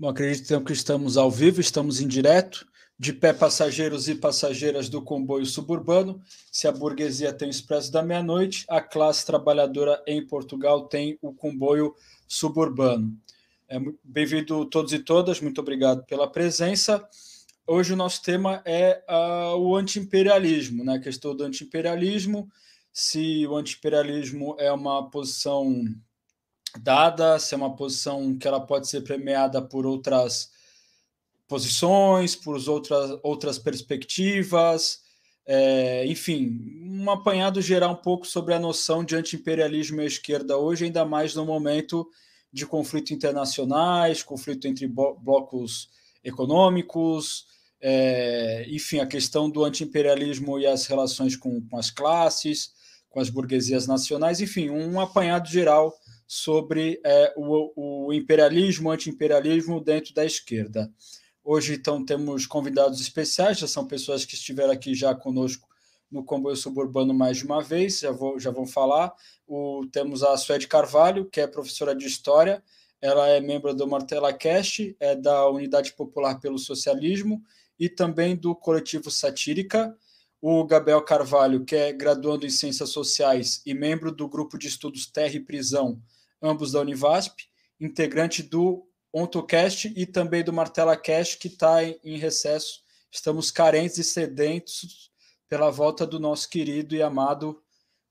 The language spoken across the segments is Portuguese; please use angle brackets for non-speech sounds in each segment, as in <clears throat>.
Bom, acredito então que estamos ao vivo, estamos em direto. De pé, passageiros e passageiras do comboio suburbano. Se a burguesia tem o expresso da meia-noite, a classe trabalhadora em Portugal tem o comboio suburbano. É, Bem-vindo todos e todas, muito obrigado pela presença. Hoje o nosso tema é uh, o antiimperialismo, né? a questão do antiimperialismo, se o antiimperialismo é uma posição dada, se é uma posição que ela pode ser premiada por outras posições, por outras, outras perspectivas, é, enfim, um apanhado geral um pouco sobre a noção de anti-imperialismo e esquerda hoje, ainda mais no momento de conflito internacionais, conflito entre blocos econômicos, é, enfim, a questão do anti-imperialismo e as relações com, com as classes, com as burguesias nacionais, enfim, um apanhado geral sobre é, o, o, imperialismo, anti-imperialismo dentro da esquerda. Hoje, então, temos convidados especiais, já são pessoas que estiveram aqui já conosco no Comboio Suburbano mais de uma vez, já, vou, já vão falar. O, temos a Suede Carvalho, que é professora de História, ela é membro do Martela Cast, é da Unidade Popular pelo Socialismo e também do coletivo Satírica. O Gabriel Carvalho, que é graduando em Ciências Sociais e membro do grupo de estudos Terra e Prisão ambos da Univasp, integrante do OntoCast e também do Martela Cast, que está em recesso. Estamos carentes e sedentos pela volta do nosso querido e amado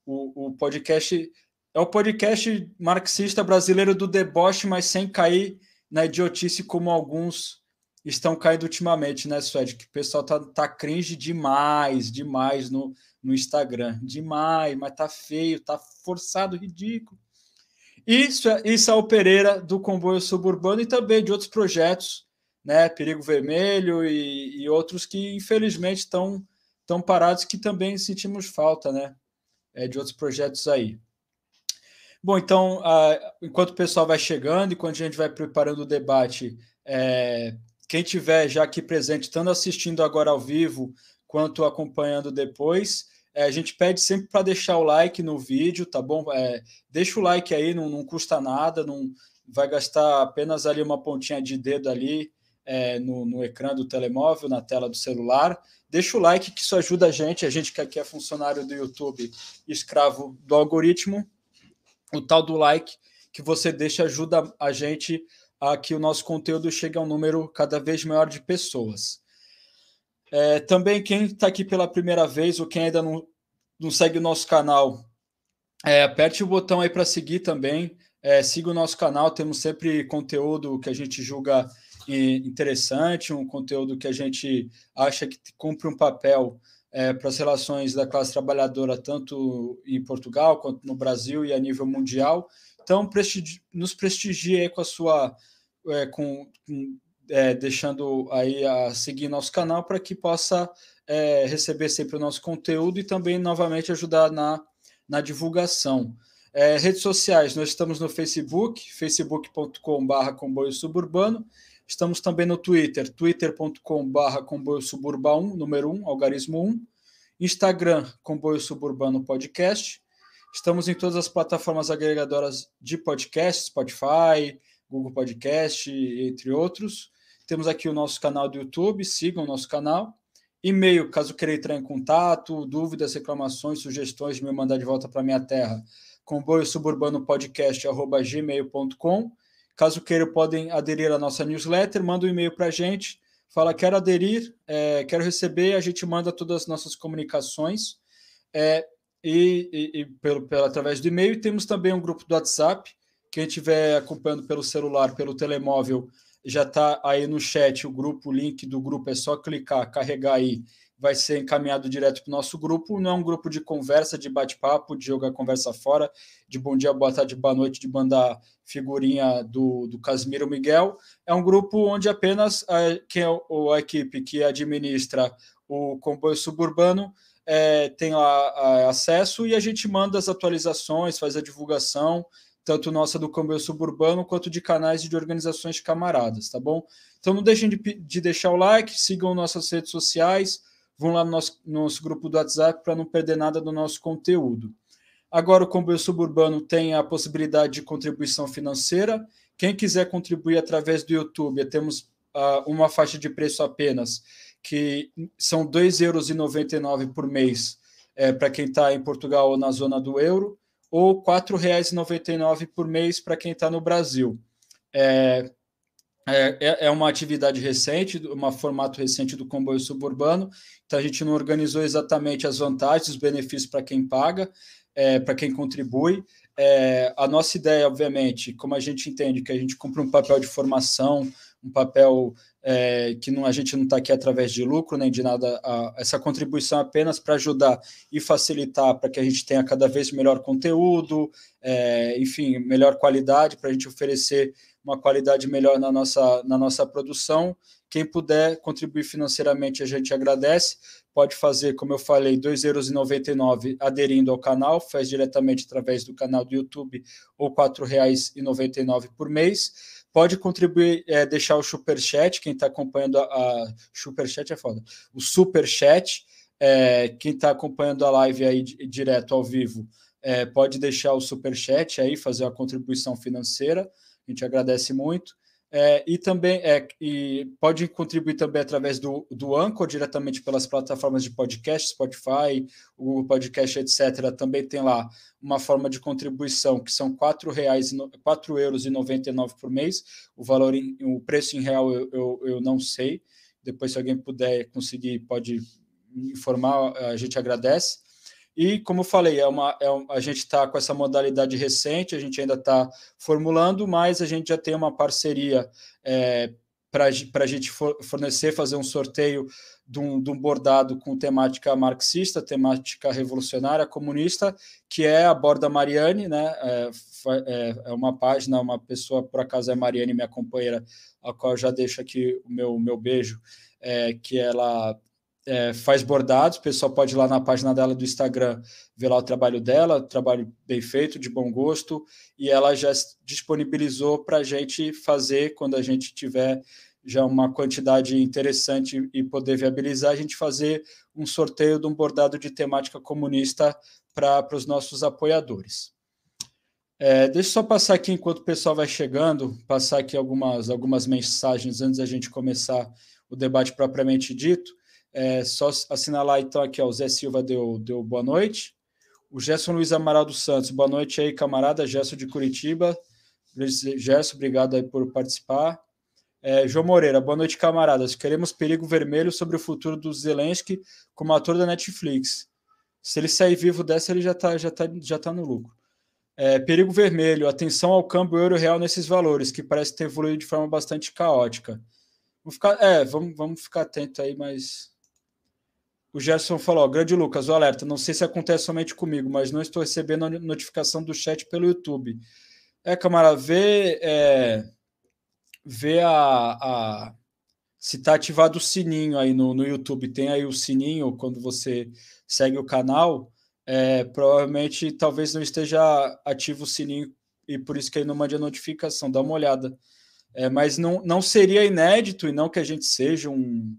o, o podcast. É o podcast marxista brasileiro do deboche, mas sem cair na idiotice como alguns estão caindo ultimamente, né, Suede? Que o pessoal tá, tá cringe demais, demais no, no Instagram. Demais, mas tá feio, tá forçado, ridículo. Isso é Isaú Pereira, do Comboio Suburbano, e também de outros projetos, né? Perigo Vermelho e, e outros que, infelizmente, estão tão parados, que também sentimos falta, né? É, de outros projetos aí. Bom, então, enquanto o pessoal vai chegando, enquanto a gente vai preparando o debate, é, quem tiver já aqui presente, tanto assistindo agora ao vivo, quanto acompanhando depois, é, a gente pede sempre para deixar o like no vídeo, tá bom? É, deixa o like aí, não, não, custa nada, não vai gastar apenas ali uma pontinha de dedo ali é, no, no, ecrã do telemóvel, na tela do celular. Deixa o like que isso ajuda a gente, a gente que aqui é funcionário do YouTube, escravo do algoritmo, o tal do like que você deixa ajuda a gente a que o nosso conteúdo chegue a um número cada vez maior de pessoas. É, também quem está aqui pela primeira vez ou quem ainda não, não segue o nosso canal, é, aperte o botão aí para seguir também. É, siga o nosso canal, temos sempre conteúdo que a gente julga interessante, um conteúdo que a gente acha que cumpre um papel é, para as relações da classe trabalhadora, tanto em Portugal quanto no Brasil e a nível mundial. Então, prestigi nos prestigie com a sua. É, com, com é, deixando aí a seguir nosso canal para que possa é, receber sempre o nosso conteúdo e também novamente ajudar na, na divulgação. É, redes sociais, nós estamos no Facebook, facebook.com.br comboio suburbano, estamos também no Twitter, twitter.com.br comboio suburbano, número 1, algarismo 1, Instagram, comboio suburbano podcast, estamos em todas as plataformas agregadoras de podcast, Spotify, Google Podcast, entre outros. Temos aqui o nosso canal do YouTube, sigam o nosso canal. E-mail, caso queira entrar em contato, dúvidas, reclamações, sugestões, me mandar de volta para minha terra, comboio suburbano podcast gmail.com. Caso queira, podem aderir à nossa newsletter, manda um e-mail para a gente, fala quero aderir, é, quero receber, a gente manda todas as nossas comunicações é, e, e, e pelo, pelo, através do e-mail. Temos também um grupo do WhatsApp, quem estiver acompanhando pelo celular, pelo telemóvel, já está aí no chat o grupo, o link do grupo, é só clicar, carregar aí, vai ser encaminhado direto para o nosso grupo. Não é um grupo de conversa, de bate-papo, de jogar conversa fora, de bom dia, boa tarde, boa noite, de mandar figurinha do, do Casimiro Miguel. É um grupo onde apenas a, quem é a equipe que administra o comboio suburbano é, tem lá a, acesso e a gente manda as atualizações, faz a divulgação tanto nossa do Câmbio Suburbano quanto de canais e de organizações de camaradas, tá bom? Então não deixem de, de deixar o like, sigam nossas redes sociais, vão lá no nosso, no nosso grupo do WhatsApp para não perder nada do nosso conteúdo. Agora o Comboio Suburbano tem a possibilidade de contribuição financeira. Quem quiser contribuir através do YouTube, temos uh, uma faixa de preço apenas, que são R$ 2,99 por mês é, para quem está em Portugal ou na zona do euro, ou R$ 4,99 por mês para quem está no Brasil. É, é, é, é uma atividade recente, um formato recente do comboio suburbano, então a gente não organizou exatamente as vantagens, os benefícios para quem paga, é, para quem contribui. É, a nossa ideia, obviamente, como a gente entende que a gente cumpre um papel de formação, um papel é, que não, a gente não está aqui através de lucro nem de nada, a, essa contribuição é apenas para ajudar e facilitar para que a gente tenha cada vez melhor conteúdo, é, enfim, melhor qualidade, para a gente oferecer uma qualidade melhor na nossa, na nossa produção. Quem puder contribuir financeiramente, a gente agradece. Pode fazer, como eu falei, R$ 2,99 aderindo ao canal, faz diretamente através do canal do YouTube, ou R$ 4,99 por mês. Pode contribuir, é, deixar o superchat, quem está acompanhando a, a. Superchat é foda. O superchat, é, quem está acompanhando a live aí direto ao vivo, é, pode deixar o superchat aí, fazer a contribuição financeira a gente agradece muito. É, e também é, e pode contribuir também através do, do Anchor, diretamente pelas plataformas de podcast, Spotify, o podcast, etc. Também tem lá uma forma de contribuição que são R$ reais euros 99 por mês. O valor, em, o preço em real eu, eu, eu não sei. Depois, se alguém puder conseguir, pode informar, a gente agradece. E, como eu falei, é uma, é um, a gente está com essa modalidade recente, a gente ainda está formulando, mas a gente já tem uma parceria é, para a gente fornecer, fazer um sorteio de um, de um, bordado com temática marxista, temática revolucionária, comunista, que é a Borda Mariane, né? É, é, é, uma página, uma pessoa, por acaso é Mariane, minha companheira, a qual eu já deixo aqui o meu, meu beijo, é, que ela é, faz bordados, o pessoal pode ir lá na página dela do Instagram ver lá o trabalho dela, trabalho bem feito, de bom gosto, e ela já disponibilizou para a gente fazer quando a gente tiver já uma quantidade interessante e poder viabilizar, a gente fazer um sorteio de um bordado de temática comunista para os nossos apoiadores. É, deixa eu só passar aqui enquanto o pessoal vai chegando, passar aqui algumas, algumas mensagens antes da gente começar o debate propriamente dito. É só assinalar então aqui, ó, o Zé Silva deu, deu boa noite. O Gerson Luiz Amaral dos Santos, boa noite aí, camarada. Gerson de Curitiba. Gerson, obrigado aí por participar. É, João Moreira, boa noite, camaradas. Queremos perigo vermelho sobre o futuro do Zelensky como ator da Netflix. Se ele sair vivo dessa, ele já está já tá, já tá no lucro. É, perigo vermelho, atenção ao câmbio euro-real nesses valores, que parece ter evoluído de forma bastante caótica. Vamos ficar, é, vamos, vamos ficar atento aí, mas o Gerson falou: grande Lucas, o alerta. Não sei se acontece somente comigo, mas não estou recebendo a notificação do chat pelo YouTube. É, camarada, vê, é, vê a, a se está ativado o sininho aí no, no YouTube. Tem aí o sininho quando você segue o canal. É, provavelmente talvez não esteja ativo o sininho e por isso que aí não mande a notificação. Dá uma olhada. É, mas não, não seria inédito e não que a gente seja um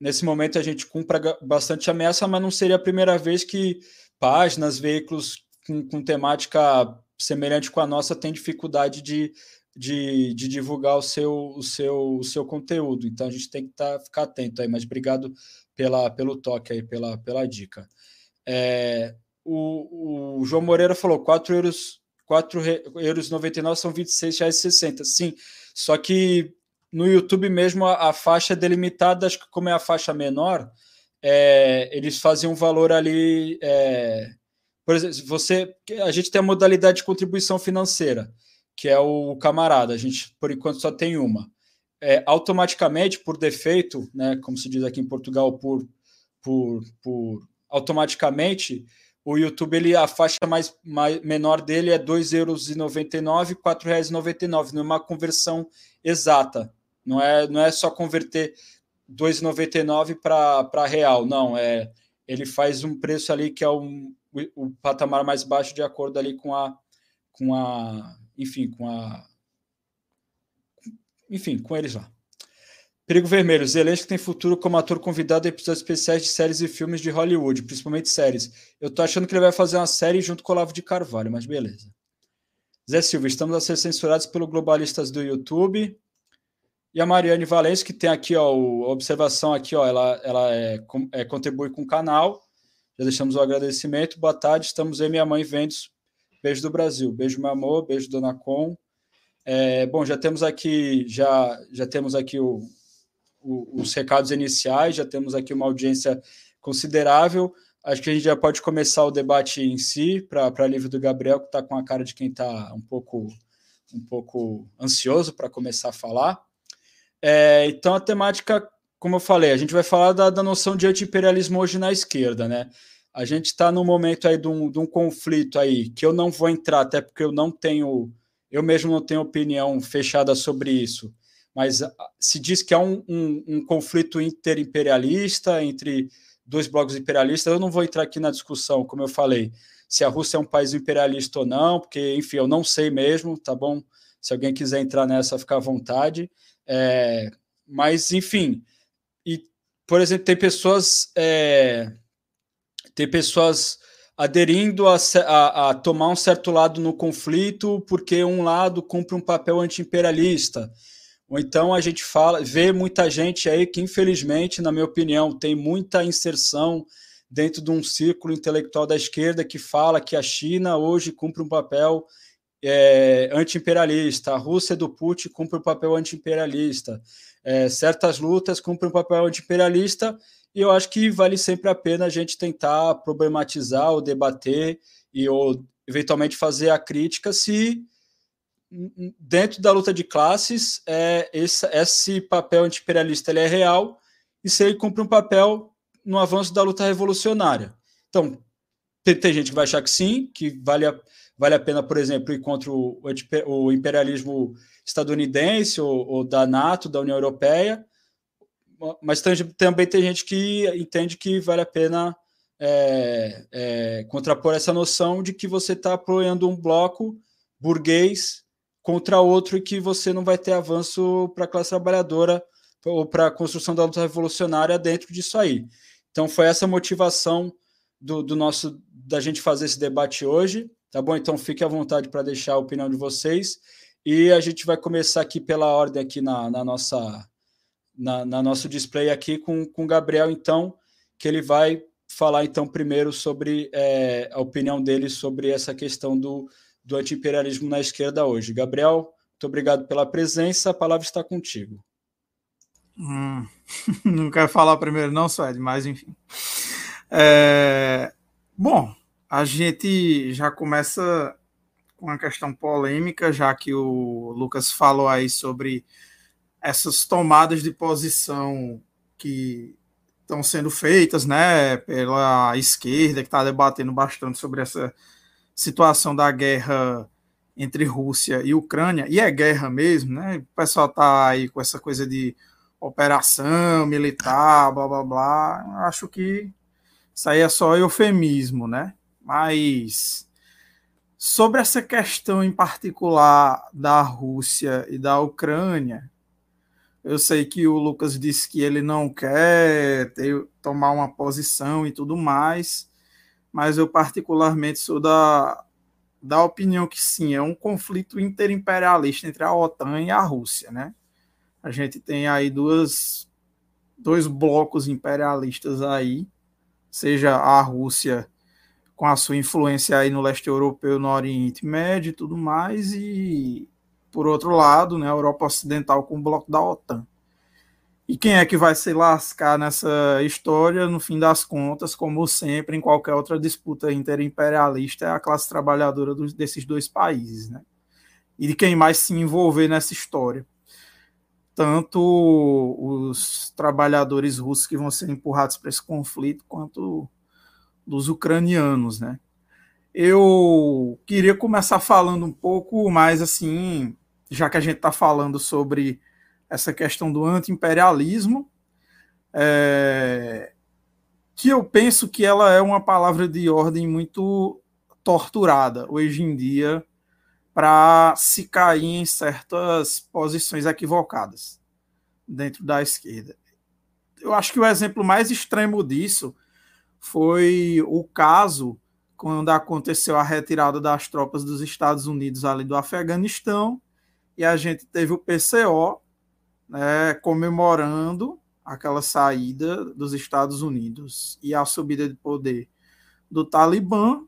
nesse momento a gente cumpra bastante ameaça, mas não seria a primeira vez que páginas, veículos com, com temática semelhante com a nossa têm dificuldade de, de, de, divulgar o seu, o, seu, o seu conteúdo. Então a gente tem que tá, ficar atento aí, mas obrigado pela, pelo toque aí, pela, pela dica. É, o, o, João Moreira falou 4 euros, 4 euros 99 são 26 reais 60. Sim, só que no YouTube mesmo a, a, faixa é delimitada, acho que como é a faixa menor, é, eles fazem um valor ali. É, por exemplo, você, a gente tem a modalidade de contribuição financeira, que é o camarada. A gente, por enquanto, só tem uma. É, automaticamente, por defeito, né, como se diz aqui em Portugal, por, por, por automaticamente, o YouTube ele a faixa mais, mais menor dele é R$ 2,99 e R$ 4,99, não é uma conversão exata. Não é, não é só converter 2,99 para real, não. É, ele faz um preço ali que é um, o, o patamar mais baixo de acordo ali com a, com a, enfim, com a, enfim, com eles lá. Perigo Vermelho. Zelensky tem futuro como ator convidado em episódios especiais de séries e filmes de Hollywood, principalmente séries. Eu tô achando que ele vai fazer uma série junto com o Olavo de Carvalho, mas beleza. Zé Silva, estamos a ser censurados pelo Globalistas do YouTube. E a Mariane Valência, que tem aqui ó, a observação aqui, ó, ela, ela é, é, contribui com o canal. Já deixamos o agradecimento. Boa tarde, estamos aí, minha mãe Vendes. Beijo do Brasil. Beijo, meu amor. Beijo, Dona Com. É, bom, já temos aqui, já, já temos aqui o, o, os recados iniciais, já temos aqui uma audiência considerável. Acho que a gente já pode começar o debate em si, para livro do Gabriel, que está com a cara de quem está um pouco, um pouco ansioso para começar a falar. É, então, a temática, como eu falei, a gente vai falar da, da noção de anti-imperialismo hoje na esquerda, né? A gente está num momento aí de um, de um conflito aí que eu não vou entrar, até porque eu não tenho, eu mesmo não tenho opinião fechada sobre isso, mas ah, se diz que há um, um, um conflito interimperialista entre dois blocos imperialistas. Eu não vou entrar aqui na discussão, como eu falei, se a Rússia é um país imperialista ou não, porque, enfim, eu não sei mesmo, tá bom? Se alguém quiser entrar nessa, fica à vontade. É, mas, enfim, e, por exemplo, tem pessoas. É, tem pessoas aderindo a, a, a, tomar um certo lado no conflito porque um lado cumpre um papel anti-imperialista. Ou então a gente fala, vê muita gente aí que, infelizmente, na minha opinião, tem muita inserção dentro de um círculo intelectual da esquerda que fala que a China hoje cumpre um papel é, anti-imperialista, a Rússia do Putin cumpre um papel anti-imperialista, é, certas lutas cumprem um papel anti-imperialista, e eu acho que vale sempre a pena a gente tentar problematizar ou debater e ou eventualmente fazer a crítica se dentro da luta de classes, é, esse, esse papel anti-imperialista ele é real e se ele cumpre um papel no avanço da luta revolucionária. Então, tem, tem gente que vai achar que sim, que vale a, vale a pena, por exemplo, ir contra o, o imperialismo estadunidense ou, ou, da NATO, da União Europeia, mas também tem gente que entende que vale a pena é, é, contrapor essa noção de que você está apoiando um bloco burguês contra outro e que você não vai ter avanço para a classe trabalhadora ou para a construção da luta revolucionária dentro disso aí. Então foi essa motivação do, do, nosso da gente fazer esse debate hoje, tá bom? Então fique à vontade para deixar a opinião de vocês e a gente vai começar aqui pela ordem aqui na, na nossa na, na, nosso display aqui com com o Gabriel então que ele vai falar então primeiro sobre é, a opinião dele sobre essa questão do do antiimperialismo na esquerda hoje. Gabriel, muito obrigado pela presença, a palavra está contigo. Hum, <laughs> não quero falar primeiro, não, Suede, mas enfim. É, bom, a gente já começa com uma questão polêmica, já que o Lucas falou aí sobre essas tomadas de posição que estão sendo feitas, né, pela esquerda, que está debatendo bastante sobre essa situação da guerra entre Rússia e Ucrânia, e é guerra mesmo, né? O pessoal tá aí com essa coisa de operação militar, blá blá blá. Acho que isso aí é só eufemismo, né? Mas sobre essa questão em particular da Rússia e da Ucrânia, eu sei que o Lucas disse que ele não quer ter, tomar uma posição e tudo mais, mas eu particularmente sou da, da opinião que sim, é um conflito interimperialista entre a OTAN e a Rússia, né? A gente tem aí duas, dois blocos imperialistas aí, seja a Rússia com a sua influência aí no leste europeu, no Oriente Médio e tudo mais, e por outro lado, né, a Europa Ocidental com o bloco da OTAN. E quem é que vai se lascar nessa história, no fim das contas, como sempre, em qualquer outra disputa interimperialista, é a classe trabalhadora dos, desses dois países, né? E de quem mais se envolver nessa história. Tanto os trabalhadores russos que vão ser empurrados para esse conflito, quanto dos ucranianos, né? Eu queria começar falando um pouco mais assim, já que a gente está falando sobre essa questão do anti-imperialismo, é, que eu penso que ela é uma palavra de ordem muito torturada hoje em dia para se cair em certas posições equivocadas dentro da esquerda. Eu acho que o exemplo mais extremo disso foi o caso quando aconteceu a retirada das tropas dos Estados Unidos ali do Afeganistão, e a gente teve o PCO né, comemorando aquela saída dos Estados Unidos e a subida de poder do Talibã,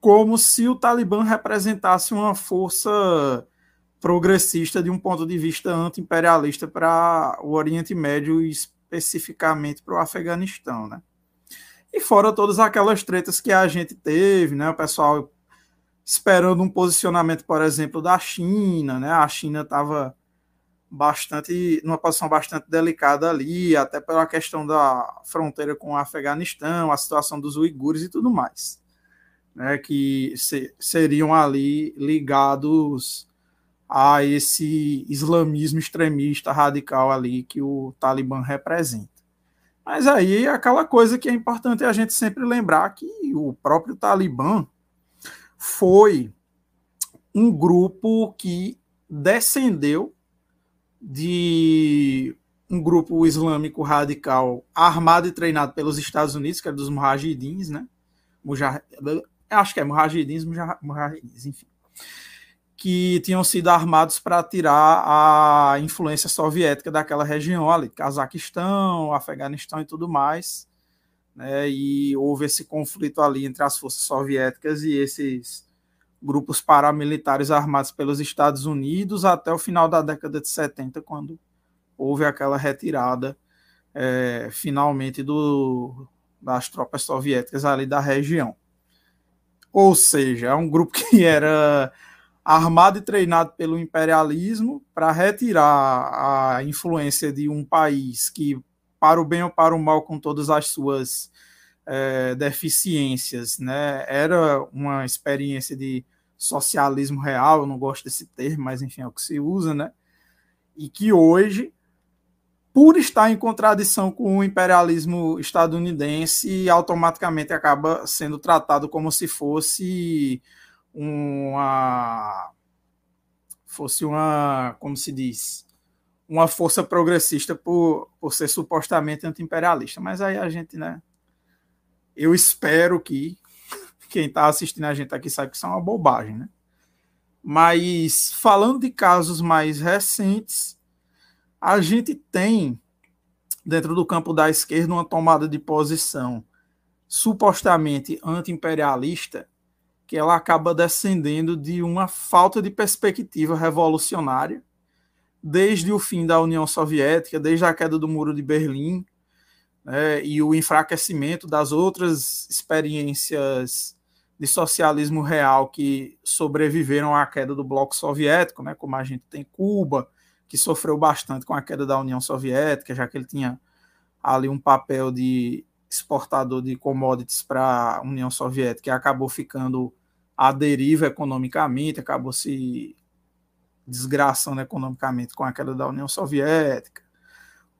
como se o Talibã representasse uma força progressista de um ponto de vista anti-imperialista para o Oriente Médio especificamente para o Afeganistão, né? E fora todas aquelas tretas que a gente teve, né? O pessoal esperando um posicionamento, por exemplo, da China, né? A China estava bastante numa posição bastante delicada ali, até pela questão da fronteira com o Afeganistão, a situação dos uigures e tudo mais, né? Que se, seriam ali ligados a esse islamismo extremista radical ali que o Talibã representa. Mas aí aquela coisa que é importante a gente sempre lembrar que o próprio Talibã foi um grupo que descendeu de um grupo islâmico radical armado e treinado pelos Estados Unidos, que é dos Mujahidins, né? Mujah... Acho que é Mujahidins, Mujahidins, enfim que tinham sido armados para tirar a influência soviética daquela região ali, Cazaquistão, Afeganistão e tudo mais. Né, e houve esse conflito ali entre as forças soviéticas e esses grupos paramilitares armados pelos Estados Unidos até o final da década de 70, quando houve aquela retirada é, finalmente do, das tropas soviéticas ali da região. Ou seja, é um grupo <laughs> que era armado e treinado pelo imperialismo para retirar a influência de um país que, para o bem ou para o mal, com todas as suas é, deficiências, né, era uma experiência de socialismo real, não gosto desse termo, mas enfim, é o que se usa, né? E que hoje, por estar em contradição com o imperialismo estadunidense, automaticamente acaba sendo tratado como se fosse uma fosse uma, como se diz, uma força progressista por, por ser supostamente anti-imperialista. Mas aí a gente, né? Eu espero que quem está assistindo a gente aqui sabe que isso é uma bobagem, né? Mas falando de casos mais recentes, a gente tem dentro do campo da esquerda uma tomada de posição supostamente anti-imperialista que ela acaba descendendo de uma falta de perspectiva revolucionária desde o fim da União Soviética, desde a queda do Muro de Berlim né, e o enfraquecimento das outras experiências de socialismo real que sobreviveram à queda do bloco soviético, né, como a gente tem Cuba, que sofreu bastante com a queda da União Soviética, já que ele tinha ali um papel de exportador de commodities para a União Soviética e acabou ficando à deriva economicamente, acabou se desgraçando economicamente com a queda da União Soviética,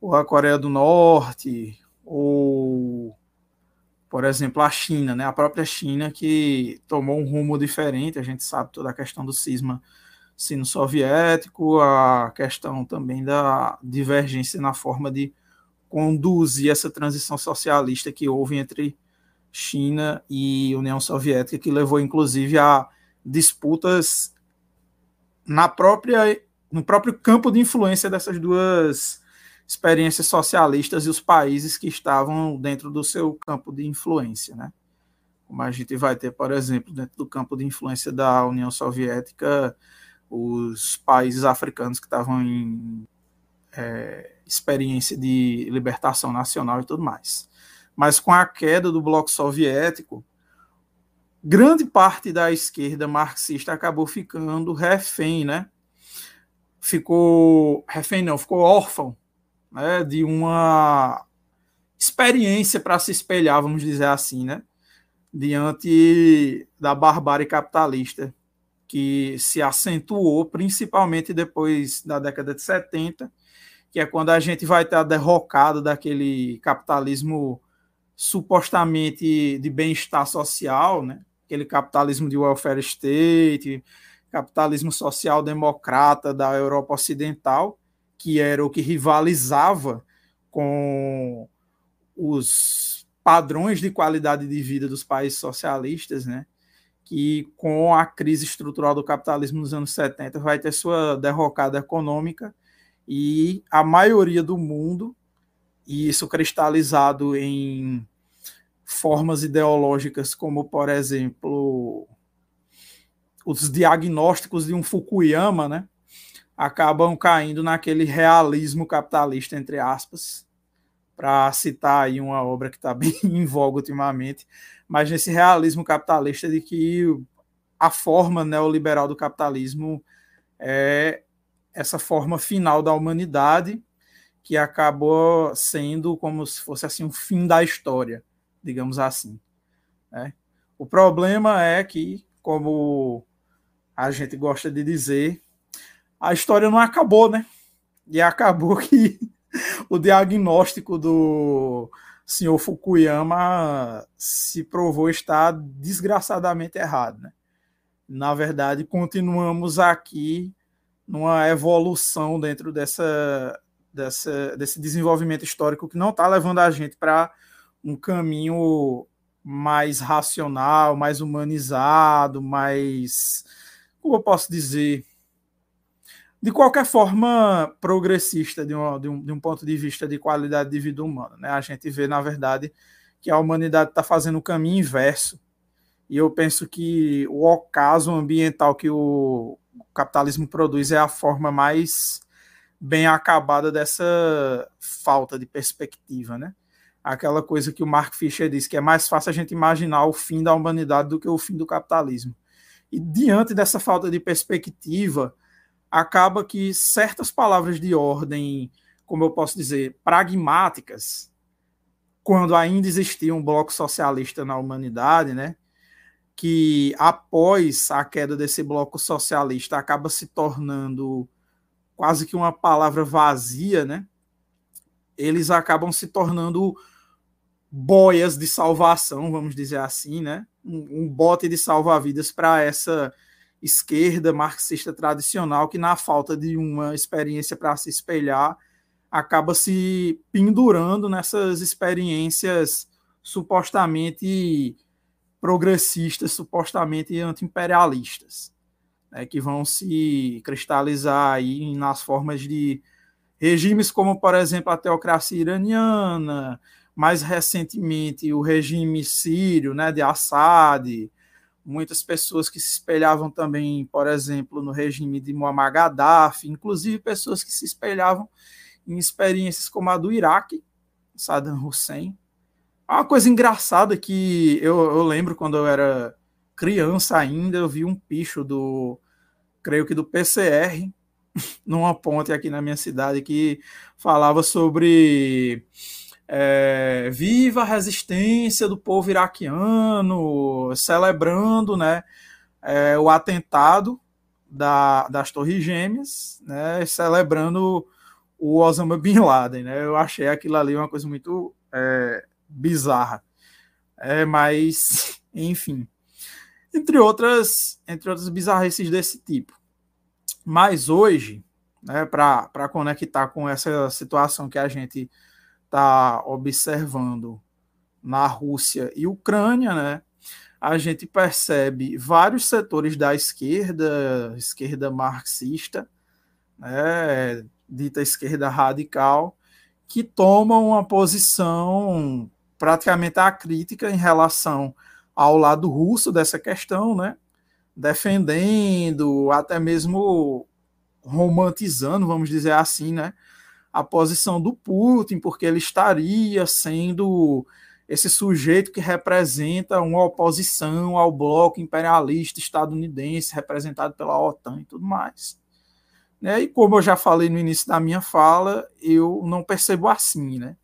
ou a Coreia do Norte, ou, por exemplo, a China, né? a própria China que tomou um rumo diferente, a gente sabe toda a questão do cisma sino-soviético, a questão também da divergência na forma de conduzir essa transição socialista que houve entre China e União Soviética, que levou inclusive a disputas na própria no próprio campo de influência dessas duas experiências socialistas e os países que estavam dentro do seu campo de influência, né? Como a gente vai ter, por exemplo, dentro do campo de influência da União Soviética, os países africanos que estavam em é, experiência de libertação nacional e tudo mais mas com a queda do bloco soviético, grande parte da esquerda marxista acabou ficando refém, né? Ficou refém não, ficou órfão, né, de uma experiência para se espelhar, vamos dizer assim, né? Diante da barbárie capitalista que se acentuou principalmente depois da década de 70, que é quando a gente vai ter a derrocada daquele capitalismo supostamente de bem-estar social, né? aquele capitalismo de welfare state, capitalismo social democrata da Europa Ocidental, que era o que rivalizava com os padrões de qualidade de vida dos países socialistas, né? que com a crise estrutural do capitalismo nos anos 70 vai ter sua derrocada econômica e a maioria do mundo, e isso cristalizado em formas ideológicas como, por exemplo, os diagnósticos de um Fukuyama, né, acabam caindo naquele realismo capitalista, entre aspas, para citar aí uma obra que está bem <laughs> em voga ultimamente, mas nesse realismo capitalista de que a forma neoliberal do capitalismo é essa forma final da humanidade que acabou sendo como se fosse assim o fim da história, digamos assim. Né? O problema é que, como a gente gosta de dizer, a história não acabou, né? E acabou que <laughs> o diagnóstico do senhor Fukuyama se provou estar desgraçadamente errado. Né? Na verdade, continuamos aqui numa evolução dentro dessa, dessa, desse desenvolvimento histórico que não está levando a gente para um caminho mais racional, mais humanizado, mais. Como eu posso dizer? de qualquer forma progressista de um, de um, de um ponto de vista de qualidade de vida humana. Né? A gente vê, na verdade, que a humanidade está fazendo o caminho inverso. E eu penso que o ocaso ambiental que o capitalismo produz é a forma mais bem acabada dessa falta de perspectiva, né? Aquela coisa que o Mark Fisher diz que é mais fácil a gente imaginar o fim da humanidade do que o fim do capitalismo. E diante dessa falta de perspectiva, acaba que certas palavras de ordem, como eu posso dizer, pragmáticas, quando ainda existia um bloco socialista na humanidade, né, que após a queda desse bloco socialista acaba se tornando quase que uma palavra vazia, né? Eles acabam se tornando boias de salvação, vamos dizer assim, né? Um, um bote de salva-vidas para essa esquerda marxista tradicional que, na falta de uma experiência para se espelhar, acaba se pendurando nessas experiências supostamente progressistas, supostamente anti-imperialistas, né, que vão se cristalizar aí nas formas de regimes como, por exemplo, a teocracia iraniana, mais recentemente o regime sírio, né, de Assad, muitas pessoas que se espelhavam também, por exemplo, no regime de Muammar Gaddafi, inclusive pessoas que se espelhavam em experiências como a do Iraque, Saddam Hussein. Uma coisa engraçada que eu, eu lembro quando eu era criança ainda, eu vi um picho do, creio que do PCR, <laughs> numa ponte aqui na minha cidade, que falava sobre é, viva a resistência do povo iraquiano, celebrando né, é, o atentado da, das Torres Gêmeas, né, celebrando o Osama Bin Laden. Né, eu achei aquilo ali uma coisa muito é, bizarra. É, mas, <laughs> enfim. Entre outras, entre outras bizarrices desse tipo. Mas hoje, né, para conectar com essa situação que a gente está observando na Rússia e Ucrânia, né, a gente percebe vários setores da esquerda, esquerda marxista, né, dita esquerda radical, que tomam uma posição praticamente acrítica em relação ao lado russo dessa questão, né, defendendo, até mesmo romantizando, vamos dizer assim, né, a posição do Putin, porque ele estaria sendo esse sujeito que representa uma oposição ao bloco imperialista estadunidense, representado pela OTAN e tudo mais. Né? E como eu já falei no início da minha fala, eu não percebo assim, né?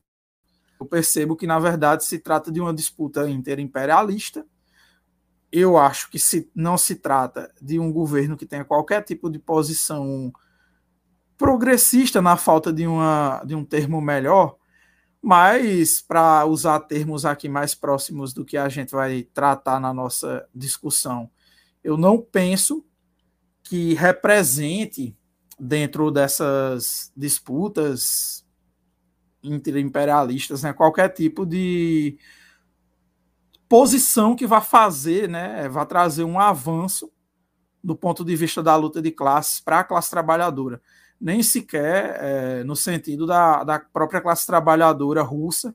Eu percebo que, na verdade, se trata de uma disputa interimperialista. Eu acho que se, não se trata de um governo que tenha qualquer tipo de posição progressista na falta de, uma, de um termo melhor, mas para usar termos aqui mais próximos do que a gente vai tratar na nossa discussão, eu não penso que represente dentro dessas disputas interimperialistas né, qualquer tipo de posição que vai fazer, né, vai trazer um avanço do ponto de vista da luta de classes para a classe trabalhadora. Nem sequer é, no sentido da, da própria classe trabalhadora russa,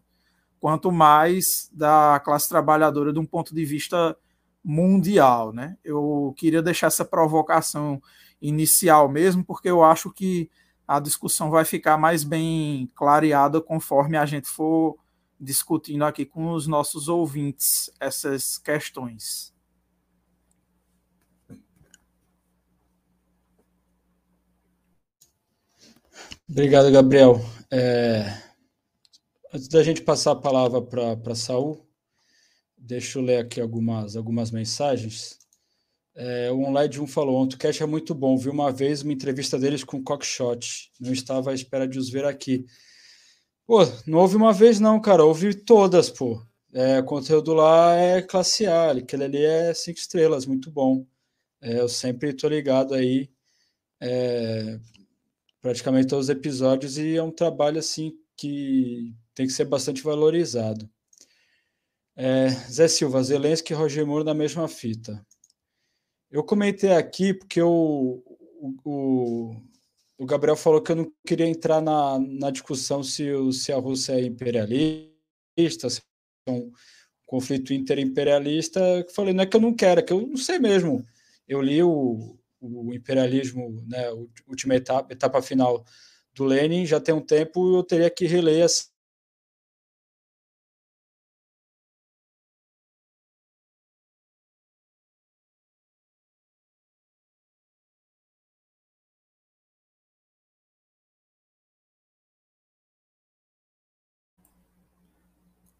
quanto mais da classe trabalhadora de um ponto de vista mundial. Né? Eu queria deixar essa provocação inicial mesmo, porque eu acho que a discussão vai ficar mais bem clareada conforme a gente for discutindo aqui com os nossos ouvintes essas questões. Obrigado, Gabriel. É... Antes da gente passar a palavra para Saul, deixa eu ler aqui algumas, algumas mensagens. É, o Online 1 falou: o cast é muito bom. Vi uma vez uma entrevista deles com o Cockshot. Não estava à espera de os ver aqui. Pô, não houve uma vez, não, cara. Houve todas, pô. É, o conteúdo lá é classe A, aquele ali é cinco estrelas, muito bom. É, eu sempre tô ligado aí. É, praticamente todos os episódios e é um trabalho assim que tem que ser bastante valorizado. É, Zé Silva, Zelensky e Roger Moore na mesma fita. Eu comentei aqui porque o, o, Gabriel falou que eu não queria entrar na, na discussão se, se a Rússia é imperialista, se é um conflito interimperialista. Eu falei, não é que eu não quero, é que eu não sei mesmo. Eu li o, o imperialismo, né, última etapa, etapa final do Lenin, já tem um tempo, eu teria que reler assim,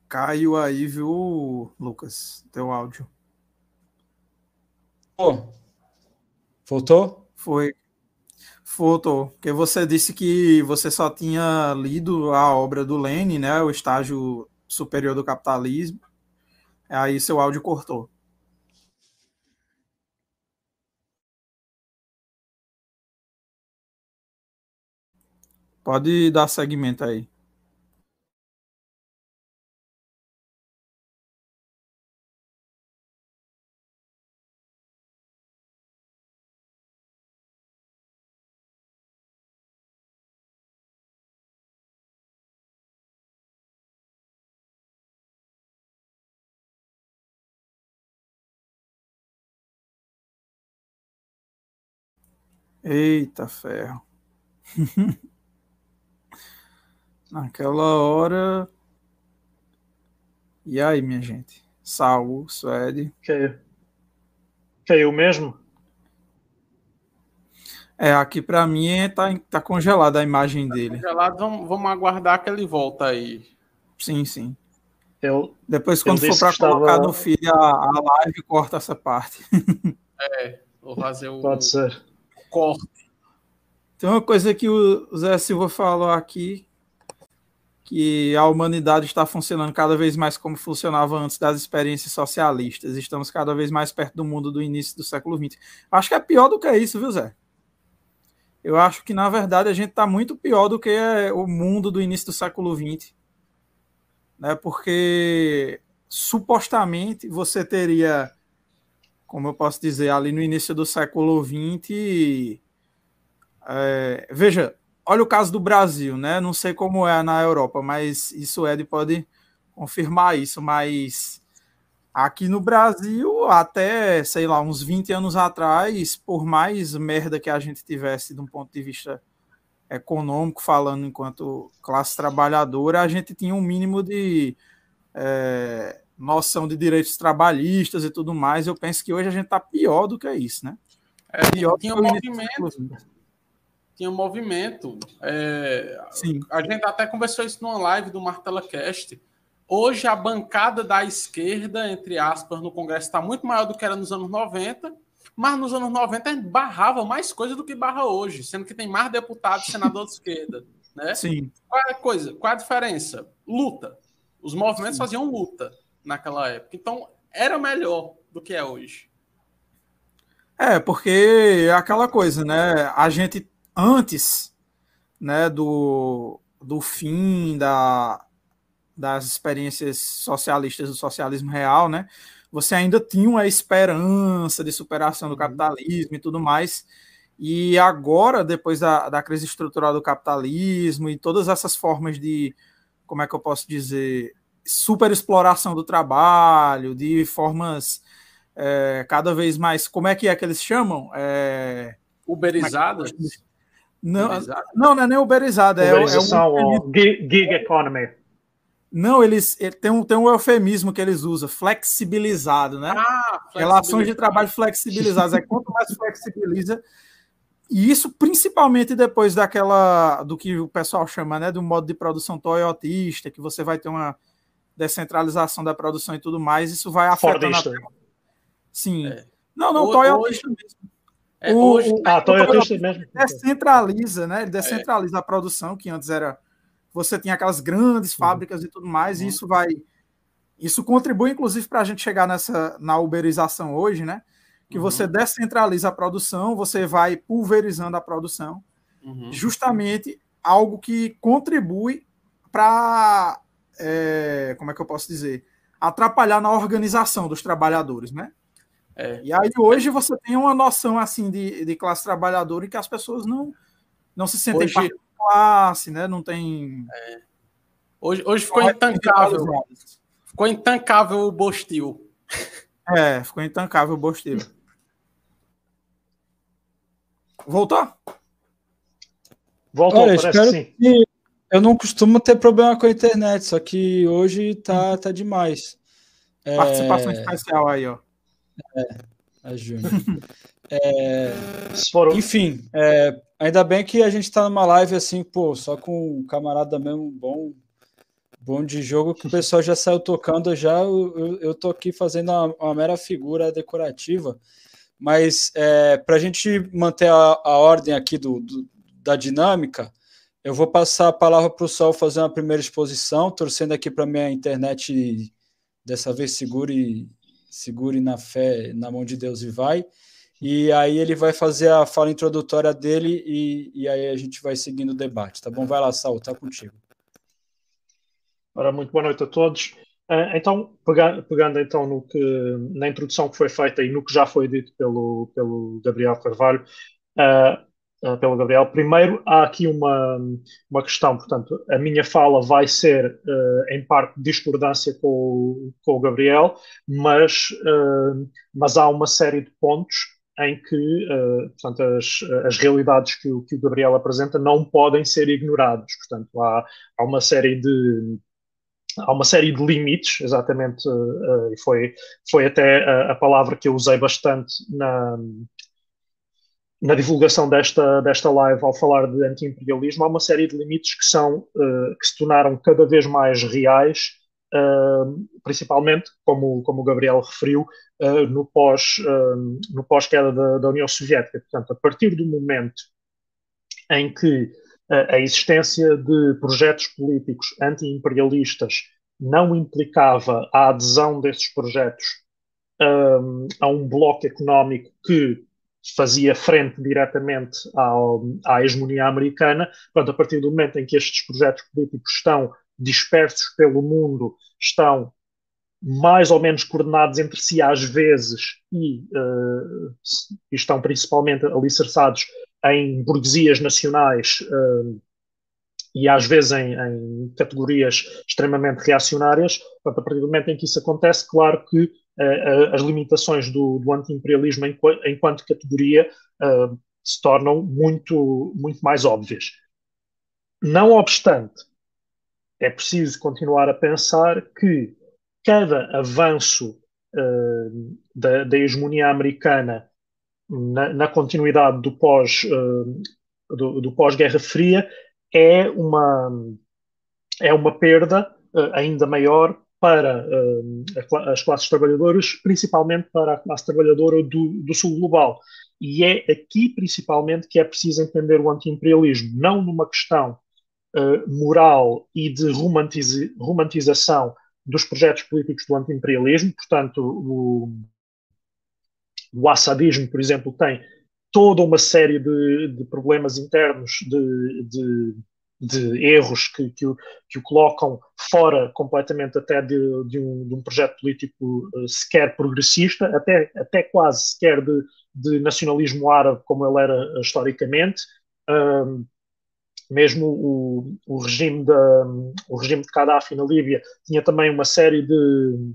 Caiu aí, viu, Lucas? Teu áudio. Oh, Voltou? Foi. Voltou. Porque você disse que você só tinha lido a obra do Lenin, né? O estágio superior do capitalismo. Aí seu áudio cortou. Pode dar segmento aí. Eita ferro. <laughs> Naquela hora. E aí, minha gente? Saul, Suede. Caiu. Caiu mesmo? É, aqui para mim é, tá, tá congelada a imagem tá dele. Congelado, vamos, vamos aguardar que ele volta aí. Sim, sim. Eu, Depois, quando for para estava... colocar no feed a, a live, corta essa parte. <laughs> é, vou fazer o. Pode ser corte. Tem uma coisa que o Zé Silva falou aqui, que a humanidade está funcionando cada vez mais como funcionava antes das experiências socialistas. Estamos cada vez mais perto do mundo do início do século XX. Acho que é pior do que isso, viu, Zé? Eu acho que, na verdade, a gente está muito pior do que o mundo do início do século XX. Né? Porque, supostamente, você teria como eu posso dizer, ali no início do século XX. É, veja, olha o caso do Brasil, né? Não sei como é na Europa, mas isso Ed pode confirmar isso, mas aqui no Brasil, até, sei lá, uns 20 anos atrás, por mais merda que a gente tivesse de um ponto de vista econômico, falando enquanto classe trabalhadora, a gente tinha um mínimo de é, noção de direitos trabalhistas e tudo mais, eu penso que hoje a gente está pior do que isso, né? É, pior tinha um movimento. Tinha um movimento. É, Sim. A gente até conversou isso numa live do Martela Cast. Hoje a bancada da esquerda, entre aspas, no Congresso está muito maior do que era nos anos 90, mas nos anos 90 a gente barrava mais coisa do que barra hoje, sendo que tem mais deputados e senadores de esquerda. Né? Sim. Qual é a coisa? Qual é a diferença? Luta. Os movimentos Sim. faziam luta naquela época. Então, era melhor do que é hoje. É, porque é aquela coisa, né? A gente, antes né, do, do fim da, das experiências socialistas do socialismo real, né? Você ainda tinha uma esperança de superação do uhum. capitalismo e tudo mais. E agora, depois da, da crise estrutural do capitalismo e todas essas formas de, como é que eu posso dizer, superexploração do trabalho, de formas é, cada vez mais, como é que é que eles chamam? É, Uberizadas? É não, não, não é nem uberizada. É, é um... gig economy. Não, eles tem um, tem um eufemismo que eles usam, flexibilizado, né? Ah, Relações de trabalho flexibilizadas. é quanto mais flexibiliza. E isso principalmente depois daquela do que o pessoal chama, né, do modo de produção toyotista, que você vai ter uma descentralização da produção e tudo mais, isso vai afetando a... Sim. É. Não, não, o, toyotista hoje... mesmo. É, o, hoje, ah, Toyota mesmo. Descentraliza, né? Ele descentraliza é. a produção, que antes era. Você tinha aquelas grandes fábricas uhum. e tudo mais, uhum. e isso vai. Isso contribui, inclusive, para a gente chegar nessa na uberização hoje, né? Que uhum. você descentraliza a produção, você vai pulverizando a produção, uhum. justamente algo que contribui para. É, como é que eu posso dizer? Atrapalhar na organização dos trabalhadores, né? É. E aí hoje você tem uma noção assim de, de classe trabalhadora em que as pessoas não, não se sentem hoje, parte da classe, né? Não tem. É. Hoje, hoje ficou intancável. Ficou intancável o Bostil. <laughs> É, ficou intancável o Bostil. Voltou? Voltou, Olha, espero sim. que eu não costumo ter problema com a internet, só que hoje tá, tá demais. Participação é... especial aí, ó. É, a Júnior. <laughs> é, enfim, é, ainda bem que a gente está numa live assim, pô, só com um camarada mesmo bom, bom de jogo, que o pessoal já saiu tocando já. Eu, eu, eu tô aqui fazendo uma, uma mera figura decorativa. Mas é, para a gente manter a, a ordem aqui do, do, da dinâmica, eu vou passar a palavra para o Sol fazer uma primeira exposição, torcendo aqui para minha internet dessa vez segure segure na fé, na mão de Deus e vai. E aí ele vai fazer a fala introdutória dele e, e aí a gente vai seguindo o debate, tá bom? Vai lá, Saul, tá contigo. Ora, muito boa noite a todos. Uh, então, pegando, então no que, na introdução que foi feita e no que já foi dito pelo, pelo Gabriel Carvalho, uh, pelo Gabriel. Primeiro, há aqui uma, uma questão, portanto, a minha fala vai ser, uh, em parte, discordância com o, com o Gabriel, mas, uh, mas há uma série de pontos em que portanto, as, as realidades que o, que o Gabriel apresenta não podem ser ignoradas. Portanto, há, há uma série de há uma série de limites, exatamente, e uh, foi, foi até a, a, palavra que eu usei bastante na, na divulgação desta, desta live, ao falar de anti-imperialismo, há uma série de limites que, são, uh, que se tornaram cada vez mais reais, uh, principalmente, como, como o Gabriel referiu, uh, no pós-queda pós da, da União Soviética. Portanto, a partir do momento em que a existência de projetos políticos anti-imperialistas não implicava a adesão desses projetos a um bloco económico que fazia frente diretamente ao, à hegemonia americana. Portanto, a partir do momento em que estes projetos políticos estão dispersos pelo mundo, estão mais ou menos coordenados entre si às vezes e, uh, estão principalmente alicerçados em burguesias nacionais uh, e às vezes em, em, categorias extremamente reacionárias. Portanto, a partir do momento em que isso acontece, claro que as limitações do, do anti-imperialismo enquanto, enquanto categoria uh, se tornam muito, muito mais óbvias. Não obstante, é preciso continuar a pensar que cada avanço uh, da, da, hegemonia americana na, na continuidade do pós uh, do, do pós-Guerra Fria é uma é uma perda uh, ainda maior para uh, as classes trabalhadoras, principalmente para a classe trabalhadora do, do sul global. E é aqui, principalmente, que é preciso entender o anti-imperialismo, não numa questão uh, moral e de romantiza romantização dos projetos políticos do anti-imperialismo, portanto, o, o assadismo, por exemplo, tem toda uma série de, de problemas internos de, de de erros que, que, o, que o colocam fora completamente até de, de, um, de um, projeto político uh, sequer progressista, até, até quase sequer de, de nacionalismo árabe como ele era uh, historicamente. Mesmo o, o, regime da, o regime de Gaddafi na Líbia tinha também uma série de,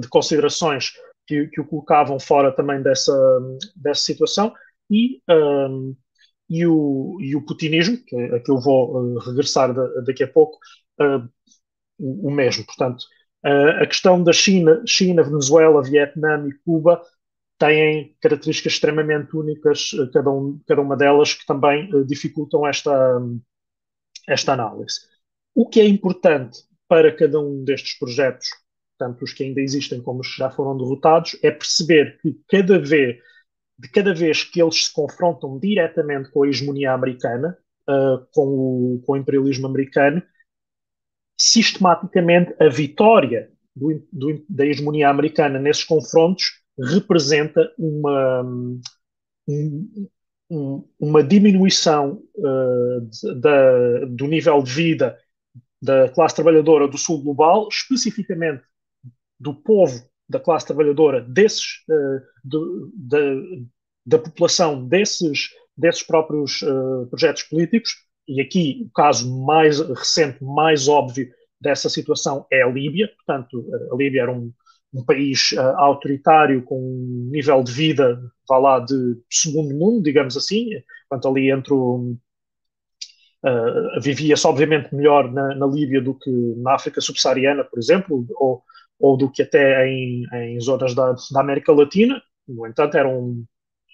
de considerações que, que o colocavam fora também dessa, dessa situação e um, e o, e o putinismo, que é a que eu vou uh, regressar da, daqui a pouco, uh, o, o, mesmo. Portanto, uh, a questão da China, China, Venezuela, Vietnã e Cuba têm características extremamente únicas, cada, um, cada uma delas, que também dificultam esta, esta análise. O que é importante para cada um destes projetos, tanto os que ainda existem como os que já foram derrotados, é perceber que cada vez de cada vez que eles se confrontam diretamente com a hegemonia americana, uh, com, o, com, o, imperialismo americano, sistematicamente a vitória do, do, da hegemonia americana nesses confrontos representa uma, um, um, uma diminuição uh, de, da, do nível de vida da classe trabalhadora do sul global, especificamente do povo da classe trabalhadora desses, uh, do, da, da população desses, desses próprios uh, projetos políticos, e aqui o caso mais recente, mais óbvio dessa situação é a Líbia, portanto, a Líbia era um, um país uh, autoritário com um nível de vida, vá lá, de segundo mundo, digamos assim, portanto, ali entre Uh, vivia-se obviamente melhor na, na, Líbia do que na África subsaariana, por exemplo, ou, ou do que até em, em zonas da, da, América Latina. No entanto, era um,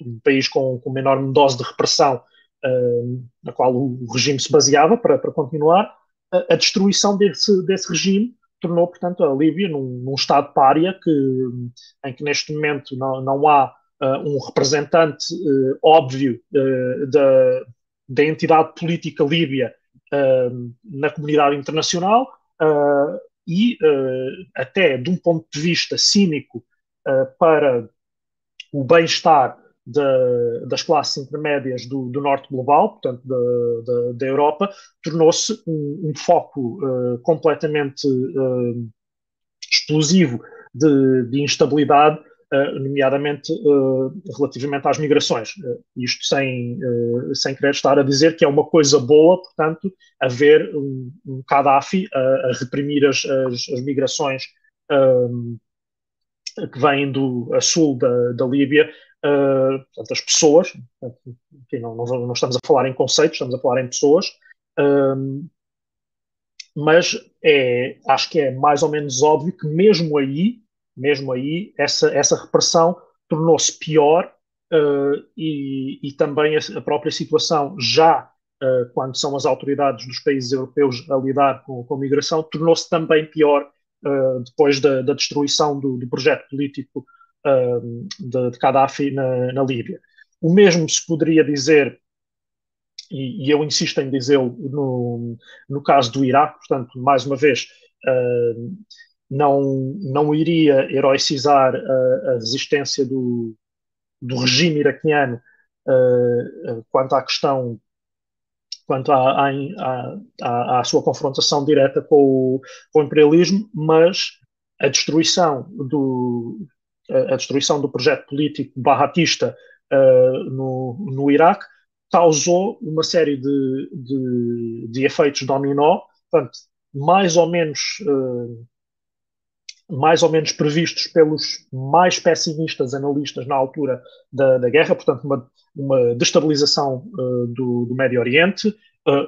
um país com, com, uma enorme dose de repressão, uh, na qual o, regime se baseava para, para continuar. A, a, destruição desse, desse regime tornou, portanto, a Líbia num, num estado pária que, em que neste momento não, não há uh, um representante uh, óbvio da, da entidade política líbia na comunidade internacional e até de um ponto de vista cínico para o bem-estar das classes intermédias do, do, norte global, portanto da, da, da Europa, tornou-se um, um, foco uh, completamente uh, explosivo de, de instabilidade, nomeadamente relativamente às migrações. isto sem, sem querer estar a dizer que é uma coisa boa, portanto, haver um, Gaddafi a, a reprimir as, as, as migrações que vêm do a sul da, da Líbia portanto, as pessoas, aqui não, não, estamos a falar em conceitos, estamos a falar em pessoas, mas é, acho que é mais ou menos óbvio que mesmo aí, mesmo aí, essa, essa repressão tornou-se pior uh, e, e, também a, a, própria situação já uh, quando são as autoridades dos países europeus a lidar com, com a migração, tornou-se também pior uh, depois da, da destruição do, do, projeto político de, de Gaddafi na, na, Líbia. O mesmo se poderia dizer, e, e eu insisto em dizê-lo, no, no caso do Iraque, portanto, mais uma vez, uh, não, não iria heroicizar a, a resistência do, do regime iraquiano uh, quanto à questão quanto à, à, à, à, sua confrontação direta com o, com o imperialismo, mas a destruição do, a destruição do projeto político barratista uh, no, no Iraque causou uma série de, de, de, efeitos dominó, portanto, mais ou menos uh, mais ou menos previstos pelos mais pessimistas analistas na altura da, da guerra, portanto, uma, uma destabilização uh, do, do, Médio Oriente,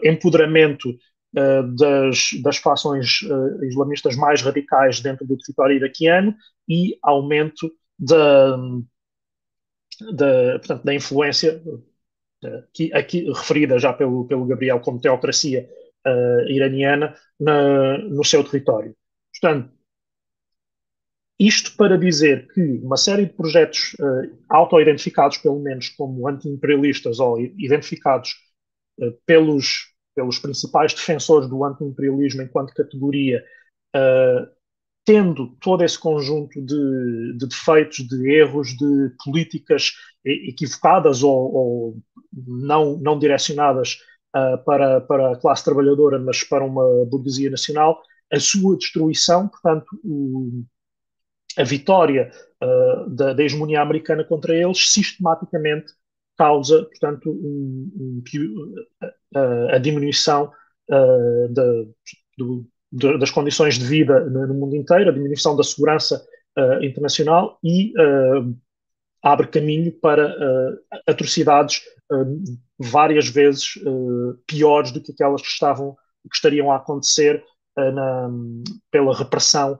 empoderamento das, das fações islamistas mais radicais dentro do território iraquiano e aumento da, da, portanto, da influência aqui, aqui, referida já pelo, pelo Gabriel como teocracia uh, iraniana na, no seu território. Portanto, isto para dizer que uma série de projetos uh, auto-identificados, pelo menos como anti-imperialistas ou identificados uh, pelos, pelos principais defensores do anti-imperialismo enquanto categoria, uh, tendo todo esse conjunto de, de, defeitos, de erros, de políticas equivocadas ou, ou não, não direcionadas para, para a classe trabalhadora, mas para uma burguesia nacional, a sua destruição, portanto, o, a vitória uh, da, da, hegemonia americana contra eles sistematicamente causa, portanto, um, um, a, a diminuição uh, da, do, de, das condições de vida no mundo inteiro, a diminuição da segurança uh, internacional e abre caminho para atrocidades várias vezes piores do que aquelas que estavam que estariam a acontecer na, pela repressão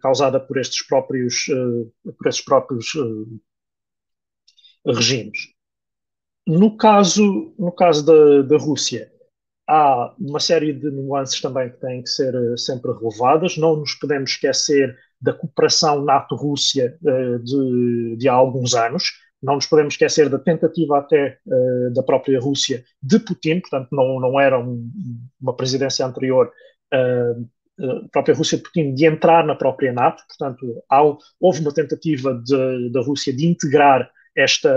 causada por estes próprios, eh, por estes próprios eh, regimes. No caso, no caso da, da Rússia, há uma série de nuances também que têm que ser sempre relevadas. Não nos podemos esquecer da cooperação NATO-Rússia de, de há alguns anos. Não nos podemos esquecer da tentativa até da própria Rússia de Putin, portanto, não, não era um, uma presidência anterior a própria Rússia de Putin de entrar na própria NATO, portanto, há, houve uma tentativa da Rússia de integrar esta,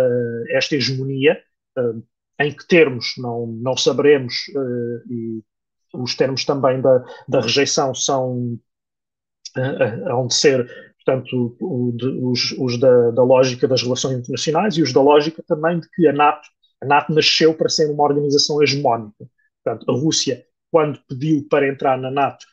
esta hegemonia, uh, em que termos não, não saberemos, uh, e os termos também da, da rejeição são de ser, portanto, de, os, os da, da, lógica das relações internacionais e os da lógica também de que a NATO, a NATO nasceu para ser uma organização hegemónica. Portanto, a Rússia, quando pediu para entrar na NATO,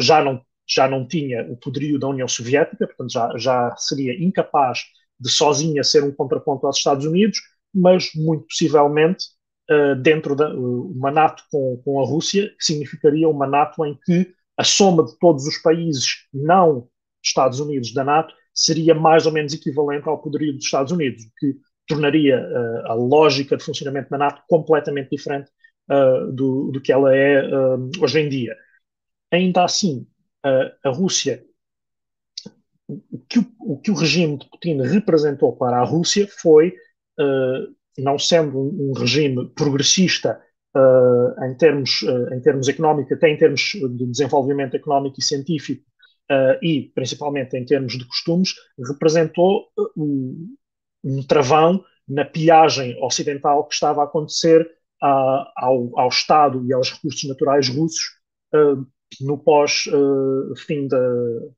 já não, já não tinha o poderio da União Soviética, portanto já, já seria incapaz de sozinha ser um contraponto aos Estados Unidos, mas muito possivelmente uh, dentro da uh, uma NATO com, com a Rússia, que significaria uma NATO em que a soma de todos os países não Estados Unidos da NATO seria mais ou menos equivalente ao poderio dos Estados Unidos, o que tornaria uh, a lógica de funcionamento da NATO completamente diferente uh, do, do, que ela é hoje em dia. Ainda assim, a, a Rússia, o que o, o que o, regime de Putin representou para a Rússia foi, uh, não sendo um, regime progressista uh, em, termos, uh, em termos económicos, até em termos de desenvolvimento económico e científico, e principalmente em termos de costumes, representou um, um travão na pilhagem ocidental que estava a acontecer ao, ao Estado e aos recursos naturais russos no pós-fim uh, da,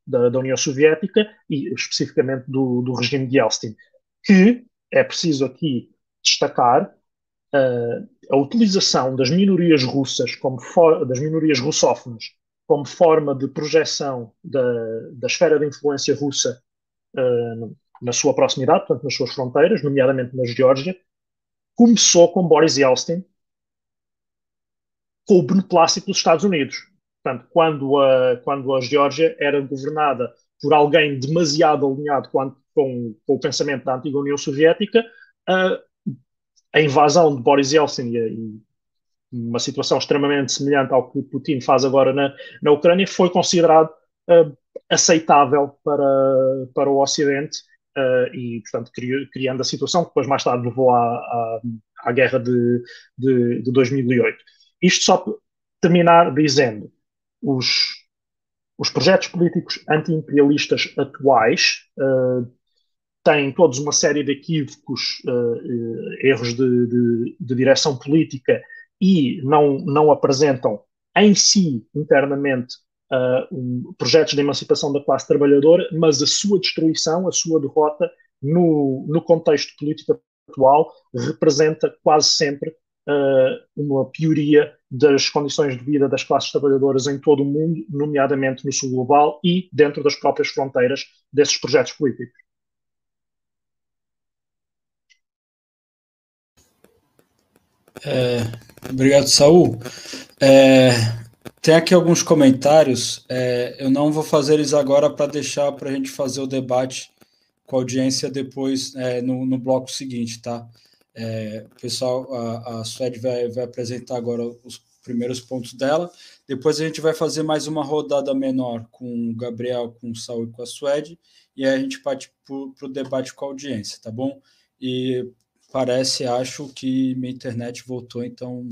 da, da, União Soviética e especificamente do, do, regime de Yeltsin, que é preciso aqui destacar uh, a utilização das minorias russas, como for, das minorias russófonas, como forma de projeção da, da esfera de influência russa uh, na sua proximidade, portanto, nas suas fronteiras, nomeadamente na Geórgia, começou com Boris Yeltsin, com o beneplácito dos Estados Unidos Portanto, quando a, quando a Geórgia era governada por alguém demasiado alinhado com, com, com o pensamento da antiga União Soviética, a, a invasão de Boris Yeltsin e, e, uma situação extremamente semelhante ao que Putin faz agora na, na Ucrânia foi considerado uh, aceitável para, para o Ocidente uh, e, portanto, criando a situação que depois mais tarde levou à, à, à guerra de, de, de 2008. Isto só terminar dizendo os, os projetos políticos anti-imperialistas atuais uh, têm todos uma série de equívocos, uh, erros de, de, de, direção política e não, não apresentam em si, internamente, um, projetos de emancipação da classe trabalhadora, mas a sua destruição, a sua derrota, no, no contexto político atual, representa quase sempre uh, uma pioria das condições de vida das classes trabalhadoras em todo o mundo, nomeadamente no sul global e dentro das próprias fronteiras desses projetos políticos. É, obrigado, Saul. É, tem aqui alguns comentários. É, eu não vou fazer eles agora para deixar para a gente fazer o debate com a audiência depois é, no, no bloco seguinte, tá? É, o pessoal, a, a Suede vai, vai apresentar agora os primeiros pontos dela. Depois a gente vai fazer mais uma rodada menor com o Gabriel, com o Saul e com a Suede, e aí a gente parte para o debate com a audiência, tá bom? E parece, acho que minha internet voltou, então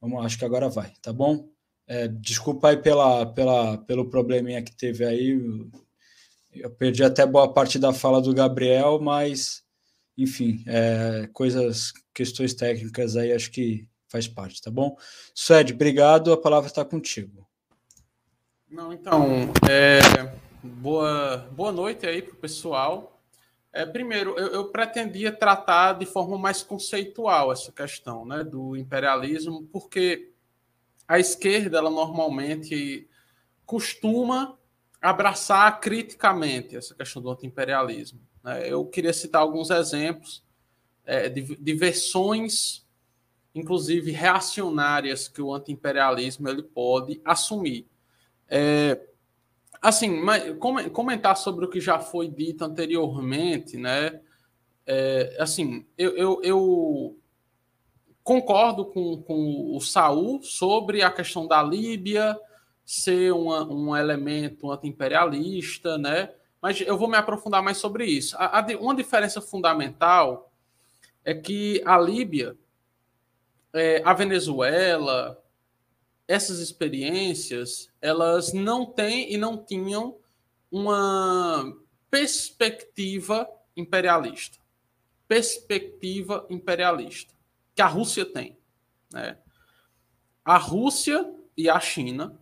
vamos, acho que agora vai, tá bom? É, desculpa aí pela, pela, pelo probleminha que teve aí. Eu perdi até boa parte da fala do Gabriel, mas enfim, é, coisas, questões técnicas aí, acho que faz parte, tá bom? Suede, obrigado, a palavra está contigo. Não, então, é, boa, boa noite aí para o pessoal. É, primeiro, eu, eu, pretendia tratar de forma mais conceitual essa questão né, do imperialismo, porque a esquerda, ela normalmente costuma abraçar criticamente essa questão do anti-imperialismo. Né? Eu queria citar alguns exemplos é, de, de, versões, inclusive reacionárias, que o anti-imperialismo ele pode assumir. É, assim, comentar sobre o que já foi dito anteriormente, né? É, assim, eu, eu, eu, concordo com, com o Saul sobre a questão da Líbia ser uma, um elemento anti-imperialista, né? Mas eu vou me aprofundar mais sobre isso. A, a, uma diferença fundamental é que a Líbia, é, a Venezuela, essas experiências, elas não têm e não tinham uma perspectiva imperialista. Perspectiva imperialista. Que a Rússia tem. Né? A Rússia e a China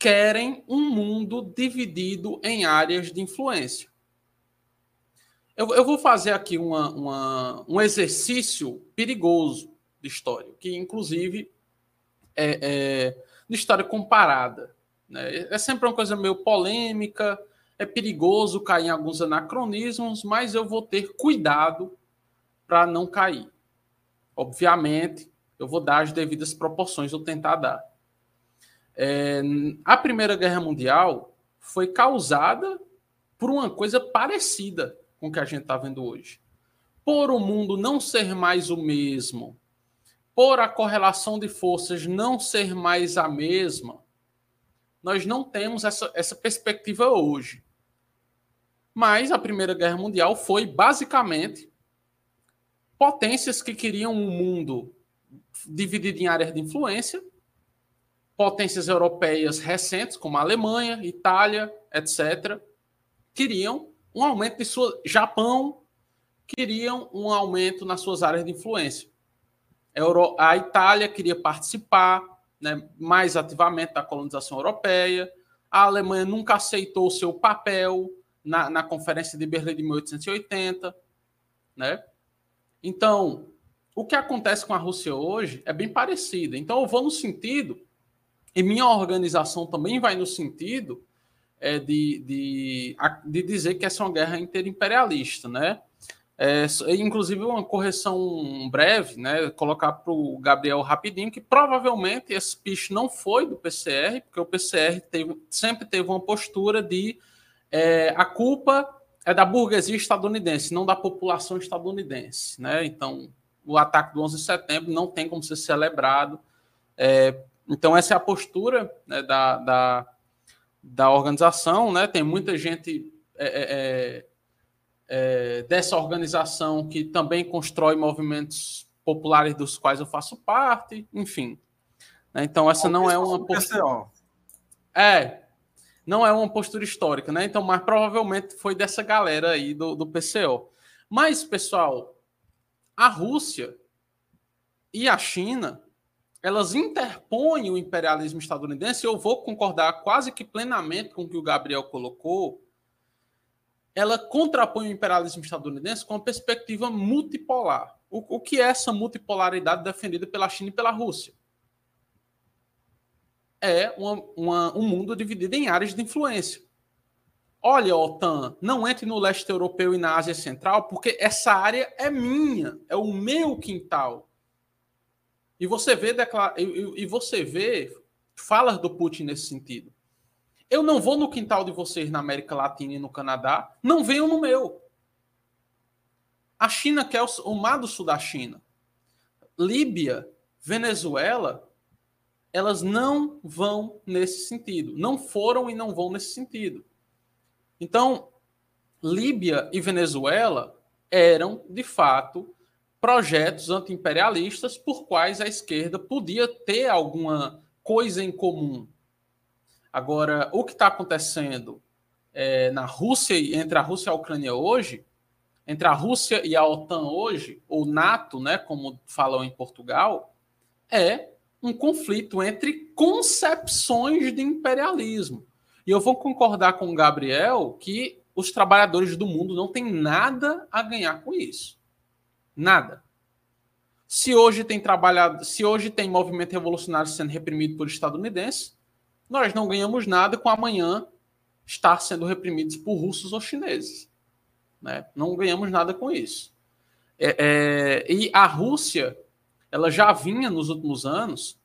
querem um mundo dividido em áreas de influência. Eu, eu vou fazer aqui uma, uma, um exercício perigoso de história, que inclusive é, é, de história comparada. Né? É sempre uma coisa meio polêmica, é perigoso cair em alguns anacronismos, mas eu vou ter cuidado para não cair. Obviamente, eu vou dar as devidas proporções, vou tentar dar. É, a Primeira Guerra Mundial foi causada por uma coisa parecida com o que a gente está vendo hoje. Por o mundo não ser mais o mesmo, por a correlação de forças não ser mais a mesma, nós não temos essa, essa perspectiva hoje. Mas a Primeira Guerra Mundial foi basicamente potências que queriam um mundo dividido em áreas de influência, potências europeias recentes, como a Alemanha, Itália, etc., queriam um aumento de sua. Japão queriam um aumento nas suas áreas de influência. A Itália queria participar né, mais ativamente da colonização europeia. A Alemanha nunca aceitou o seu papel na, na Conferência de Berlim de 1880. Né? Então, o que acontece com a Rússia hoje é bem parecido. Então, eu vou no sentido, e minha organização também vai no sentido é, de, de, de dizer que essa é uma guerra interimperialista, né? É, inclusive, uma correção breve, né? Colocar para o Gabriel rapidinho, que provavelmente esse pitch não foi do PCR, porque o PCR teve, sempre teve uma postura de é, a culpa é da burguesia estadunidense, não da população estadunidense, né? Então, o ataque do 11 de setembro não tem como ser celebrado. É, então, essa é a postura né, da, da da organização, né? Tem muita gente é, é, é, é, dessa organização que também constrói movimentos populares dos quais eu faço parte, enfim. Né? Então essa não é uma postura. É, não é uma postura histórica, né? Então, mas provavelmente foi dessa galera aí do, do PCO. Mas, pessoal, a Rússia e a China elas interpõem o imperialismo estadunidense, eu vou concordar quase que plenamente com o que o Gabriel colocou, ela contrapõe o imperialismo estadunidense com uma perspectiva multipolar. O, o que é essa multipolaridade defendida pela China e pela Rússia? É uma, uma, um mundo dividido em áreas de influência. Olha, OTAN, não entre no leste europeu e na Ásia Central, porque essa área é minha, é o meu quintal. E você vê declara... e, você vê falas do Putin nesse sentido. Eu não vou no quintal de vocês na América Latina e no Canadá, não venham no meu. A China quer o mar do sul da China. Líbia, Venezuela, elas não vão nesse sentido. Não foram e não vão nesse sentido. Então, Líbia e Venezuela eram, de fato, projetos antiimperialistas por quais a esquerda podia ter alguma coisa em comum. Agora, o que está acontecendo é, na Rússia, entre a Rússia e a Ucrânia hoje, entre a Rússia e a OTAN hoje, ou NATO, né, como falam em Portugal, é um conflito entre concepções de imperialismo. E eu vou concordar com o Gabriel que os trabalhadores do mundo não têm nada a ganhar com isso. Nada. Se hoje tem trabalhado, se hoje tem movimento revolucionário sendo reprimido por estadunidenses, nós não ganhamos nada com amanhã estar sendo reprimidos por russos ou chineses. Né? Não ganhamos nada com isso. É, é, e a Rússia, ela já vinha nos últimos anos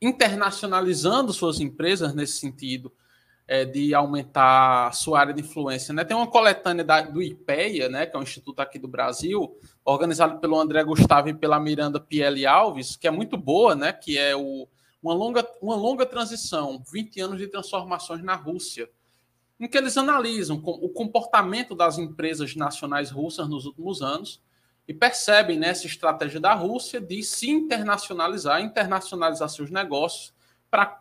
internacionalizando suas empresas nesse sentido é, de aumentar sua área de influência. Né? Tem uma coletânea da, do IPEA, né, que é um instituto aqui do Brasil, organizado pelo André Gustavo e pela Miranda Piele Alves, que é muito boa, né, que é o, uma, longa, uma longa transição, 20 anos de transformações na Rússia, em que eles analisam o comportamento das empresas nacionais russas nos últimos anos e percebem né, estratégia da Rússia de se internacionalizar, internacionalizar seus negócios para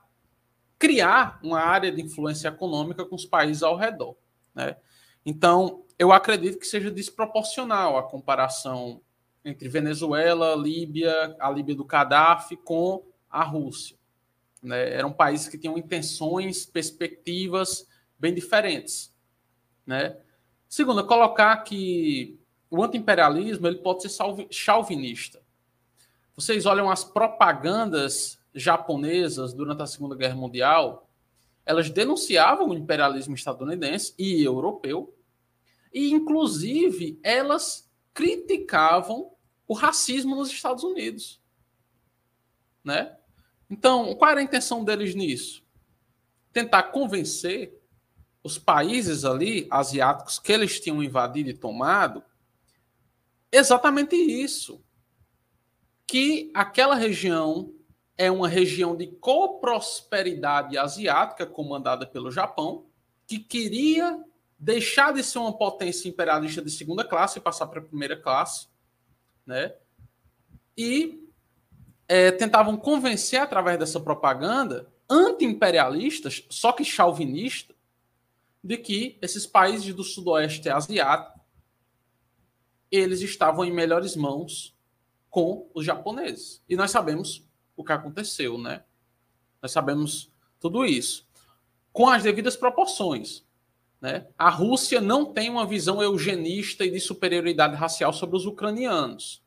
criar uma área de influência econômica com os países ao redor. Né? Então, eu acredito que seja desproporcional a comparação entre Venezuela, Líbia, a Líbia do Gaddafi com a Rússia. Né? Eram países que tinham intenções, perspectivas bem diferentes. Né? Segundo, colocar que o antiimperialismo ele pode ser chauvinista. Vocês olham as propagandas japonesas durante a Segunda Guerra Mundial, elas denunciavam o imperialismo estadunidense e europeu, e inclusive elas criticavam o racismo nos Estados Unidos, né? Então, qual era a intenção deles nisso? Tentar convencer os países ali asiáticos que eles tinham invadido e tomado exatamente isso. Que aquela região é uma região de coprosperidade asiática comandada pelo Japão, que queria deixar de ser uma potência imperialista de segunda classe e passar para a primeira classe, né? E é, tentavam convencer através dessa propaganda anti-imperialistas, só que chauvinista, de que esses países do sudoeste asiático eles estavam em melhores mãos com os japoneses. E nós sabemos o que aconteceu, né? Nós sabemos tudo isso. Com as devidas proporções. Né? A Rússia não tem uma visão eugenista e de superioridade racial sobre os ucranianos.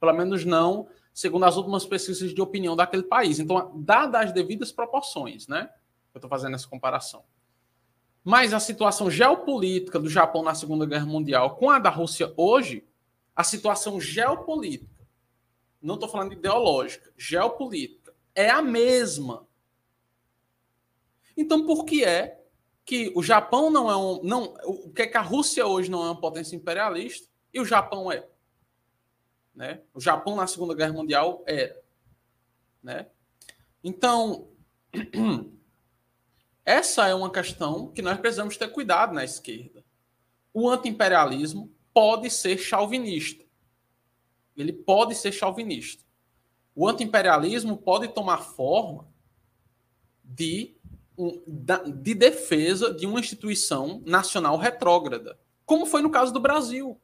Pelo menos não segundo as últimas pesquisas de opinião daquele país. Então, dadas as devidas proporções, né? Eu estou fazendo essa comparação. Mas a situação geopolítica do Japão na Segunda Guerra Mundial com a da Rússia hoje, a situação geopolítica, não estou falando ideológica, geopolítica, é a mesma. Então, por que é que o Japão não é um. Não, o que é que a Rússia hoje não é uma potência imperialista e o Japão é? Né? O Japão na Segunda Guerra Mundial era. Né? Então, <clears throat> Essa é uma questão que nós precisamos ter cuidado na esquerda. O antiimperialismo pode ser chauvinista. Ele pode ser chauvinista. O antiimperialismo pode tomar forma de, de defesa de uma instituição nacional retrógrada, como foi no caso do Brasil.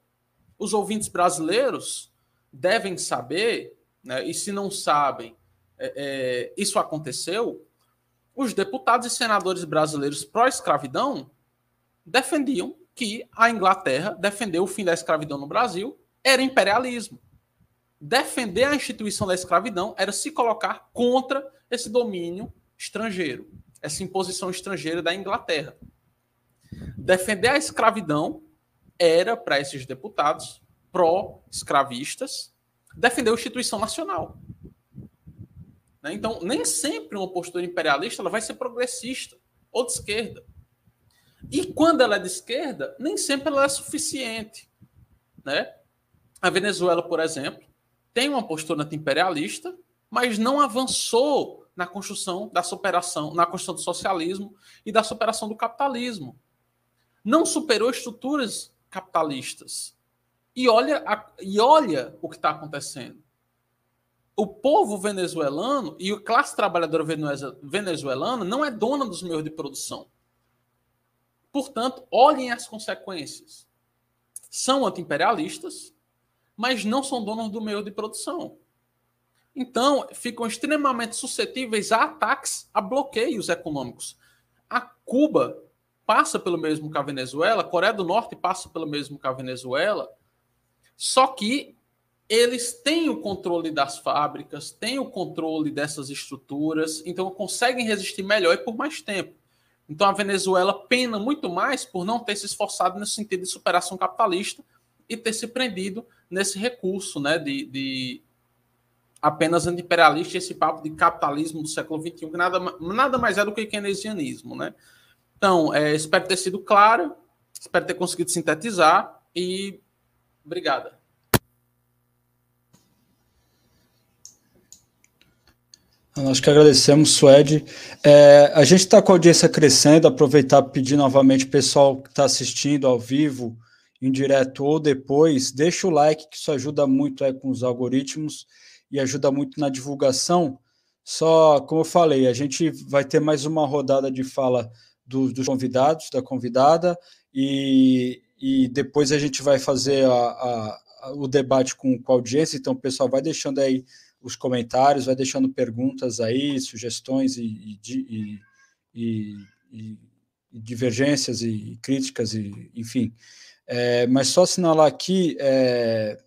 Os ouvintes brasileiros devem saber, né, e se não sabem, é, é, isso aconteceu os deputados e senadores brasileiros pró-escravidão defendiam que a Inglaterra defender o fim da escravidão no Brasil era imperialismo. Defender a instituição da escravidão era se colocar contra esse domínio estrangeiro, essa imposição estrangeira da Inglaterra. Defender a escravidão era, para esses deputados pró-escravistas, defender a instituição nacional. Né? Então, nem sempre uma postura imperialista ela vai ser progressista ou de esquerda. E quando ela é de esquerda, nem sempre ela é suficiente. Né? A Venezuela, por exemplo, tem uma postura anti-imperialista, mas não avançou na construção da superação, na construção do socialismo e da superação do capitalismo. Não superou estruturas capitalistas. E olha, a, e olha o que está acontecendo o povo venezuelano e a classe trabalhadora venezuelana não é dona dos meios de produção. Portanto, olhem as consequências. São antiimperialistas, mas não são donos do meio de produção. Então, ficam extremamente suscetíveis a ataques, a bloqueios econômicos. A Cuba passa pelo mesmo que a Venezuela, a Coreia do Norte passa pelo mesmo que a Venezuela, só que eles têm o controle das fábricas, têm o controle dessas estruturas, então conseguem resistir melhor e por mais tempo. Então a Venezuela pena muito mais por não ter se esforçado nesse sentido de superação capitalista e ter se prendido nesse recurso né, de, de apenas anti-imperialista, esse papo de capitalismo do século XXI, que nada, nada mais é do que keynesianismo. Né? Então, é, espero ter sido claro, espero ter conseguido sintetizar e obrigada. Nós que agradecemos, Suede. É, a gente está com a audiência crescendo, aproveitar para pedir novamente o pessoal que está assistindo ao vivo, em direto ou depois, deixa o like, que isso ajuda muito é, com os algoritmos e ajuda muito na divulgação. Só, como eu falei, a gente vai ter mais uma rodada de fala do, dos convidados, da convidada, e, e depois a gente vai fazer a, a, a, o debate com, com a audiência, então pessoal vai deixando aí os comentários, vai deixando perguntas aí, sugestões e, e, e, e divergências e críticas, e, enfim. É, mas só assinalar aqui, é,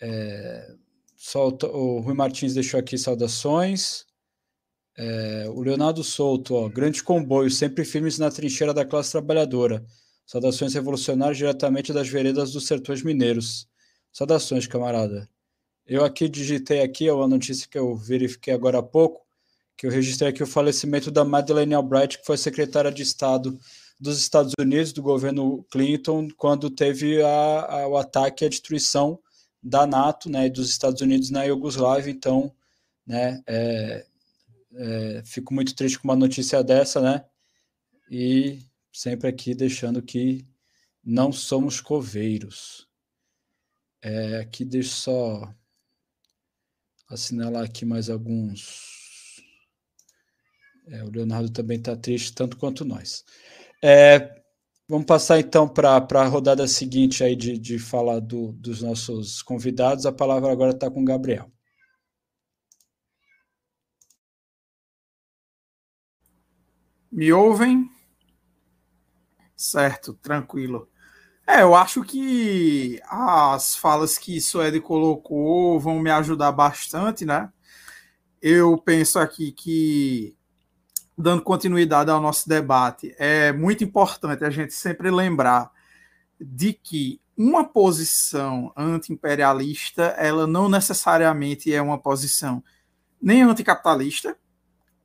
é, o, o, Rui Martins deixou aqui saudações. É, o Leonardo Souto, ó, grande comboio, sempre firmes na trincheira da classe trabalhadora. Saudações revolucionárias diretamente das veredas dos sertões mineiros. Saudações, camarada. Eu aqui digitei aqui, é uma notícia que eu verifiquei agora há pouco, que eu registrei aqui o falecimento da Madeleine Albright, que foi secretária de Estado dos Estados Unidos, do governo Clinton, quando teve a, a, o ataque e a destruição da NATO, né, dos Estados Unidos na Iugoslávia. Então, né, é, é, fico muito triste com uma notícia dessa, né, e sempre aqui deixando que não somos coveiros. É, aqui deixa só assinalar aqui mais alguns. É, o Leonardo também está triste, tanto quanto nós. É, vamos passar então para a rodada seguinte aí de, de falar do, dos nossos convidados. A palavra agora está com o Gabriel. Me ouvem? Certo, tranquilo. É, eu acho que as falas que Suede colocou vão me ajudar bastante, né? Eu penso aqui que, dando continuidade ao nosso debate, é muito importante a gente sempre lembrar de que uma posição anti-imperialista, ela não necessariamente é uma posição nem anticapitalista,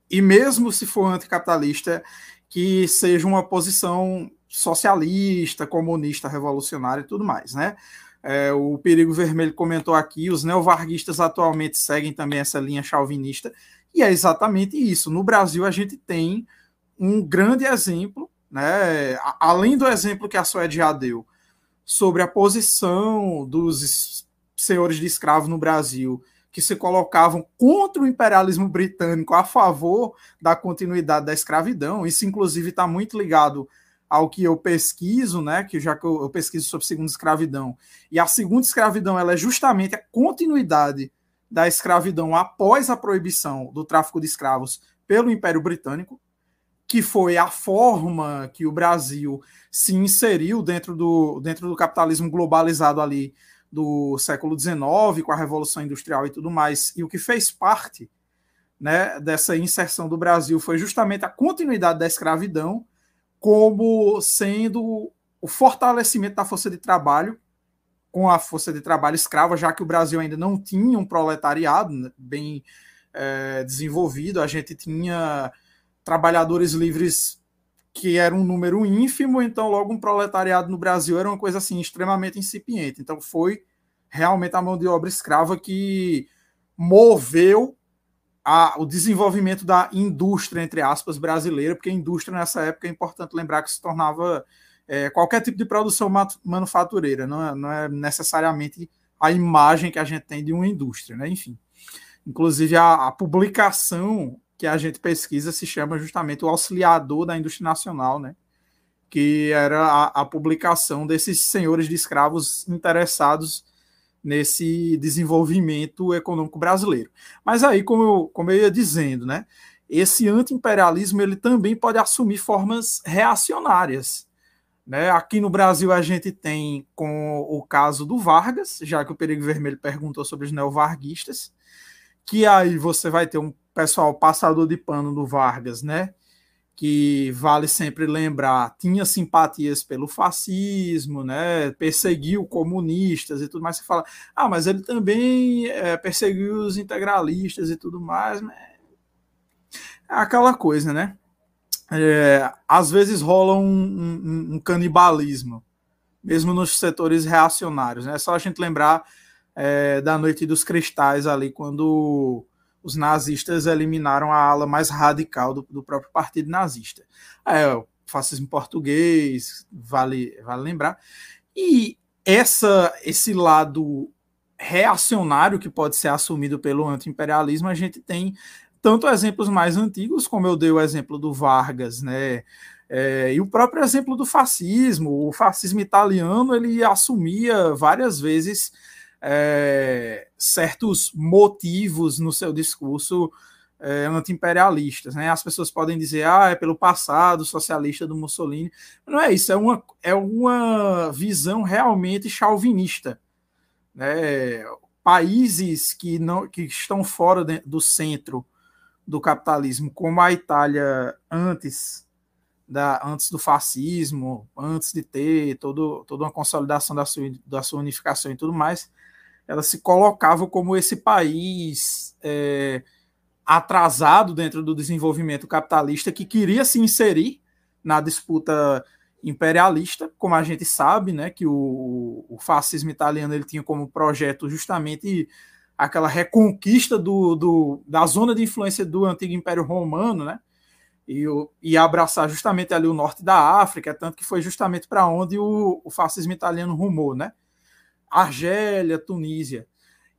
e mesmo se for anticapitalista, que seja uma posição socialista, comunista, revolucionário e tudo mais, né? É, o Perigo Vermelho comentou aqui, os neovarguistas atualmente seguem também essa linha chauvinista, e é exatamente isso. No Brasil, a gente tem um grande exemplo, né? além do exemplo que a Suede já deu, sobre a posição dos senhores de escravos no Brasil, que se colocavam contra o imperialismo britânico a favor da continuidade da escravidão. Isso, inclusive, está muito ligado ao que eu pesquiso, né, que já que eu, eu pesquiso sobre segunda escravidão, e a segunda escravidão ela é justamente a continuidade da escravidão após a proibição do tráfico de escravos pelo Império Britânico, que foi a forma que o Brasil se inseriu dentro do, dentro do capitalismo globalizado ali do século XIX, com a Revolução Industrial e tudo mais, e o que fez parte né, dessa inserção do Brasil foi justamente a continuidade da escravidão como sendo o fortalecimento da força de trabalho com a força de trabalho escrava, já que o Brasil ainda não tinha um proletariado né, bem é, desenvolvido, a gente tinha trabalhadores livres que era um número ínfimo, então logo um proletariado no Brasil era uma coisa assim extremamente incipiente. Então foi realmente a mão de obra escrava que moveu a, o desenvolvimento da indústria, entre aspas, brasileira, porque a indústria nessa época é importante lembrar que se tornava é, qualquer tipo de produção manufatureira, não é, não é, necessariamente a imagem que a gente tem de uma indústria, né? Enfim. Inclusive, a, a publicação que a gente pesquisa se chama justamente o Auxiliador da Indústria Nacional, né? Que era a, a publicação desses senhores de escravos interessados nesse desenvolvimento econômico brasileiro. Mas aí, como eu, como eu ia dizendo, né, esse anti-imperialismo ele também pode assumir formas reacionárias. Né? Aqui no Brasil a gente tem com o caso do Vargas, já que o Perigo Vermelho perguntou sobre os neovarguistas, que aí você vai ter um pessoal passador de pano do Vargas, né? Que vale sempre lembrar, tinha simpatias pelo fascismo, né? Perseguiu comunistas e tudo mais. Você fala, ah, mas ele também é, perseguiu os integralistas e tudo mais. É aquela coisa, né? É, às vezes rola um, um, um, canibalismo, mesmo nos setores reacionários. Né? É só a gente lembrar é, da Noite dos Cristais ali, quando os nazistas eliminaram a ala mais radical do, do próprio partido nazista. É, o fascismo português, vale, vale lembrar. E essa, esse lado reacionário que pode ser assumido pelo anti-imperialismo, a gente tem tanto exemplos mais antigos, como eu dei o exemplo do Vargas, né? É, e o próprio exemplo do fascismo, o fascismo italiano, ele assumia várias vezes é, certos motivos no seu discurso é, anti-imperialistas. Né? As pessoas podem dizer, ah, é pelo passado socialista do Mussolini. Não é isso, é uma, é uma visão realmente chauvinista. Né? Países que, não, que estão fora de, do centro do capitalismo, como a Itália antes da, antes do fascismo, antes de ter todo, toda uma consolidação da sua, da sua unificação e tudo mais, ela se colocava como esse país é, atrasado dentro do desenvolvimento capitalista que queria se inserir na disputa imperialista, como a gente sabe, né, que o, o fascismo italiano ele tinha como projeto justamente aquela reconquista do, do, da zona de influência do antigo Império Romano, né? E, e abraçar justamente ali o norte da África, tanto que foi justamente para onde o, o fascismo italiano rumou, né? Argélia, Tunísia.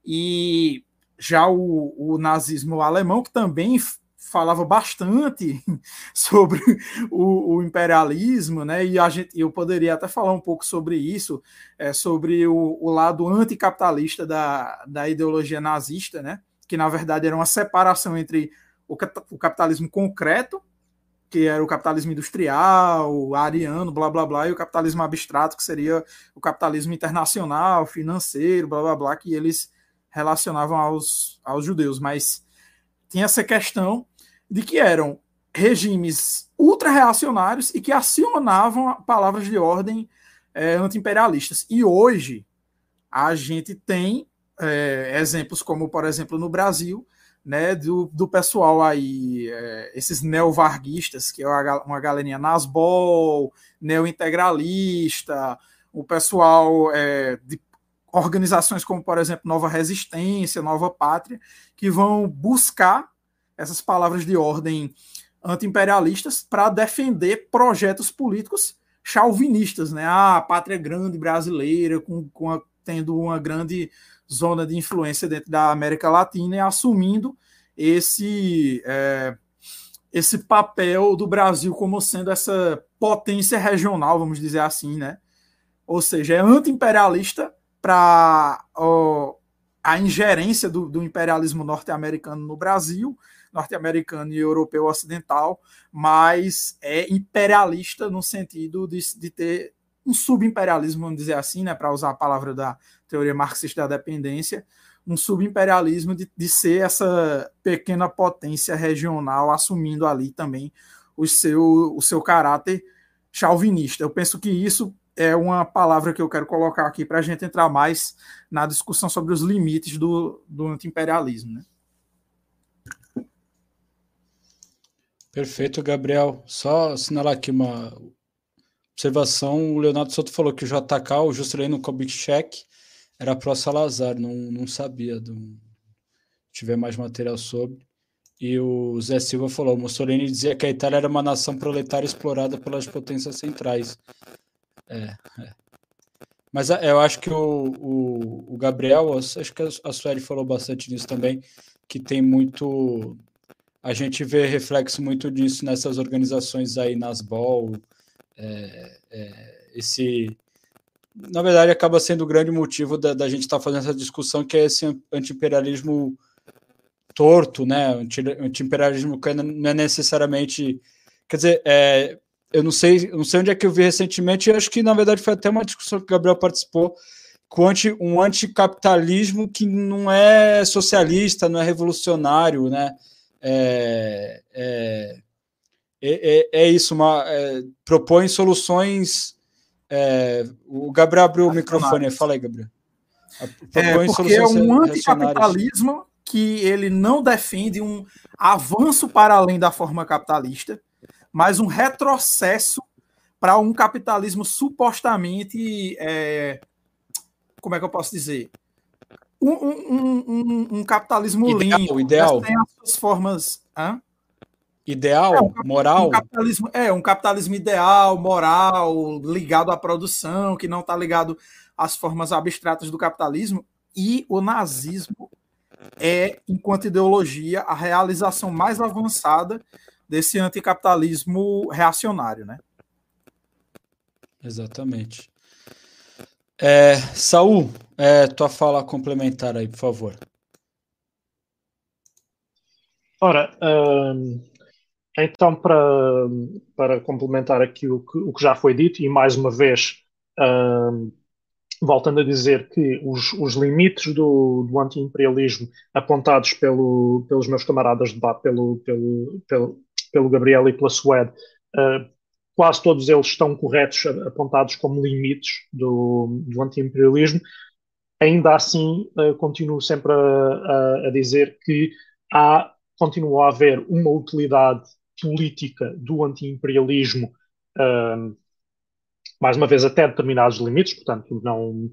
E já o, o nazismo alemão, que também falava bastante <laughs> sobre o, o, imperialismo, né? E a gente, eu poderia até falar um pouco sobre isso, é, sobre o, o lado anticapitalista da, da ideologia nazista, né? Que na verdade era uma separação entre o, o capitalismo concreto, que era o capitalismo industrial, ariano, blá blá blá, e o capitalismo abstrato, que seria o capitalismo internacional, financeiro, blá blá blá, que eles relacionavam aos, aos judeus. Mas tinha essa questão de que eram regimes ultra-reacionários e que acionavam palavras de ordem é, anti-imperialistas. E hoje a gente tem é, exemplos como, por exemplo, no Brasil, né, do, do pessoal aí, é, esses neovarguistas, que é uma galerinha Nasbol, neointegralista, o pessoal é, de organizações como, por exemplo, Nova Resistência, Nova Pátria, que vão buscar essas palavras de ordem anti-imperialistas para defender projetos políticos chauvinistas, né? Ah, a pátria grande brasileira, com, com a, tendo uma grande zona de influência dentro da América Latina e assumindo esse, é, esse papel do Brasil como sendo essa potência regional, vamos dizer assim, né? Ou seja, é anti-imperialista para a ingerência do, do imperialismo norte-americano no Brasil norte-americano e europeu ocidental, mas é imperialista no sentido de, de ter um subimperialismo, vamos dizer assim, né, para usar a palavra da teoria marxista da dependência, um subimperialismo de, de ser essa pequena potência regional assumindo ali também o seu, o seu caráter chauvinista. Eu penso que isso é uma palavra que eu quero colocar aqui para a gente entrar mais na discussão sobre os limites do, do anti-imperialismo. Né? Perfeito, Gabriel. Só assinalar aqui uma observação. O Leonardo Soto falou que o JK, o Juscelino Kubitschek, era pró-Salazar. Não, não sabia. Do... Se tiver mais material sobre. E o Zé Silva falou: Mussolini dizia que a Itália era uma nação proletária explorada pelas potências centrais. É, é. Mas é, eu acho que o, o, o Gabriel, acho que a Sueli falou bastante nisso também, que tem muito a gente vê reflexo muito disso nessas organizações aí, nas BOL, é, é, esse na verdade, acaba sendo o grande motivo da, da gente estar tá fazendo essa discussão, que é esse anti-imperialismo torto, né? Anti-imperialismo que não é necessariamente. Quer dizer, é, eu não sei, não sei onde é que eu vi recentemente, eu acho que na verdade foi até uma discussão que o Gabriel participou, com anti, um anticapitalismo que não é socialista, não é revolucionário, né? É, é, é, é, é isso, uma, é, propõe soluções. É, o Gabriel abriu o microfone, fala aí, Gabriel. É, porque é um anticapitalismo que ele não defende um avanço para além da forma capitalista, mas um retrocesso para um capitalismo supostamente. É, como é que eu posso dizer? Um, um, um, um capitalismo ideal, limpo. Ideal. Tem as suas formas. Hã? Ideal, é, moral. capitalismo, é, um capitalismo ideal, moral, ligado à produção, que não está ligado às formas abstratas do capitalismo. E o nazismo é, enquanto ideologia, a realização mais avançada desse anticapitalismo reacionário, né? Exatamente. É, Saul, é, tua fala complementar aí, por favor. Ora, hum, então, para, para complementar aqui o que, o que já foi dito, e mais uma vez, hum, voltando a dizer que os, os limites do, do anti-imperialismo apontados pelo, pelos meus camaradas de debate, pelo, pelo, pelo, pelo Gabriel e pela Suede, uh, quase todos eles estão corretos, apontados como limites do, do anti-imperialismo. Ainda assim, uh, continuo sempre a, a, a, dizer que há, continua a haver uma utilidade política do anti-imperialismo, uh, mais uma vez, até determinados limites, portanto, não,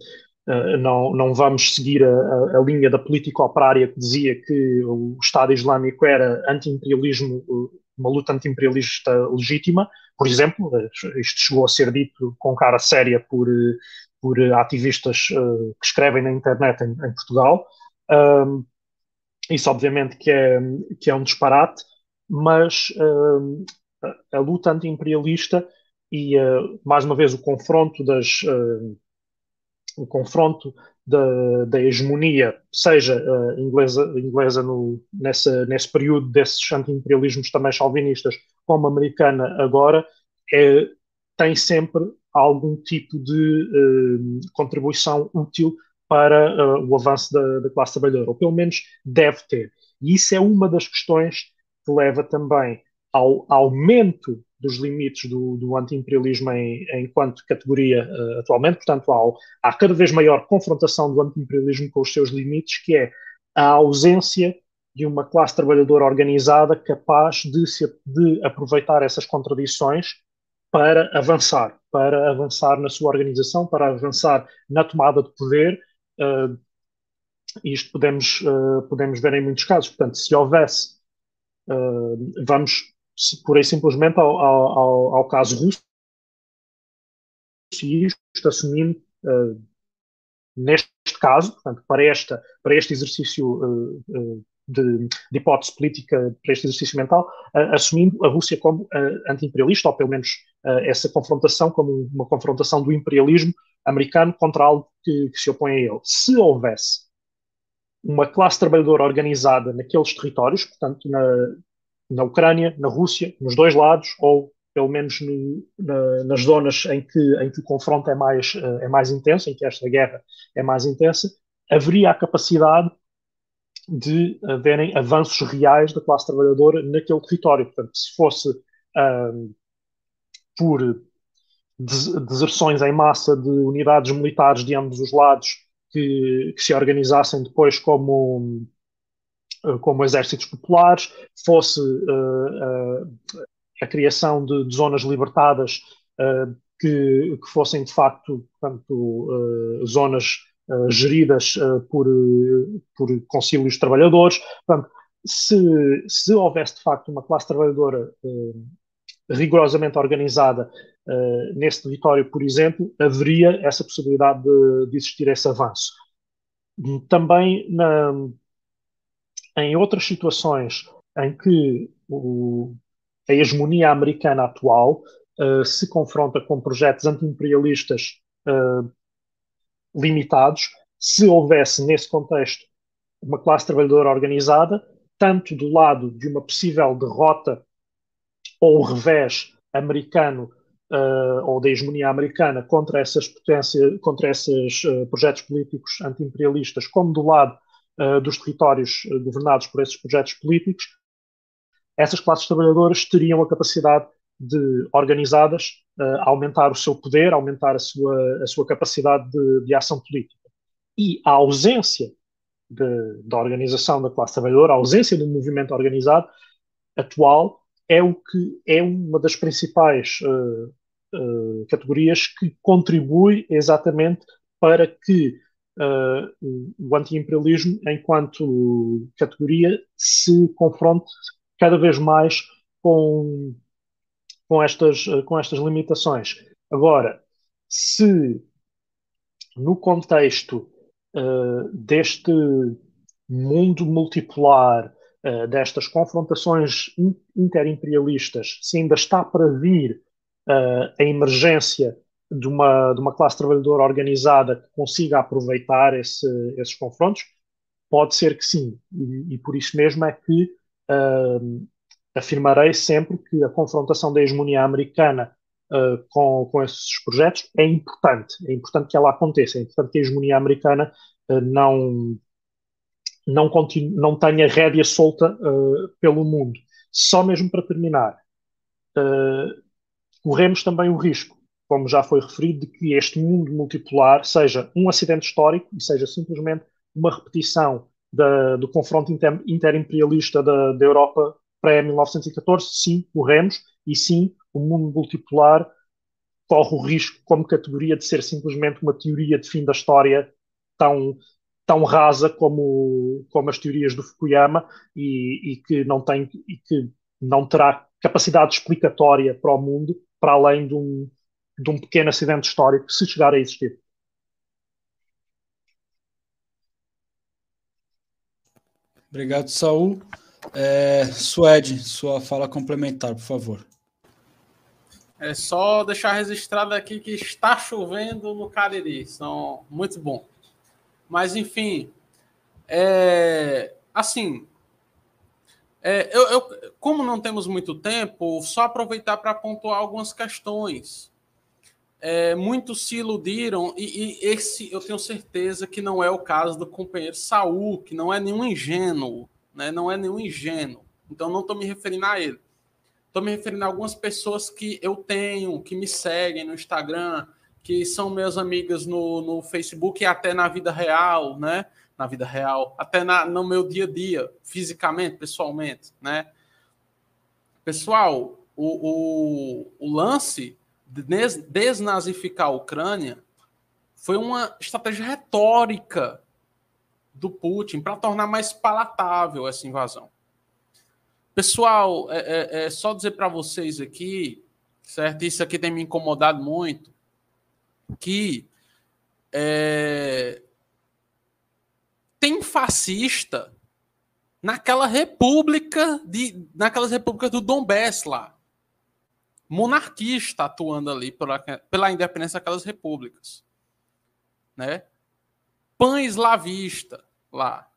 Uh, não, não vamos seguir a, a, linha da política operária que dizia que o Estado Islâmico era anti-imperialismo uma luta anti-imperialista legítima, por exemplo, isto chegou a ser dito com cara séria por, por ativistas uh, que escrevem na internet em, em Portugal. Um, isso, obviamente, que é, que é um disparate, mas uh, a, luta anti-imperialista e, uh, mais uma vez, o confronto das. o confronto da, da hegemonia, seja uh, inglesa, inglesa no, nessa, nesse período desses anti-imperialismos também chauvinistas, como americana agora, é, tem sempre algum tipo de uh, contribuição útil para uh, o avanço da, da classe trabalhadora, ou pelo menos deve ter. E isso é uma das questões que leva também ao aumento dos limites do, do anti-imperialismo em, enquanto categoria uh, atualmente, portanto, há, há cada vez maior confrontação do anti-imperialismo com os seus limites, que é a ausência de uma classe trabalhadora organizada capaz de, se, de aproveitar essas contradições para avançar, para avançar na sua organização, para avançar na tomada de poder. Uh, isto podemos, uh, podemos ver em muitos casos. Portanto, se houvesse, uh, vamos pura e simplesmente ao, ao, ao caso russo, e isto assumindo uh, neste caso, portanto, para, esta, para este exercício de, de, hipótese política, para este exercício mental, assumindo a Rússia como anti-imperialista, ou pelo menos essa confrontação como uma confrontação do imperialismo americano contra algo que, que se opõe a ele. Se houvesse uma classe trabalhadora organizada naqueles territórios, portanto, na, na Ucrânia, na Rússia, nos dois lados, ou pelo menos no, na, nas zonas em que, em que o confronto é mais, eh, é mais intenso, em que esta guerra é mais intensa, haveria a capacidade de haverem avanços reais da classe trabalhadora naquele território. Portanto, se fosse por deserções em massa de unidades militares de ambos os lados que, que se organizassem depois como eh, como exércitos populares, fosse uh, uh, a criação de, de zonas libertadas uh, que, que, fossem de facto portanto, zonas geridas por, por concílios trabalhadores. Portanto, se, se houvesse de facto uma classe trabalhadora rigorosamente organizada nesse território, por exemplo, haveria essa possibilidade de, de existir esse avanço. Também na, em outras situações em que o, a hegemonia americana atual uh, se confronta com projetos anti-imperialistas uh, limitados se houvesse nesse contexto uma classe trabalhadora organizada, tanto do lado de uma possível derrota ou revés americano uh, ou da hegemonia americana contra essas potências, contra esses uh, projetos políticos anti-imperialistas, como do lado uh, dos territórios governados por esses projetos políticos, essas classes trabalhadoras teriam a capacidade de, organizadas, aumentar o seu poder, aumentar a sua, a sua capacidade de, de ação política. E a ausência da organização da classe trabalhadora, a ausência do movimento organizado atual é o que é uma das principais uh, uh, categorias que contribui exatamente para que uh, o anti-imperialismo, enquanto categoria, se confronte cada vez mais com, com, estas, com estas limitações. Agora, se no contexto deste mundo multipolar, uh, destas confrontações interimperialistas, se ainda está para vir uh, a emergência de uma, de uma classe trabalhadora organizada que consiga aproveitar esse, esses confrontos? Pode ser que sim, e, e por isso mesmo é que uh, afirmarei sempre que a confrontação da hegemonia americana uh, com, com esses projetos é importante, é importante que ela aconteça, é importante que a hegemonia americana uh, não, não, continue, não tenha rédea solta pelo mundo. Só mesmo para terminar, corremos também o risco, como já foi referido, de que este mundo multipolar seja um acidente histórico e seja simplesmente uma repetição da, do confronto inter, interimperialista da, da Europa pré-1914. Sim, corremos, e sim, o mundo multipolar corre o risco, como categoria, de ser simplesmente uma teoria de fim da história tão, tão rasa como, como as teorias do Fukuyama e, e, que não tem e que não terá capacidade explicatória para o mundo para além de um, de um pequeno acidente histórico, se chegar a existir. Obrigado, Saul. É, Suede, sua fala complementar, por favor. É só deixar registrado aqui que está chovendo no Cariri. São muito bom. Mas, enfim, é, assim, é, eu, eu, como não temos muito tempo, só aproveitar para pontuar algumas questões. É, muitos se iludiram, e, e, esse eu tenho certeza que não é o caso do companheiro Saul, que não é nenhum ingênuo, né? não é nenhum ingênuo. Então não estou me referindo a ele. Estou me referindo a algumas pessoas que eu tenho, que me seguem no Instagram, que são minhas amigas no, no Facebook e até na vida real, né? na vida real, até na, no meu dia a dia, fisicamente, pessoalmente, né? Pessoal, o, o, o lance de desnazificar a Ucrânia foi uma estratégia retórica do Putin para tornar mais palatável essa invasão. Pessoal, é, é, é só dizer para vocês aqui, certo? Isso aqui tem me incomodado muito, que é, tem fascista naquela república de naquelas repúblicas do Donbass lá. Monarquista atuando ali pela, pela independência daquelas repúblicas. Né? Pan-eslavista lá.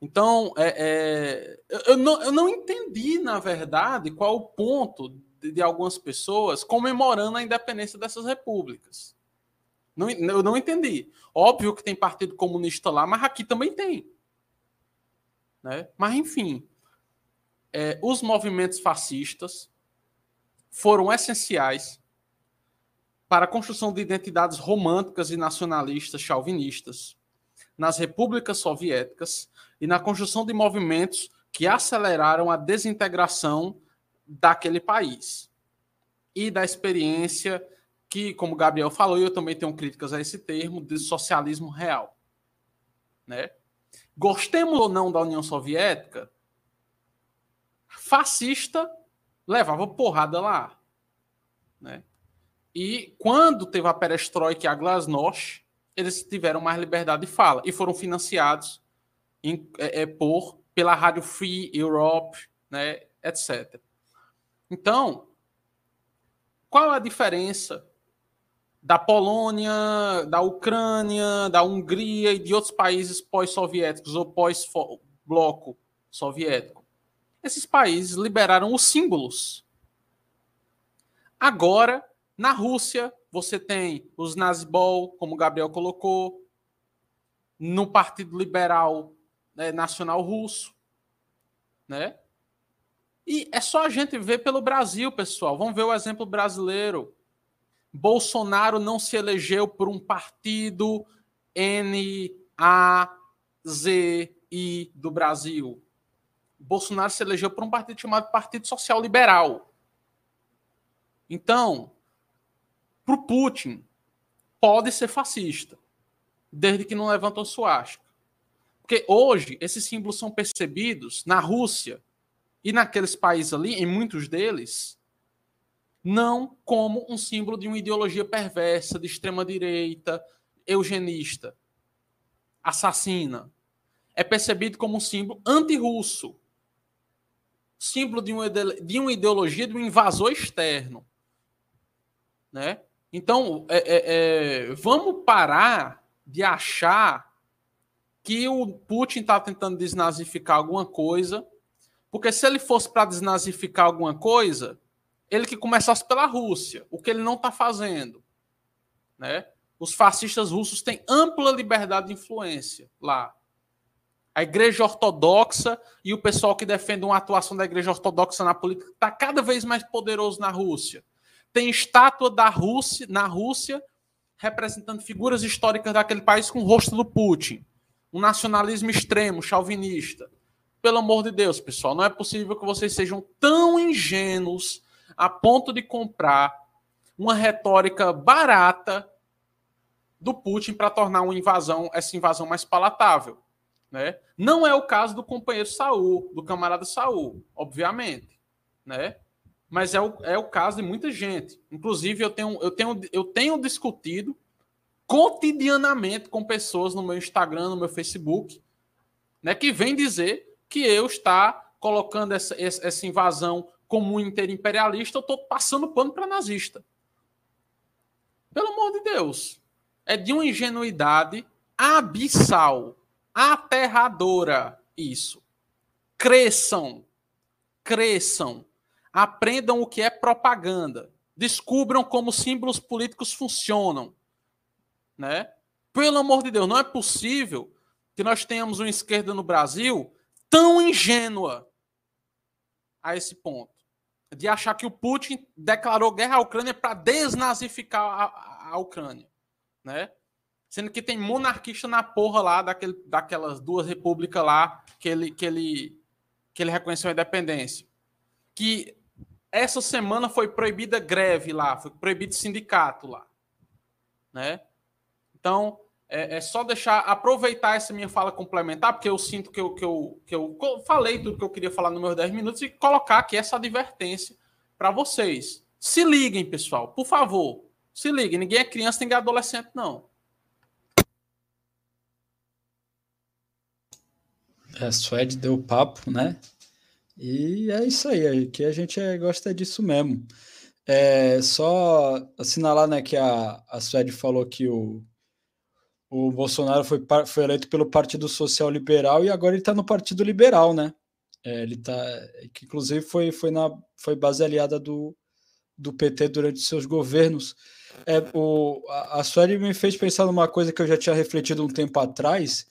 Então, é, é, eu, não, eu não entendi, na verdade, qual o ponto de, algumas pessoas comemorando a independência dessas repúblicas. Não, eu não entendi. Óbvio que tem Partido Comunista lá, mas aqui também tem. Né? Mas, enfim, é, os movimentos fascistas foram essenciais para a construção de identidades românticas e nacionalistas chauvinistas nas repúblicas soviéticas e na construção de movimentos que aceleraram a desintegração daquele país e da experiência que, como o Gabriel falou, eu também tenho críticas a esse termo, de socialismo real. Né? Gostemos ou não da União Soviética, fascista levava porrada lá. Né? E quando teve a perestroika e a glasnost, eles tiveram mais liberdade de fala e foram financiados em, é, é, por pela Rádio Free Europe, né, etc. Então, qual a diferença da Polônia, da Ucrânia, da Hungria e de outros países pós-soviéticos ou pós-bloco soviético. Esses países liberaram os símbolos. Agora, na Rússia, você tem os nazibol, como o Gabriel colocou, no Partido Liberal né, Nacional Russo, né? E é só a gente ver pelo Brasil, pessoal. Vamos ver o exemplo brasileiro. Bolsonaro não se elegeu por um partido N, A, Z, I do Brasil. Bolsonaro se elegeu por um partido chamado Partido Social Liberal. Então, para o Putin, pode ser fascista, desde que não levantou suástica. Porque hoje, esses símbolos são percebidos na Rússia e naqueles países ali, em muitos deles, não como um símbolo de uma ideologia perversa, de extrema-direita, eugenista, assassina. É percebido como um símbolo anti-russo, símbolo de uma, de uma ideologia de um invasor externo. Né? Então, é, é, é, vamos parar de achar que o Putin está tentando desnazificar alguma coisa, porque se ele fosse para desnazificar alguma coisa, ele que começasse pela Rússia, o que ele não está fazendo. Né? Os fascistas russos têm ampla liberdade de influência lá. A igreja ortodoxa e o pessoal que defende uma atuação da igreja ortodoxa na política está cada vez mais poderoso na Rússia. Tem estátua da Rússia na Rússia representando figuras históricas daquele país com o rosto do Putin. Um nacionalismo extremo, chauvinista. Pelo amor de Deus, pessoal, não é possível que vocês sejam tão ingênuos a ponto de comprar uma retórica barata do Putin para tornar uma invasão, essa invasão mais palatável. Né? Não é o caso do companheiro Saul, do camarada Saul, obviamente. Né? Mas é o, é o caso de muita gente. Inclusive, eu tenho, eu, tenho, eu tenho discutido cotidianamente com pessoas no meu Instagram, no meu Facebook, né, que vem dizer que eu está colocando essa, essa invasão como interimperialista, eu estou passando pano para nazista. Pelo amor de Deus. É de uma ingenuidade abissal, aterradora isso. Cresçam, cresçam, aprendam o que é propaganda, descubram como símbolos políticos funcionam, né? Pelo amor de Deus, não é possível que nós tenhamos uma esquerda no Brasil tão ingênua a esse ponto de achar que o Putin declarou guerra à Ucrânia para desnazificar a, a, Ucrânia, né? Sendo que tem monarquista na porra lá daquele, daquelas duas repúblicas lá que ele, que ele, que ele reconheceu a independência. Que essa semana foi proibida greve lá, foi proibido sindicato lá, né? Então, é, é, só deixar, aproveitar essa minha fala complementar, porque eu sinto que eu, que, eu, que eu falei tudo que eu queria falar nos meus 10 minutos e colocar aqui essa advertência para vocês. Se liguem, pessoal, por favor. Se liguem. Ninguém é criança, ninguém é adolescente, não. É, Suede deu papo, né? E é isso aí, que a gente é, gosta disso mesmo. É, só assinalar né, que a, a Suede falou que o, o Bolsonaro foi, foi eleito pelo Partido Social Liberal e agora ele está no Partido Liberal, né? É, ele tá, que inclusive foi, foi, na, foi base aliada do, do PT durante seus governos. É, o, a, a Sueli me fez pensar numa coisa que eu já tinha refletido um tempo atrás,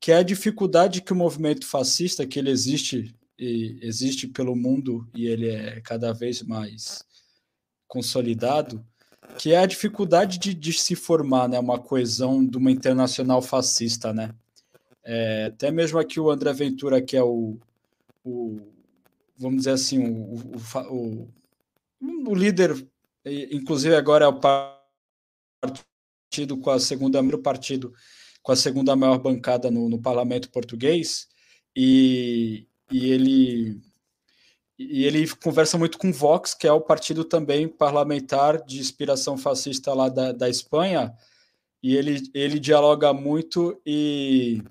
que é a dificuldade que o movimento fascista, que ele existe e existe pelo mundo e ele é cada vez mais consolidado, que é a dificuldade de, de se formar né, uma coesão de uma internacional fascista. Né? É, até mesmo aqui o André Ventura, que é o, o vamos dizer assim, o, o, o, líder, inclusive agora é o partido com a segunda maior partido com a segunda maior bancada no, no parlamento português e, e ele e ele conversa muito com Vox, que é o partido também parlamentar de inspiração fascista lá da, da Espanha, e ele, ele dialoga muito e,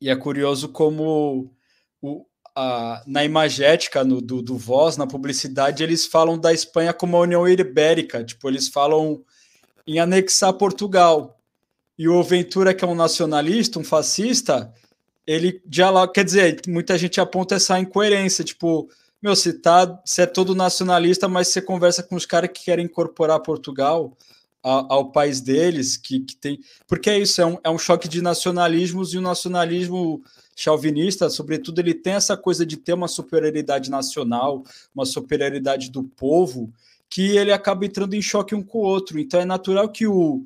e é curioso como o, a, na imagética no, do, do Voz, na publicidade, eles falam da Espanha como a União Ibérica, tipo, eles falam em anexar Portugal. E o Ventura, que é um nacionalista, um fascista, ele dialoga. Quer dizer, muita gente aponta essa incoerência, tipo, meu, você, tá, você é todo nacionalista, mas você conversa com os caras que querem incorporar Portugal ao, ao país deles, que, que tem. Porque é isso, é um, é um choque de nacionalismos e o nacionalismo chauvinista, sobretudo, ele tem essa coisa de ter uma superioridade nacional, uma superioridade do povo, que ele acaba entrando em choque um com o outro. Então é natural que o,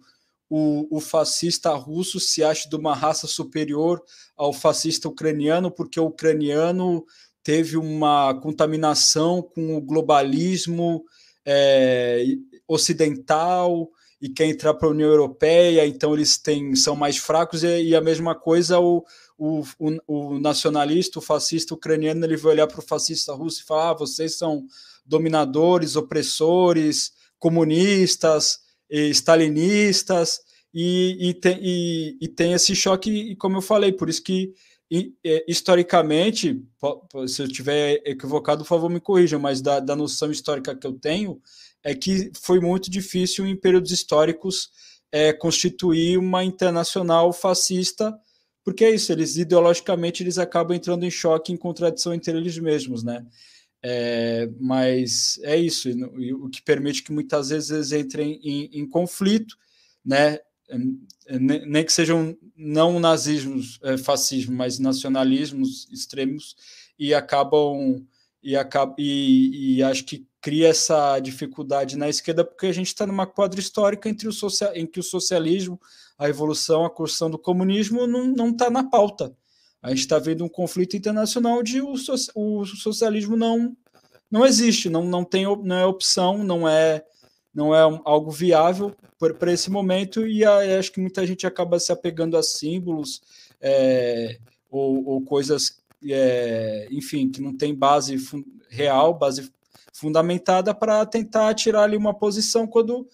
o, o, fascista russo se ache de uma raça superior ao fascista ucraniano, porque o ucraniano teve uma contaminação com o globalismo é, ocidental e quer entrar para a União Europeia, então eles têm, são mais fracos, e, e a mesma coisa o, o, o, o, nacionalista, o fascista ucraniano, ele vai olhar para o fascista russo e falar: ah, vocês são dominadores, opressores, comunistas, stalinistas, e, e, tem, e, e tem esse choque, e como eu falei, por isso que é, historicamente, se eu estiver equivocado, por favor, me corrijam, mas da, da noção histórica que eu tenho, é que foi muito difícil em períodos históricos é, constituir uma internacional fascista, porque é isso, eles ideologicamente eles acabam entrando em choque, em contradição entre eles mesmos, né? É, mas é isso, o que permite que muitas vezes eles entrem em, em conflito, né? Nem que sejam não nazismos, é, fascismo, mas nacionalismos extremos e acabam e acaba e, e, acho que cria essa dificuldade na esquerda porque a gente está numa quadra histórica entre o social, em que o socialismo, a evolução, a construção do comunismo não está na pauta. A gente está vendo um conflito internacional de o, o socialismo não não existe, não, não tem não é opção, não é não é um, algo viável para esse momento e acho que muita gente acaba se apegando a símbolos é, ou, ou, coisas, é, enfim, que não tem base real, base fundamentada para tentar tirar ali uma posição quando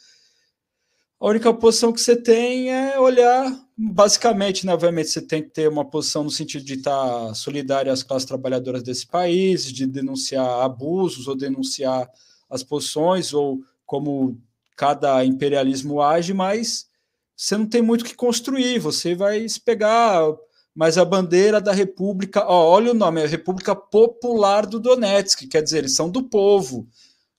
a única posição que você tem é olhar, basicamente, né, obviamente, você tem que ter uma posição no sentido de estar solidário às classes trabalhadoras desse país, de denunciar abusos ou denunciar as posições ou como cada imperialismo age, mas você não tem muito o que construir, você vai se pegar, mas a bandeira da República, ó, olha o nome, é República Popular do Donetsk, quer dizer, eles são do povo.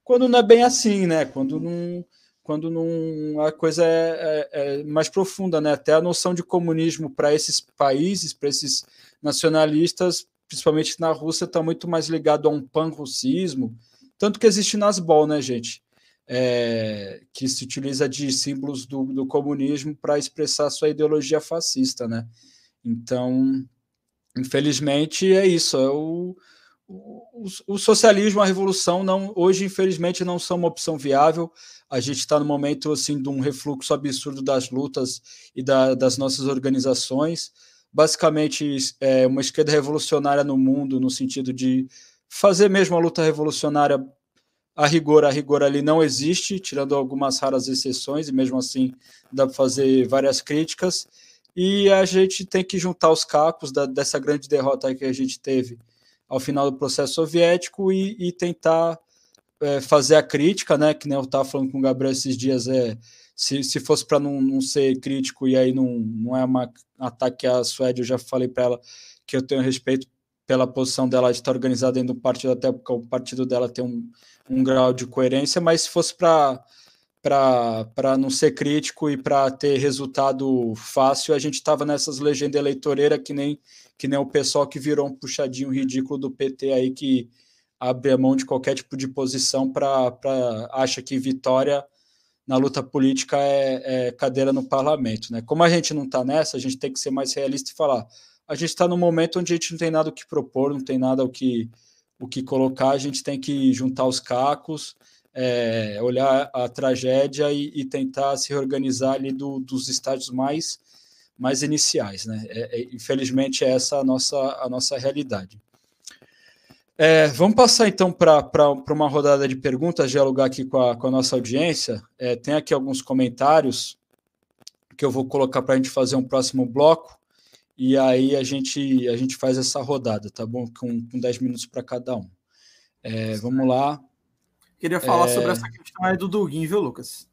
Quando não é bem assim, né? Quando não, quando não a coisa é, é, é mais profunda, né? Até a noção de comunismo para esses países, para esses nacionalistas, principalmente na Rússia, está muito mais ligado a um pan-russismo, tanto que existe Nasbol, né, gente? É, que se utiliza de símbolos do, do comunismo para expressar sua ideologia fascista, né? Então, infelizmente, é isso. É o, o, o, socialismo, a revolução, não, hoje, infelizmente, não são uma opção viável. A gente está no momento assim de um refluxo absurdo das lutas e da, das nossas organizações. Basicamente, é uma esquerda revolucionária no mundo, no sentido de fazer mesmo a luta revolucionária a rigor, a rigor ali não existe, tirando algumas raras exceções, e mesmo assim dá para fazer várias críticas. E a gente tem que juntar os cacos da, dessa grande derrota que a gente teve ao final do processo soviético e, e tentar é, fazer a crítica, né? Que nem eu estava falando com o Gabriel esses dias, é, se, se fosse para não, não ser crítico e aí não, não é um ataque à Suécia, eu já falei para ela que eu tenho respeito pela posição dela de estar organizada dentro do partido, até porque o partido dela tem um, um grau de coerência, mas se fosse para para não ser crítico e para ter resultado fácil, a gente estava nessas legendas eleitoreiras que nem, que nem o pessoal que virou um puxadinho ridículo do PT aí que abre a mão de qualquer tipo de posição para acha que vitória na luta política é, é, cadeira no parlamento. Né? Como a gente não está nessa, a gente tem que ser mais realista e falar a gente está num momento onde a gente não tem nada o que propor, não tem nada o que, o que colocar, a gente tem que juntar os cacos, é, olhar a tragédia e, e, tentar se reorganizar ali do, dos estágios mais, mais iniciais. Né? É, é, infelizmente, é essa a nossa, a nossa realidade. É, vamos passar então para uma rodada de perguntas, dialogar aqui com a, com a nossa audiência. É, tem aqui alguns comentários que eu vou colocar para a gente fazer um próximo bloco e aí a gente, a gente faz essa rodada, tá bom? Com, com 10 minutos para cada um. É, vamos lá. Queria falar é... sobre essa questão aí do Duguin, viu, Lucas?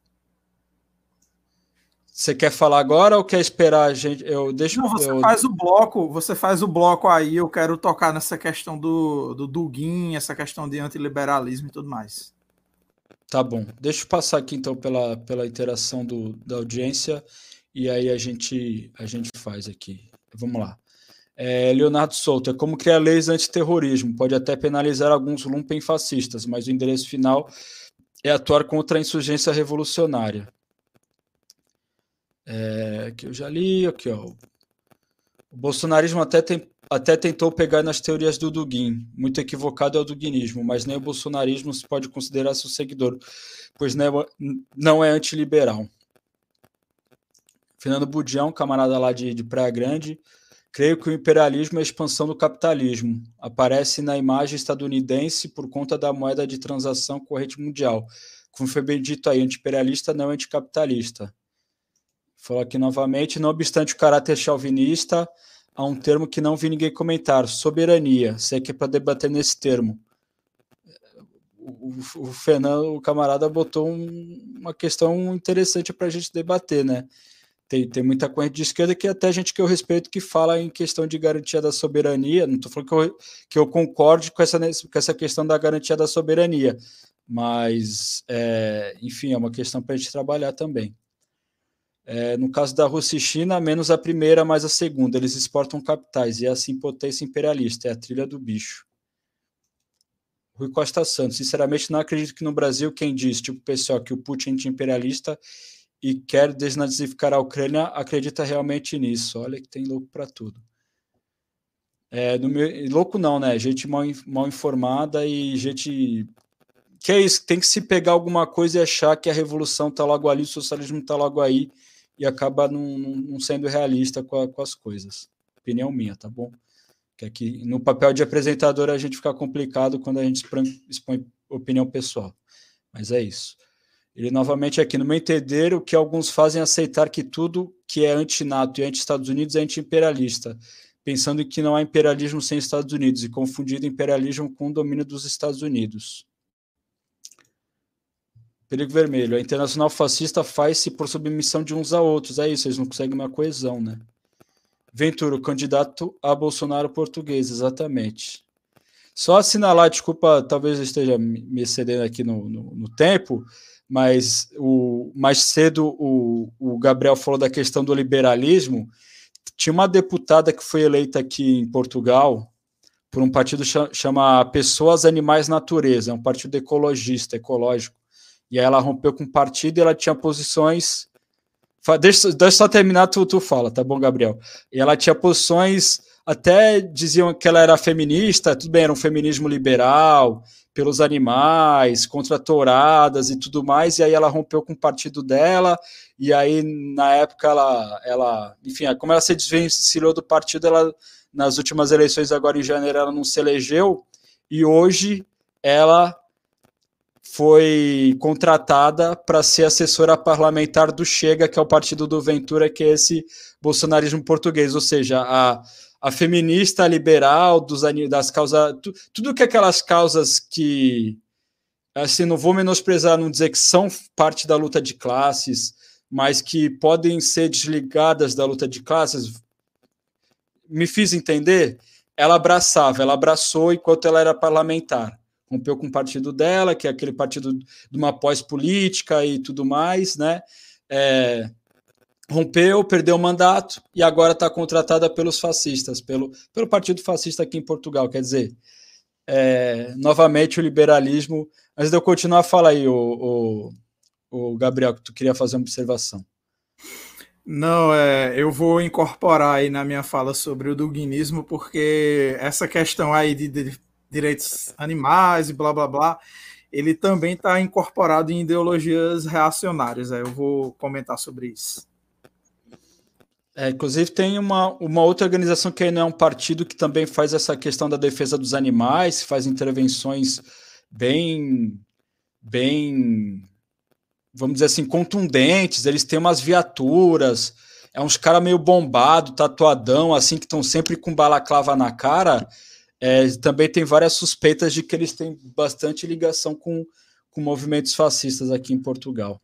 Você quer falar agora ou quer esperar a gente? Eu deixo. Não, você eu... faz o bloco, você faz o bloco aí. Eu quero tocar nessa questão do, do Dugin, essa questão de antiliberalismo e tudo mais. Tá bom. Deixa eu passar aqui então pela, pela interação do, da audiência e aí a gente a gente faz aqui. Vamos lá. É, Leonardo Souto, é como criar leis antiterrorismo. Pode até penalizar alguns lumpen fascistas, mas o endereço final é atuar contra a insurgência revolucionária. É, que eu já li aqui, ó. O bolsonarismo até, tem, até tentou pegar nas teorias do Dugin. Muito equivocado é o duguinismo, mas nem o bolsonarismo se pode considerar seu seguidor, pois não é, não é antiliberal. Fernando Budião, camarada lá de, de Praia Grande, creio que o imperialismo é a expansão do capitalismo. Aparece na imagem estadunidense por conta da moeda de transação corrente mundial. Como foi bem dito aí, anti-imperialista não é anticapitalista. Falou aqui novamente, não obstante o caráter chauvinista, há um termo que não vi ninguém comentar, soberania. Sei que é para debater nesse termo. O, o, o, Fernando, o camarada, botou um, uma questão interessante para a gente debater, né? Tem, tem muita corrente de esquerda que até gente que eu respeito que fala em questão de garantia da soberania. Não estou falando que eu, que eu concorde com essa, com essa questão da garantia da soberania, mas, é, enfim, é uma questão para a gente trabalhar também. É, no caso da Rússia e China, menos a primeira, mais a segunda. Eles exportam capitais e é assim potência imperialista, é a trilha do bicho. Rui Costa Santos, sinceramente não acredito que no Brasil quem diz, tipo pessoal, que o Putin é imperialista e quer desnazificar a Ucrânia acredita realmente nisso. Olha que tem louco para tudo. É, meu, louco não, né? Gente mal, mal informada e gente que é isso, tem que se pegar alguma coisa e achar que a revolução está logo ali, o socialismo está logo aí e acaba não, não sendo realista com, a, com, as coisas. Opinião minha, tá bom? Que aqui no papel de apresentador a gente fica complicado quando a gente expõe, expõe opinião pessoal. Mas é isso. Ele novamente aqui, no meu entender, o que alguns fazem é aceitar que tudo que é anti-NATO e anti-Estados Unidos é anti-imperialista, pensando que não há imperialismo sem Estados Unidos e confundindo imperialismo com o domínio dos Estados Unidos. Perigo vermelho. A internacional fascista faz-se por submissão de uns a outros. É isso, eles não conseguem uma coesão, né? Ventura, candidato a Bolsonaro português, exatamente. Só assinalar, desculpa, talvez eu esteja me excedendo aqui no, no, no tempo, mas o, mais cedo o, o Gabriel falou da questão do liberalismo. Tinha uma deputada que foi eleita aqui em Portugal por um partido ch chama Pessoas, Animais, Natureza, é um partido ecologista, ecológico. E aí ela rompeu com o partido e ela tinha posições. Deixa, deixa só terminar, tu, tu fala, tá bom, Gabriel? E ela tinha posições, até diziam que ela era feminista, tudo bem, era um feminismo liberal, pelos animais, contra touradas e tudo mais, e aí ela rompeu com o partido dela, e aí na época ela, ela enfim, como ela se desvencilhou do partido, ela nas últimas eleições agora em janeiro ela não se elegeu, e hoje ela foi contratada para ser assessora parlamentar do Chega, que é o partido do Ventura, que é esse bolsonarismo português, ou seja, a, a feminista, liberal, dos, das causas, tu, tudo que aquelas causas que, assim, não vou menosprezar, não dizer que são parte da luta de classes, mas que podem ser desligadas da luta de classes, me fiz entender? Ela abraçava, ela abraçou enquanto ela era parlamentar rompeu com o partido dela, que é aquele partido de uma pós-política e tudo mais, né? É, rompeu, perdeu o mandato e agora está contratada pelos fascistas, pelo, pelo partido fascista aqui em Portugal. Quer dizer, é, novamente o liberalismo. Antes de eu continuar, fala aí, o, o, o Gabriel, que tu queria fazer uma observação. Não, é, eu vou incorporar aí na minha fala sobre o duguinismo, porque essa questão aí de, de direitos animais e blá blá blá, ele também está incorporado em ideologias reacionárias. Aí eu vou comentar sobre isso. É, inclusive tem uma, uma outra organização que não é um partido que também faz essa questão da defesa dos animais, faz intervenções bem, bem, vamos dizer assim, contundentes. Eles têm umas viaturas, é uns caras meio bombado, tatuadão, assim, que estão sempre com balaclava na cara é, também tem várias suspeitas de que eles têm bastante ligação com, com movimentos fascistas aqui em Portugal.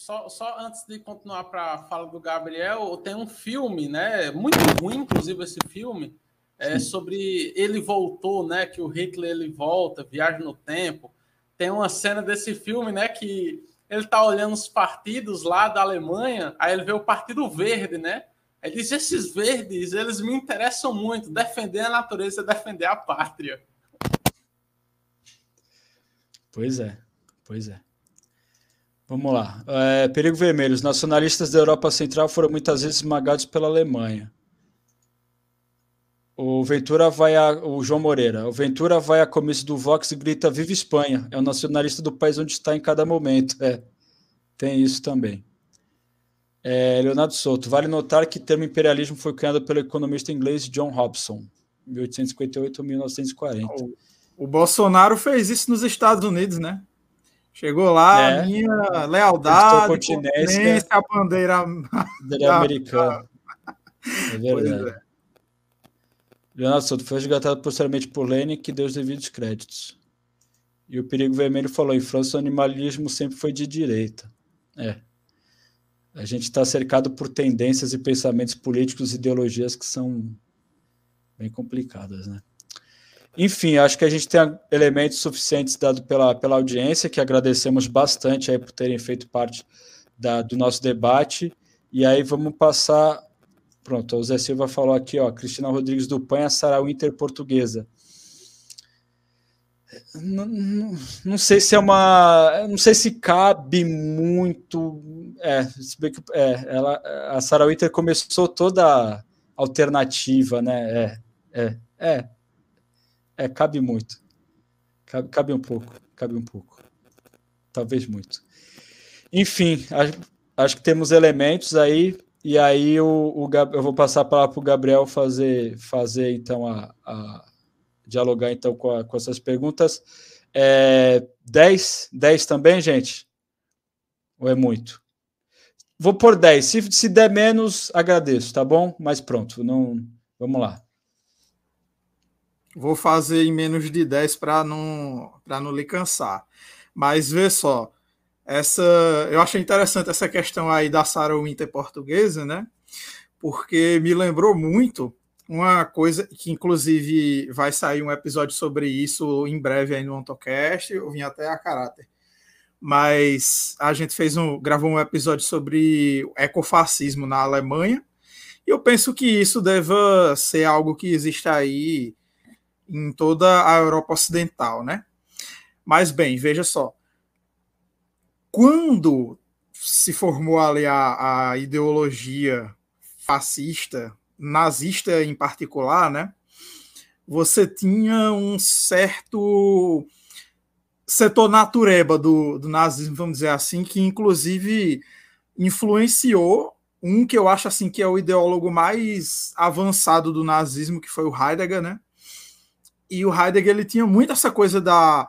Só, só, antes de continuar para a fala do Gabriel, tem um filme, né? Muito ruim, inclusive, esse filme, é sobre ele voltou, né? Que o Hitler ele volta, viaja no tempo. Tem uma cena desse filme, né? Que ele tá olhando os partidos lá da Alemanha, aí ele vê o Partido Verde, né? Ele diz: esses verdes, eles me interessam muito. Defender a natureza é defender a pátria. Pois é, pois é. Vamos lá. É, perigo vermelho. Os nacionalistas da Europa Central foram muitas vezes esmagados pela Alemanha. O Ventura vai a. O João Moreira. O Ventura vai a comício do Vox e grita: Viva Espanha! É o nacionalista do país onde está em cada momento. É, tem isso também. É, Leonardo Souto, vale notar que o termo imperialismo foi criado pelo economista inglês John Hobson, 1858 1940. O, o Bolsonaro fez isso nos Estados Unidos, né? Chegou lá, é. minha lealdade, continência, a bandeira, bandeira <laughs> americana. É verdade. É. Leonardo Souto foi resgatado posteriormente por Lênin, que deu os devidos créditos. E o Perigo Vermelho falou: em França, o animalismo sempre foi de direita. É. A gente está cercado por tendências e pensamentos políticos e ideologias que são bem complicadas, né? Enfim, acho que a gente tem elementos suficientes dados pela, pela audiência, que agradecemos bastante aí por terem feito parte da, do nosso debate. E aí vamos passar. Pronto, o Zé Silva falou aqui, ó, Cristina Rodrigues do Panha, Sarau Inter Portuguesa. Não, não, não, sei se é uma. Não sei se cabe muito. É, é ela, a Sarah Winter começou toda alternativa, né? É, é, é. É, cabe muito. Cabe, cabe um pouco. Cabe um pouco. Talvez muito. Enfim, acho, acho que temos elementos aí. E aí o, o eu vou passar a palavra para o Gabriel fazer, fazer então a, a dialogar então com, a, com essas perguntas. É, 10, 10 também, gente? Ou é muito? Vou por 10. Se, se der menos, agradeço, tá bom? Mas pronto, não, vamos lá. Vou fazer em menos de 10 para não, não lhe cansar. Mas vê só, essa eu achei interessante essa questão aí da Sarah Winter portuguesa, né? Porque me lembrou muito uma coisa que, inclusive, vai sair um episódio sobre isso em breve aí no AutoCast, eu vim até a caráter. Mas a gente fez um, gravou um episódio sobre ecofascismo na Alemanha, e eu penso que isso deva ser algo que existe aí em toda a Europa Ocidental, né? Mas bem, veja só. Quando se formou ali a, a ideologia fascista nazista em particular, né? Você tinha um certo setor natureba do, do nazismo, vamos dizer assim, que inclusive influenciou um que eu acho assim que é o ideólogo mais avançado do nazismo, que foi o Heidegger, né? E o Heidegger ele tinha muito essa coisa da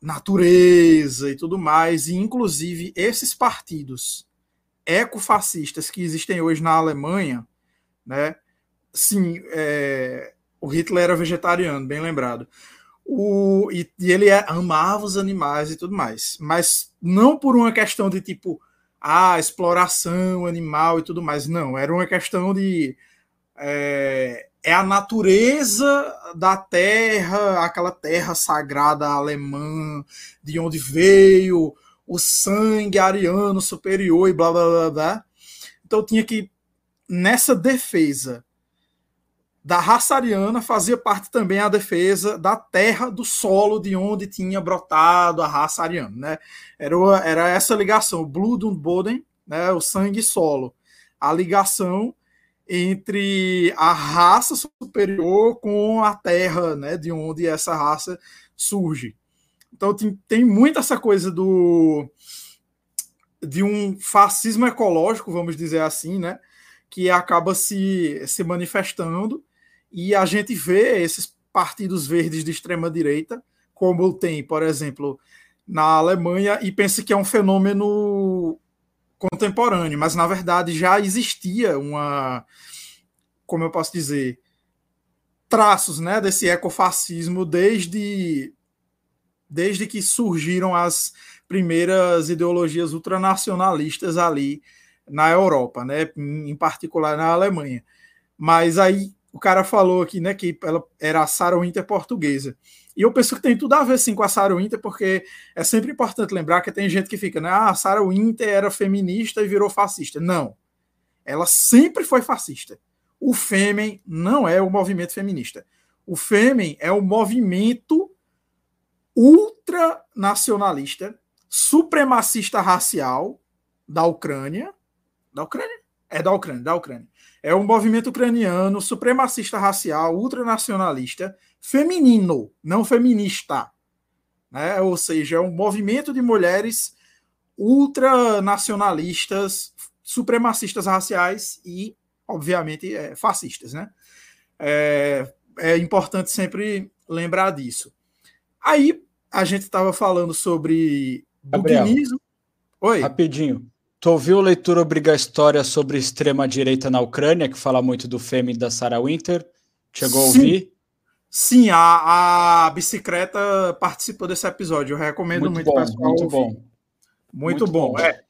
natureza e tudo mais, e inclusive esses partidos ecofascistas que existem hoje na Alemanha, né? Sim, é, o Hitler era vegetariano, bem lembrado. O, e, e ele é, amava os animais e tudo mais, mas não por uma questão de tipo, ah, exploração animal e tudo mais, não, era uma questão de é, é a natureza da terra, aquela terra sagrada alemã, de onde veio o sangue ariano superior e blá blá blá blá. Então tinha que nessa defesa da raça ariana fazia parte também a defesa da terra, do solo de onde tinha brotado a raça ariana. Né? Era, era essa ligação, Blood und Boden, né? o sangue solo. A ligação entre a raça superior com a terra, né? de onde essa raça surge. Então tem, tem muito essa coisa do de um fascismo ecológico, vamos dizer assim, né? que acaba se, se manifestando e a gente vê esses partidos verdes de extrema direita, como tem, por exemplo, na Alemanha, e pensa que é um fenômeno contemporâneo, mas na verdade já existia uma, como eu posso dizer, traços né, desse ecofascismo desde desde que surgiram as primeiras ideologias ultranacionalistas ali na Europa, né, em particular na Alemanha. Mas aí o cara falou aqui, né, que ela era a Sarah Winter portuguesa. E eu penso que tem tudo a ver sim com a Sarah Winter, porque é sempre importante lembrar que tem gente que fica, né, ah, a Sarah Winter era feminista e virou fascista. Não. Ela sempre foi fascista. O Fêmen não é o movimento feminista. O Fêmen é o movimento ultranacionalista, supremacista racial da Ucrânia. Da Ucrânia? É da Ucrânia, da Ucrânia. É um movimento ucraniano supremacista racial, ultranacionalista, feminino, não feminista. Né? Ou seja, é um movimento de mulheres ultranacionalistas, supremacistas raciais e, obviamente, é, fascistas. Né? É, é importante sempre lembrar disso. Aí a gente estava falando sobre buguinismo. Oi. Rapidinho. Tu ouviu a leitura obrigatória sobre extrema-direita na Ucrânia, que fala muito do Femi da Sarah Winter? Chegou Sim. a ouvir? Sim, a, a bicicleta participou desse episódio. Eu recomendo muito, muito bom, pessoal. Muito bom. Muito, muito bom. bom. É.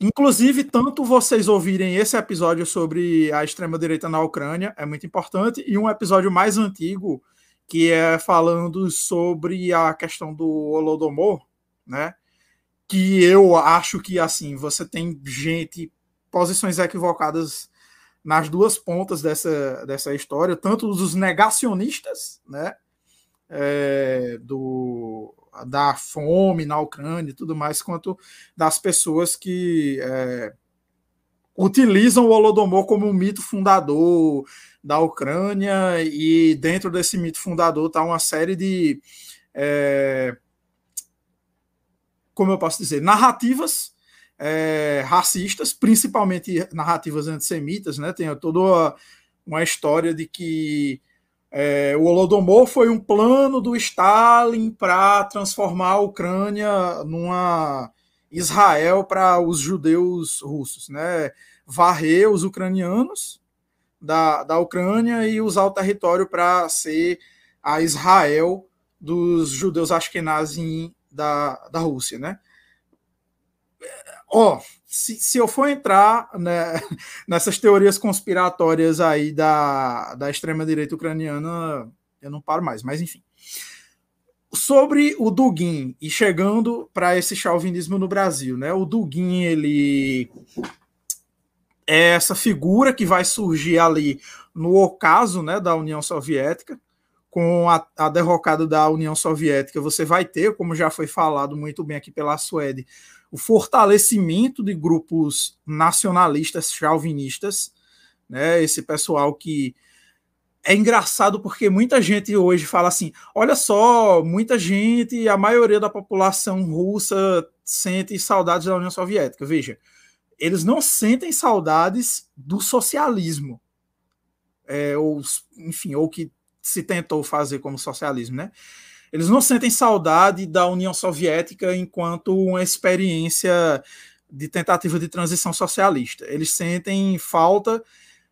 Inclusive, tanto vocês ouvirem esse episódio sobre a extrema-direita na Ucrânia, é muito importante, e um episódio mais antigo, que é falando sobre a questão do Holodomor, né? Que eu acho que, assim, você tem gente, posições equivocadas nas duas pontas dessa, dessa história, tanto os negacionistas, né? É, do, da fome na Ucrânia e tudo mais, quanto das pessoas que é, utilizam o Holodomor como um mito fundador da Ucrânia, e dentro desse mito fundador está uma série de. É, como eu posso dizer, narrativas é, racistas, principalmente narrativas antissemitas, né? Tem toda uma, uma história de que é, o Holodomor foi um plano do Stalin para transformar a Ucrânia numa Israel para os judeus russos, né? Varrer os ucranianos da, da Ucrânia e usar o território para ser a Israel dos judeus ashkenazim da, da Rússia, né? Ó, oh, se, se eu for entrar né, <laughs> nessas teorias conspiratórias aí da, da extrema-direita ucraniana, eu não paro mais, mas enfim. Sobre o Dugin e chegando para esse chauvinismo no Brasil, né? O Dugin, ele é essa figura que vai surgir ali no ocaso né, da União Soviética, com a, a, derrocada da União Soviética, você vai ter, como já foi falado muito bem aqui pela Suede, o fortalecimento de grupos nacionalistas chauvinistas, né? Esse pessoal que é engraçado porque muita gente hoje fala assim: olha só, muita gente, a maioria da população russa sente saudades da União Soviética. Veja, eles não sentem saudades do socialismo, é, ou enfim, ou que se tentou fazer como socialismo, né? Eles não sentem saudade da União Soviética enquanto uma experiência de tentativa de transição socialista. Eles sentem falta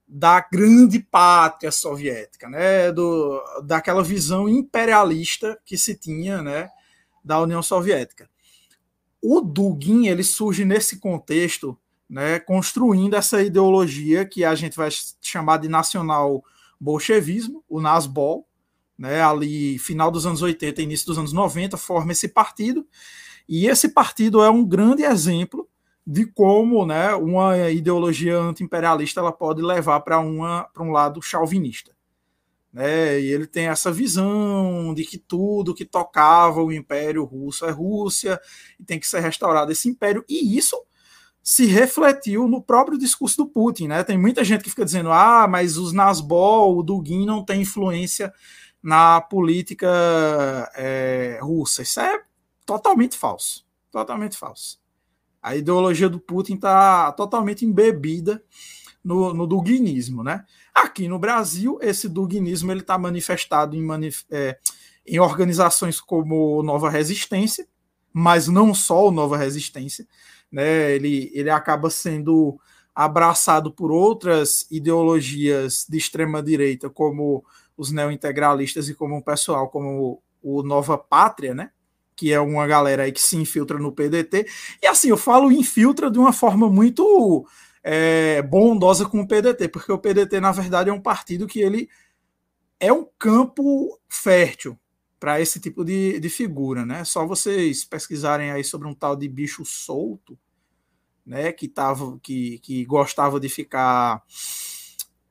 da grande pátria soviética, né, do, daquela visão imperialista que se tinha, né, da União Soviética. O Dugin ele surge nesse contexto, né, construindo essa ideologia que a gente vai chamar de nacional bolchevismo, o Nasbol, né, ali final dos anos 80 início dos anos 90, forma esse partido, e esse partido é um grande exemplo de como né, uma ideologia anti-imperialista ela pode levar para um lado chauvinista. Né? E ele tem essa visão de que tudo que tocava o Império Russo é Rússia e tem que ser restaurado esse império, e isso se refletiu no próprio discurso do Putin. Né? Tem muita gente que fica dizendo: ah, mas os Nasbol, o Dugin não tem influência na política é, russa. Isso é totalmente falso. Totalmente falso. A ideologia do Putin está totalmente embebida no, no duguinismo. Né? Aqui no Brasil, esse duguinismo está manifestado em, manif é, em organizações como Nova Resistência, mas não só o Nova Resistência. Né? Ele, ele acaba sendo abraçado por outras ideologias de extrema direita, como os neointegralistas e como um pessoal como o Nova Pátria, né? que é uma galera aí que se infiltra no PDT. E assim, eu falo infiltra de uma forma muito é, bondosa com o PDT, porque o PDT, na verdade, é um partido que ele é um campo fértil para esse tipo de, de figura, né? Só vocês pesquisarem aí sobre um tal de bicho solto, né? Que tava, que, que gostava de ficar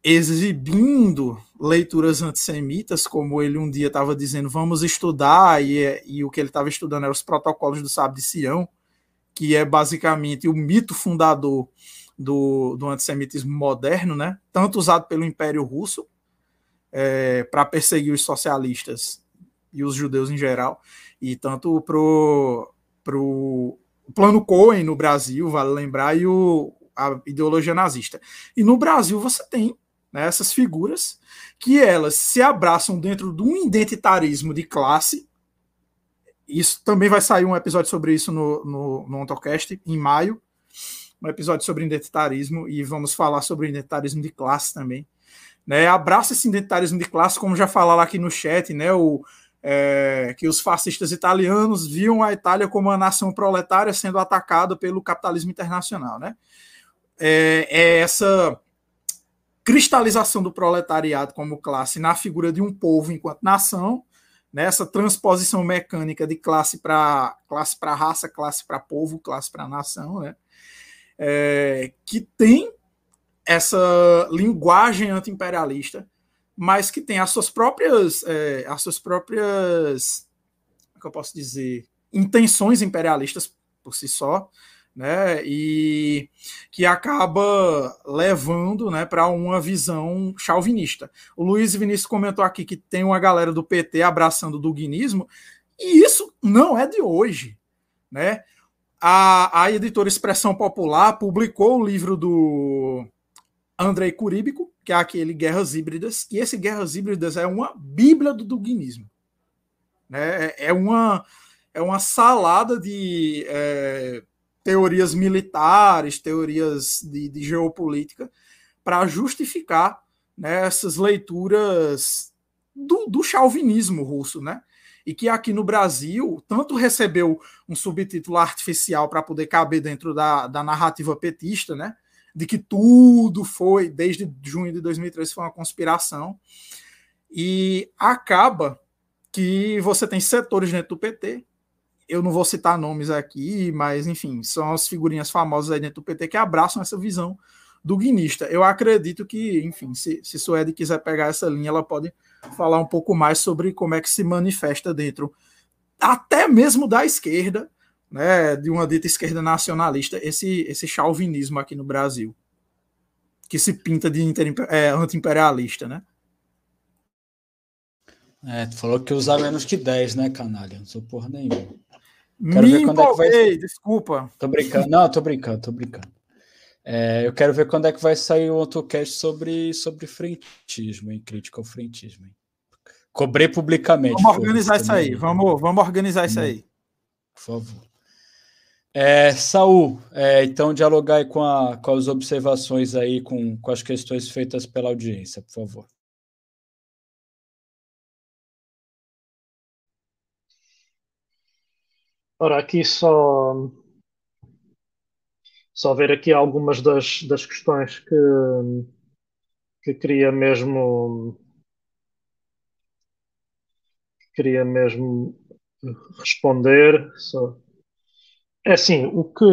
exibindo leituras antissemitas, como ele um dia estava dizendo, vamos estudar, e, e o que ele estava estudando eram os protocolos do Sábio de Sião, que é basicamente o mito fundador do, do antissemitismo moderno, né? tanto usado pelo Império Russo é, para perseguir os socialistas e os judeus em geral, e tanto pro, pro plano Cohen no Brasil, vale lembrar, e o, a ideologia nazista. E no Brasil você tem né, essas figuras que elas se abraçam dentro de um identitarismo de classe. Isso também vai sair um episódio sobre isso no, no, no Ontocast em maio, um episódio sobre identitarismo, e vamos falar sobre identitarismo de classe também. Né, abraça esse identitarismo de classe, como já falaram aqui no chat, né, o, é, que os fascistas italianos viam a Itália como uma nação proletária sendo atacada pelo capitalismo internacional. Né? É, é essa cristalização do proletariado como classe na figura de um povo enquanto nação, nessa né? transposição mecânica de classe para classe para raça, classe para povo, classe para nação, né? É, que tem essa linguagem anti-imperialista mas que tem as suas próprias, é, as suas próprias, como é que eu posso dizer, intenções imperialistas por si só, né, e que acaba levando, né, para uma visão chauvinista. O Luiz Vinícius comentou aqui que tem uma galera do PT abraçando o duguinismo, e isso não é de hoje, né? A, a editora Expressão Popular publicou o livro do Andrei Curíbico, que é aquele Guerras Híbridas, e esse Guerras Híbridas é uma bíblia do duguinismo. Né? É, é, uma, é uma salada de é, teorias militares, teorias de, de geopolítica, para justificar né, essas leituras do, do chauvinismo russo, né? E que aqui no Brasil, tanto recebeu um subtítulo artificial para poder caber dentro da, da narrativa petista, né? De que tudo foi, desde junho de 2013, foi uma conspiração. E acaba que você tem setores dentro do PT. Eu não vou citar nomes aqui, mas enfim, são as figurinhas famosas aí dentro do PT que abraçam essa visão do guinista. Eu acredito que, enfim, se, se Suede quiser pegar essa linha, ela pode falar um pouco mais sobre como é que se manifesta dentro, até mesmo da esquerda, né, de uma dita esquerda nacionalista, esse, esse chauvinismo aqui no Brasil, que se pinta de é, anti-imperialista, né? É, tu falou que usar menos que 10, né, canalha? Não sou porra nenhuma. Quero Me ver quando empolguei, é que vai... desculpa. Tô brincando. Não, tô brincando, tô brincando. É, eu quero ver quando é que vai sair o outro cast sobre, sobre frentismo, hein? Crítica ao frentismo. Hein? Cobrei publicamente. Vamos organizar isso aí. Vamos, vamos organizar isso aí. Por favor. É, Saul, é, então dialogar com, a, com as observações aí, com, com as questões feitas pela audiência, por favor. Ora, aqui só só ver aqui algumas das, das questões que, que queria mesmo queria mesmo responder. Só é assim, o que,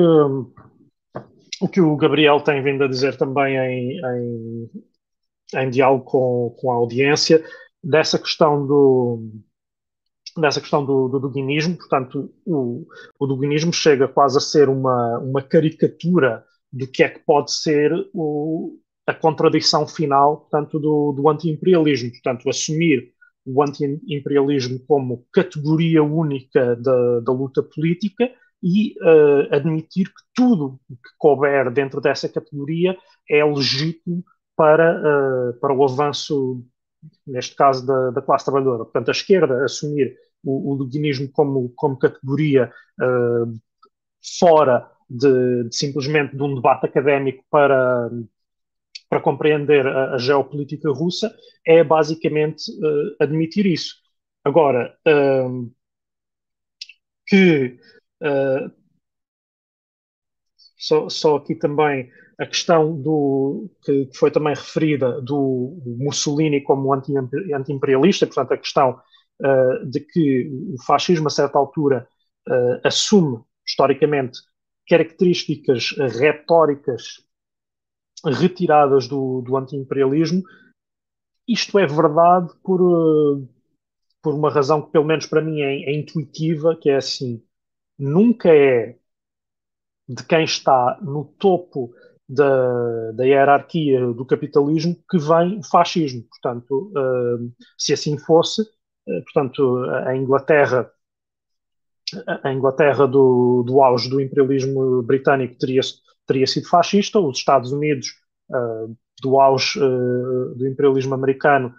o que o Gabriel tem vindo a dizer também em, em, em diálogo com, com a audiência, dessa questão do, dessa questão do, do duguinismo, portanto, o, o duguinismo chega quase a ser uma, uma caricatura do que é que pode ser o, a contradição final, portanto, do, do anti-imperialismo, portanto, assumir o anti-imperialismo como categoria única da, da luta política e uh, admitir que tudo que couber dentro dessa categoria é legítimo para, uh, para o avanço, neste caso, da, da, classe trabalhadora. Portanto, a esquerda assumir o, o como, como categoria uh, fora de, de, simplesmente de um debate académico para, para compreender a, a geopolítica russa é basicamente admitir isso. Agora, que uh, só, só aqui também a questão do que, foi também referida do Mussolini como anti-imperialista, portanto a questão uh, de que o fascismo a certa altura uh, assume historicamente características retóricas retiradas do, do anti-imperialismo. Isto é verdade por, por uma razão que pelo menos para mim é, é intuitiva, que é assim, nunca é de quem está no topo da, da hierarquia do capitalismo que vem o fascismo. Portanto, uh, se assim fosse, uh, portanto, a Inglaterra, a Inglaterra do, do auge do imperialismo britânico teria, teria sido fascista, os Estados Unidos uh, do auge do imperialismo americano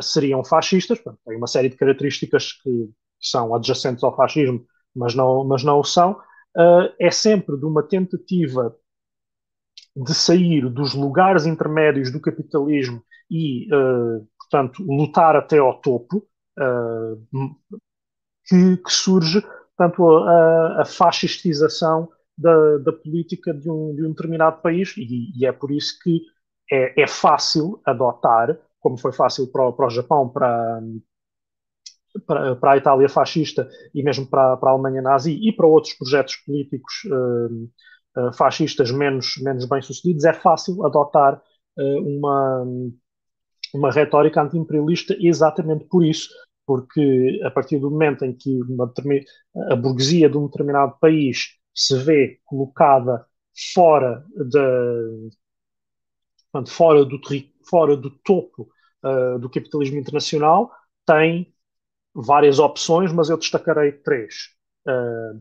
seriam fascistas. Portanto, tem uma série de características que são adjacentes ao fascismo, mas não, mas não o são uh, é sempre de uma tentativa de sair dos lugares intermédios do capitalismo e, uh, portanto, lutar até ao topo, uh, que, que, surge, portanto, a, a fascistização da, da política de um, de um, determinado país e, e, é por isso que é, é fácil adotar, como foi fácil para, para o Japão, para, para, para, a Itália fascista e mesmo para, para, a Alemanha nazi e para outros projetos políticos uh, uh, fascistas menos, menos bem-sucedidos, é fácil adotar uh, uma, uma retórica anti-imperialista exatamente por isso, porque a partir do momento em que uma, a burguesia de um determinado país se vê colocada fora, de, fora, do, fora do topo do capitalismo internacional, tem várias opções, mas eu destacarei três. Uh,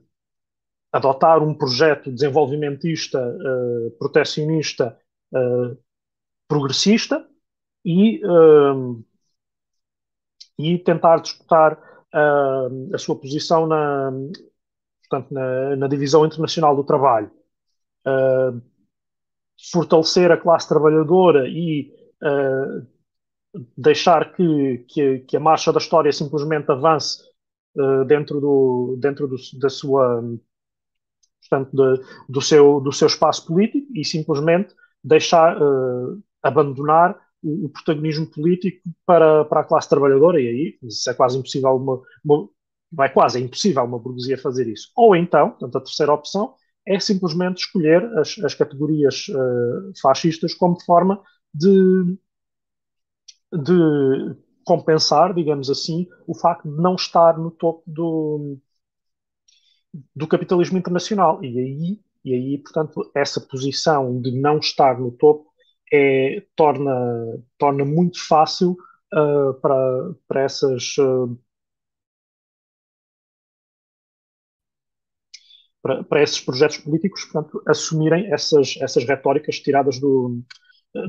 adotar um projeto desenvolvimentista, uh, protecionista, uh, progressista e, e tentar disputar a sua posição na, portanto, na, na divisão internacional do trabalho. fortalecer a classe trabalhadora e deixar que, que, que, a marcha da história simplesmente avance uh, dentro, do, dentro do, da sua portanto, de, do, seu, do seu espaço político e simplesmente deixar uh, abandonar o, o, protagonismo político para, para a classe trabalhadora e aí isso é quase impossível uma, uma não é quase, é impossível uma burguesia fazer isso. Ou então, portanto, a terceira opção é simplesmente escolher as, as categorias uh, fascistas como forma de de compensar, digamos assim, o facto de não estar no topo do, do capitalismo internacional. E aí, e aí, portanto, essa posição de não estar no topo é, torna, torna muito fácil uh, para, para essas. Uh, para, para esses projetos políticos, portanto, assumirem essas, essas retóricas tiradas do,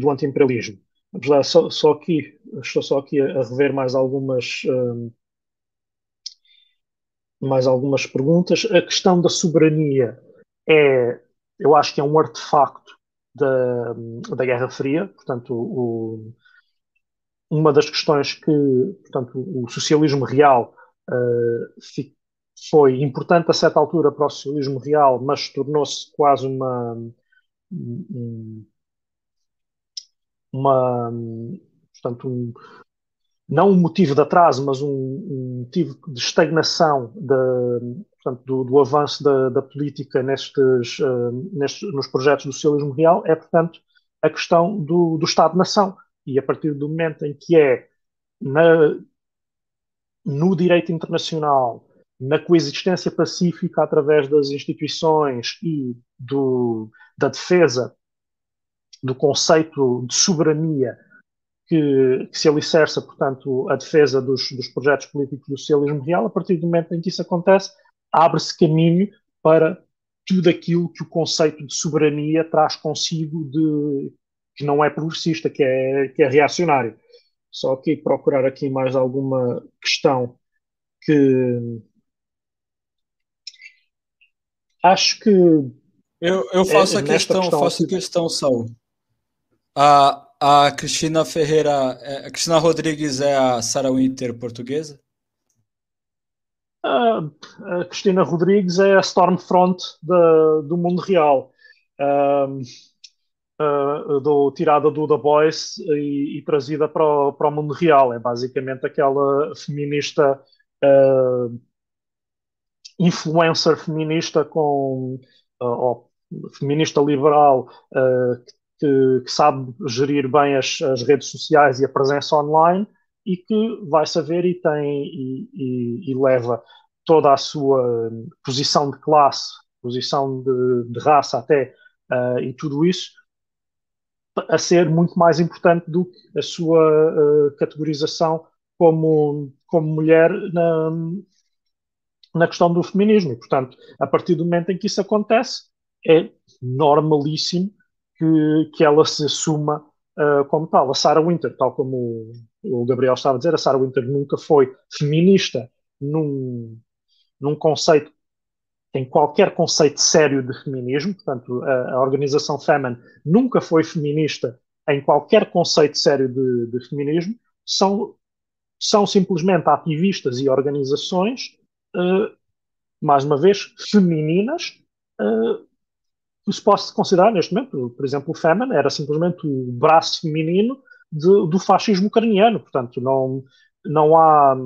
do anti-imperialismo. Vamos lá, só, só aqui, estou só aqui a, rever mais algumas, um, mais algumas perguntas. A questão da soberania é, eu acho que é um artefacto da, da Guerra Fria, portanto, o, uma das questões que, portanto, o socialismo real uh, foi importante a certa altura para o socialismo real, mas tornou-se quase uma, um, uma, portanto, um, não um motivo de atraso, mas um, um motivo de estagnação portanto, do, do, avanço da, da política nestes, uh, nestes, nos projetos do socialismo real, é, portanto, a questão do, do Estado-nação. E a partir do momento em que é na, no direito internacional, na coexistência pacífica através das instituições e do, da defesa do conceito de soberania que, que, se alicerça, portanto, a defesa dos, dos, projetos políticos do socialismo real, a partir do momento em que isso acontece, abre-se caminho para tudo aquilo que o conceito de soberania traz consigo de que não é progressista, que é, que é reacionário. Só que procurar aqui mais alguma questão que acho que eu, eu faço é, a questão, questão faço a questão, Saul. A, a Cristina Ferreira, é, a Cristina Rodrigues é a Sarah Winter portuguesa? a Cristina Rodrigues é a Stormfront do mundo real. Uh, uh, do, tirada do The Boys e, e trazida para o, para o, mundo real. É basicamente aquela feminista, uh, influencer feminista com. ou feminista liberal que, que, sabe gerir bem as, as redes sociais e a presença online e que vai saber e tem e, e, e, leva toda a sua posição de classe, posição de, de raça até uh, e tudo isso a ser muito mais importante do que a sua uh, categorização como, como mulher na, na questão do feminismo. E, portanto, a partir do momento em que isso acontece, é normalíssimo que, que ela se assuma uh, como tal. A Sarah Winter, tal como o, Gabriel estava a dizer, a Sarah Winter nunca foi feminista num, num conceito, em qualquer conceito sério de feminismo. Portanto, a, a organização Femen nunca foi feminista em qualquer conceito sério de, de feminismo. São, são simplesmente ativistas e organizações, uh, mais uma vez, femininas, uh, que se pode considerar neste momento, por exemplo, o Femen era simplesmente o braço feminino de, do fascismo ucraniano, portanto, não, não há,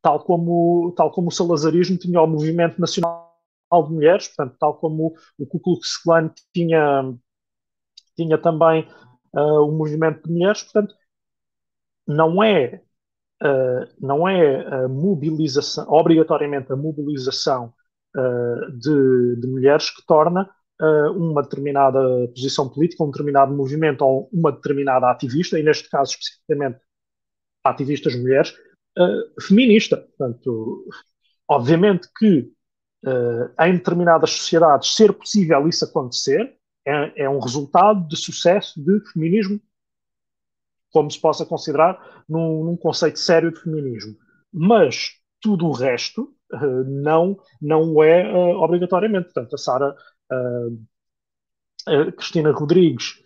tal como, tal como o salazarismo tinha o movimento nacional de mulheres, portanto, tal como o Ku Klux Klan tinha, tinha também uh, o movimento de mulheres, portanto, não é, uh, não é a mobilização, obrigatoriamente a mobilização uh, de, de mulheres que torna uma determinada posição política, um determinado movimento ou uma determinada ativista, e neste caso especificamente ativistas mulheres, uh, feminista. Portanto, obviamente que uh, em determinadas sociedades ser possível isso acontecer é, é um resultado de sucesso de feminismo, como se possa considerar num, num conceito sério de feminismo. Mas tudo o resto uh, não, não é uh, obrigatoriamente. Portanto, a Sara a Cristina Rodrigues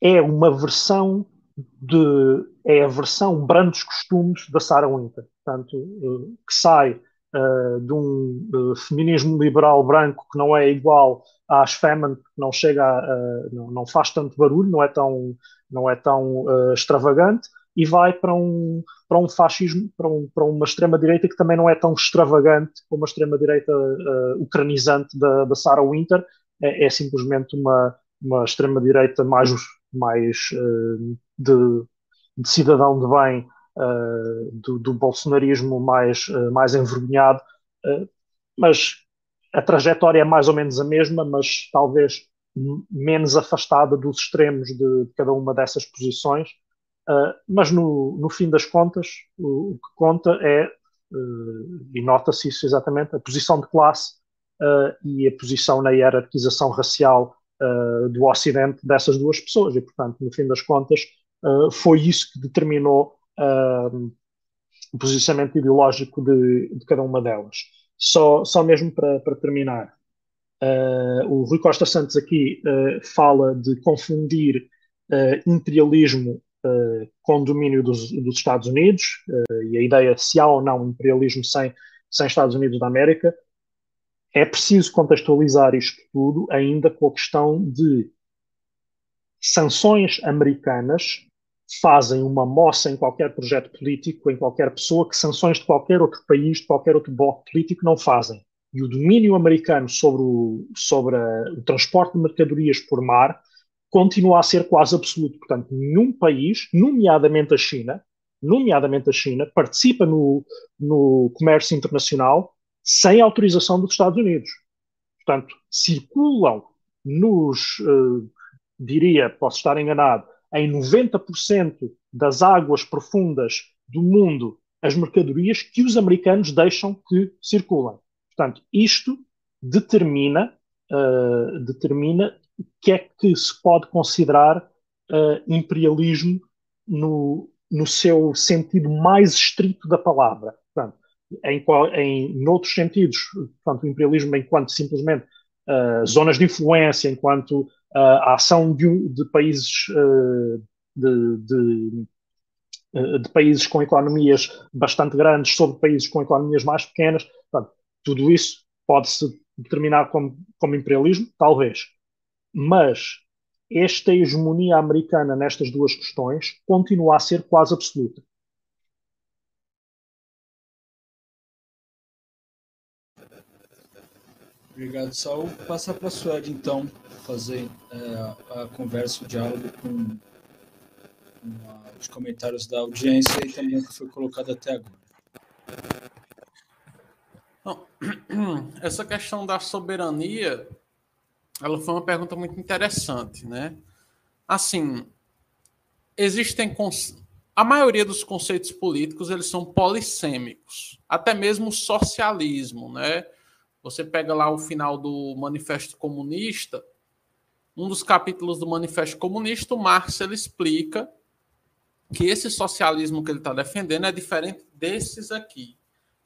é uma versão de é a versão brandos costumes da Sarah Winter, portanto uh, que sai uh, de um uh, feminismo liberal branco que não é igual às femen, que não chega a, não, não, faz tanto barulho, não é tão não é tão extravagante e vai para um, para um fascismo, para, um, para uma extrema-direita que também não é tão extravagante como a extrema-direita uh, ucranizante da, da Sarah Winter, é, é simplesmente uma, uma extrema-direita mais, mais uh, de, de, cidadão de bem, uh, do, do, bolsonarismo mais, mais envergonhado, mas a trajetória é mais ou menos a mesma, mas talvez menos afastada dos extremos de, de cada uma dessas posições Uh, mas no, no, fim das contas, o, o que conta é, uh, e nota-se isso exatamente, a posição de classe uh, e a posição na hierarquização racial do Ocidente dessas duas pessoas. E, portanto, no fim das contas, foi isso que determinou o posicionamento ideológico de, de, cada uma delas. Só, só mesmo para, para terminar, o Rui Costa Santos aqui fala de confundir imperialismo uh, com domínio dos, dos Estados Unidos, uh, e a ideia se há ou não imperialismo sem, sem Estados Unidos da América, é preciso contextualizar isto tudo ainda com a questão de sanções americanas fazem uma moça em qualquer projeto político, em qualquer pessoa, que sanções de qualquer outro país, de qualquer outro bloco político não fazem. E o domínio americano sobre o, sobre a, o transporte de mercadorias por mar continua a ser quase absoluto. Portanto, nenhum país, nomeadamente a China, nomeadamente a China, participa no, no comércio internacional sem autorização dos Estados Unidos. Portanto, circulam nos, uh, diria, posso estar enganado, em 90% das águas profundas do mundo as mercadorias que os americanos deixam que circulem. Portanto, isto determina, uh, determina o que é que se pode considerar uh, imperialismo no, no seu sentido mais estrito da palavra. Portanto, em, em outros sentidos, portanto, o imperialismo enquanto simplesmente uh, zonas de influência, enquanto uh, a ação de, de países de, de uh, de países com economias bastante grandes sobre países com economias mais pequenas. Portanto, tudo isso pode-se determinar como, como imperialismo, talvez. Mas esta hegemonia americana nestas duas questões continua a ser quase absoluta. Obrigado, Saul. Passar para a Suede, então, fazer é, a conversa, o diálogo com, com a, os comentários da audiência e também o que foi colocado até agora. <clears throat> essa questão da soberania, ela foi uma pergunta muito interessante, né? Assim, existem a maioria dos conceitos políticos eles são polissêmicos, até mesmo o socialismo, né? Você pega lá o final do Manifesto Comunista, um dos capítulos do Manifesto Comunista, o Marx ele explica que esse socialismo que ele está defendendo é diferente desses aqui.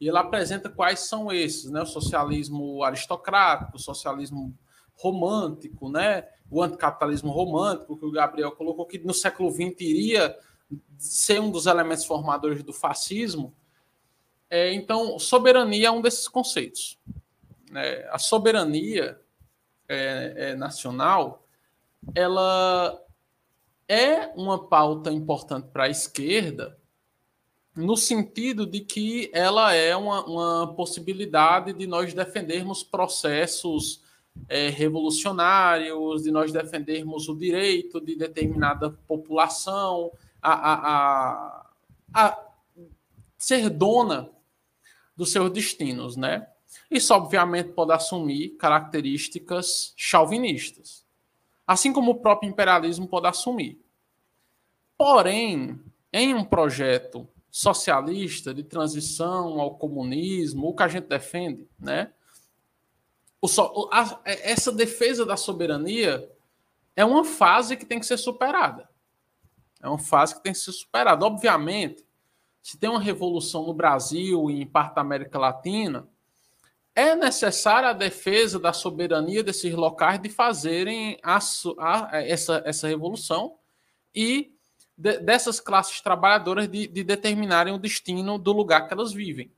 E ele apresenta quais são esses, né? O socialismo aristocrático, o socialismo romântico, né? O anticapitalismo romântico, que o Gabriel colocou, que no século XX iria ser um dos elementos formadores do fascismo. É, então, soberania é um desses conceitos é, a soberania é, é, nacional, ela é uma pauta importante para a esquerda, no sentido de que ela é uma, uma possibilidade de nós defendermos processos é, revolucionários, de nós defendermos o direito de determinada população a, a, a, a ser dona dos seus destinos, né? Isso, obviamente, pode assumir características chauvinistas, assim como o próprio imperialismo pode assumir. Porém, em um projeto socialista de transição ao comunismo, o que a gente defende, né? So, a, essa defesa da soberania é uma fase que tem que ser superada. É uma fase que tem que ser superada. Obviamente, se tem uma revolução no Brasil e em parte da América Latina, é necessária a defesa da soberania desses locais de fazerem a, a, essa, essa revolução e de, dessas classes trabalhadoras de, de, determinarem o destino do lugar que elas vivem,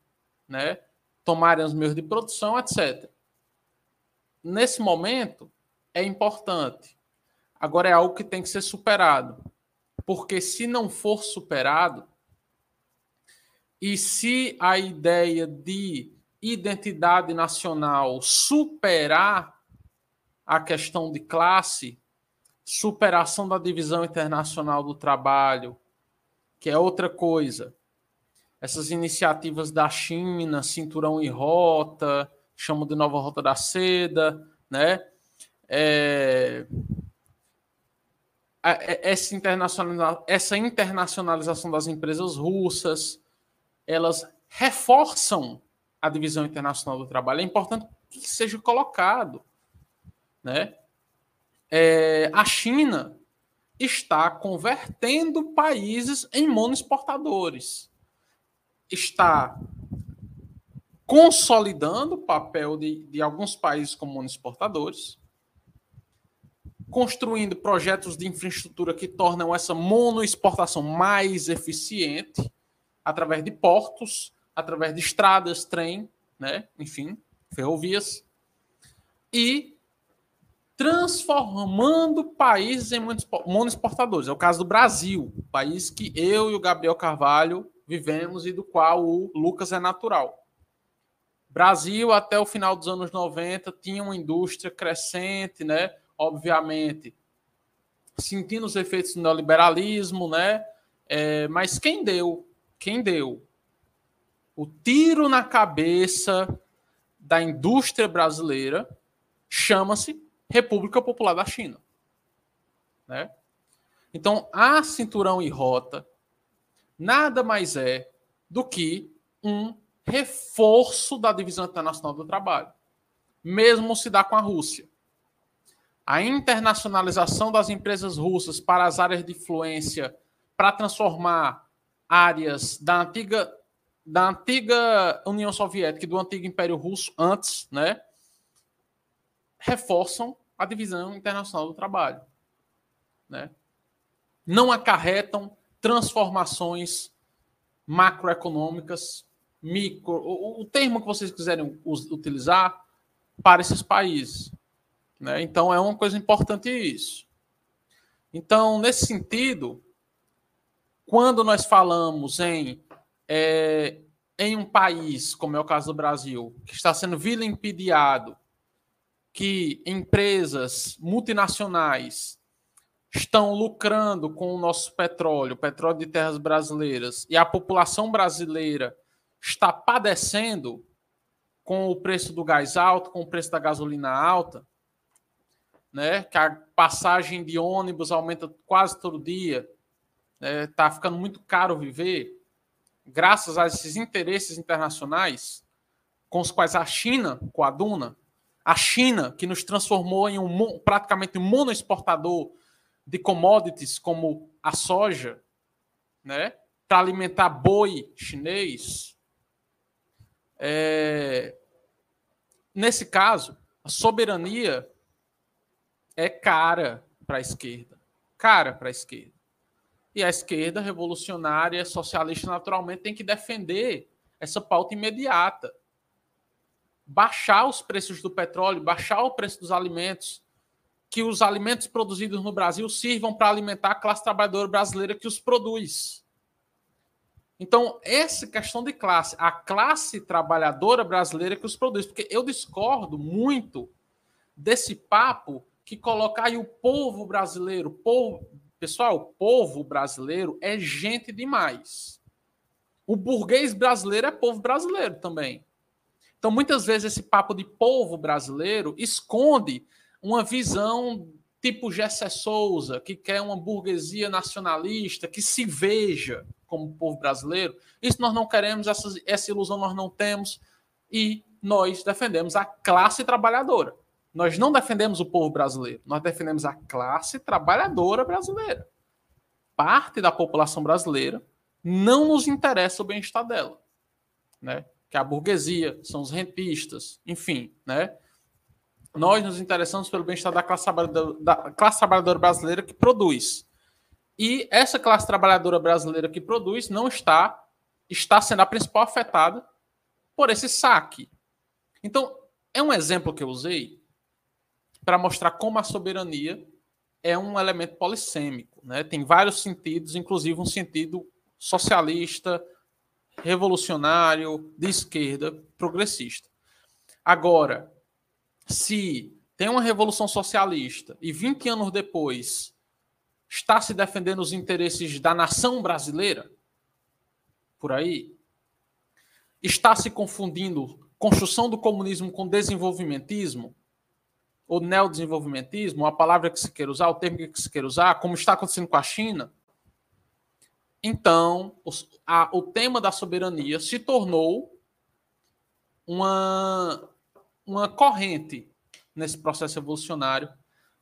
né? tomarem os meios de produção, etc. Nesse momento, é importante. Agora é algo que tem que ser superado. Porque se não for superado, e se a ideia de identidade nacional superar a questão de classe, superação da divisão internacional do trabalho, que é outra coisa. Essas iniciativas da China, cinturão e rota, chamo de nova rota da seda, né? É... Essa, internacionalização, essa internacionalização das empresas russas, elas reforçam a divisão internacional do trabalho, é importante que seja colocado. Né? É, a China está convertendo países em monoexportadores. Está consolidando o papel de, de alguns países como monoexportadores, construindo projetos de infraestrutura que tornam essa monoexportação mais eficiente através de portos, através de estradas, trem, né? enfim, ferrovias, e transformando países em monoexportadores. É o caso do Brasil, país que eu e o Gabriel Carvalho vivemos e do qual o Lucas é natural. Brasil, até o final dos anos 90, tinha uma indústria crescente, né? Obviamente, sentindo os efeitos do neoliberalismo, né? É, mas quem deu? Quem deu o tiro na cabeça da indústria brasileira chama-se República Popular da China. Né? Então, a cinturão e rota nada mais é do que um reforço da divisão internacional do trabalho, mesmo se dá com a Rússia. A internacionalização das empresas russas para as áreas de influência para transformar áreas da antiga da antiga União Soviética e do antigo Império Russo antes, né, reforçam a divisão internacional do trabalho, né? Não acarretam transformações macroeconômicas, micro, o, o termo que vocês quiserem utilizar para esses países. Né? Então, é uma coisa importante isso. Então, nesse sentido, quando nós falamos em, é, em um país, como é o caso do Brasil, que está sendo vilipendiado, que empresas multinacionais estão lucrando com o nosso petróleo, petróleo de terras brasileiras, e a população brasileira está padecendo com o preço do gás alto, com o preço da gasolina alta, né? Que a passagem de ônibus aumenta quase todo dia, né? Tá ficando muito caro viver, graças a esses interesses internacionais com os quais a China, com a Duna, a China que nos transformou em um praticamente um monoexportador de commodities como a soja, né? Para alimentar boi chinês. É... Nesse caso, a soberania é cara para a esquerda. Cara para a esquerda. E a esquerda revolucionária, socialista, naturalmente, tem que defender essa pauta imediata. Baixar os preços do petróleo, baixar o preço dos alimentos, que os alimentos produzidos no Brasil sirvam para alimentar a classe trabalhadora brasileira que os produz. Então, essa questão de classe, a classe trabalhadora brasileira que os produz, porque eu discordo muito desse papo que colocar aí o povo brasileiro, povo, pessoal, o povo brasileiro é gente demais. O burguês brasileiro é povo brasileiro também. Então, muitas vezes esse papo de povo brasileiro esconde uma visão tipo Gessé Souza, que quer uma burguesia nacionalista, que se veja como povo brasileiro. Isso nós não queremos, essa, essa ilusão nós não temos, e nós defendemos a classe trabalhadora. Nós não defendemos o povo brasileiro, nós defendemos a classe trabalhadora brasileira. Parte da população brasileira não nos interessa o bem-estar dela, né? Que é a burguesia, são os rentistas, enfim, né? Nós nos interessamos pelo bem-estar da classe trabalhadora, da classe trabalhadora brasileira que produz. E essa classe trabalhadora brasileira que produz não está está sendo a principal afetada por esse saque. Então, é um exemplo que eu usei para mostrar como a soberania é um elemento polissêmico. Né? Tem vários sentidos, inclusive um sentido socialista, revolucionário, de esquerda, progressista. Agora, se tem uma revolução socialista e 20 anos depois está se defendendo os interesses da nação brasileira, por aí, está se confundindo construção do comunismo com desenvolvimentismo, ou neodesenvolvimentismo, a palavra que se quer usar, o termo que se quer usar, como está acontecendo com a China, então os, a, o tema da soberania se tornou uma, uma corrente nesse processo evolucionário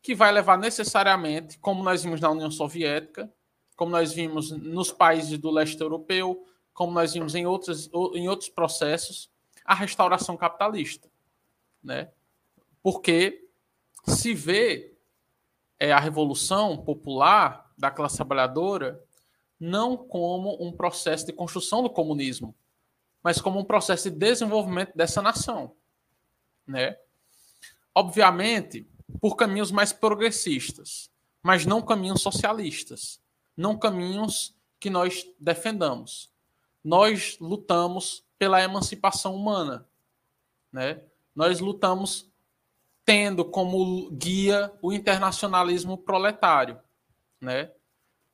que vai levar necessariamente, como nós vimos na União Soviética, como nós vimos nos países do leste europeu, como nós vimos em outros, em outros processos, a restauração capitalista. Né? Porque se vê é, a revolução popular da classe trabalhadora não como um processo de construção do comunismo, mas como um processo de desenvolvimento dessa nação, né? Obviamente, por caminhos mais progressistas, mas não caminhos socialistas, não caminhos que nós defendamos. Nós lutamos pela emancipação humana, né? Nós lutamos tendo como guia o internacionalismo proletário, né?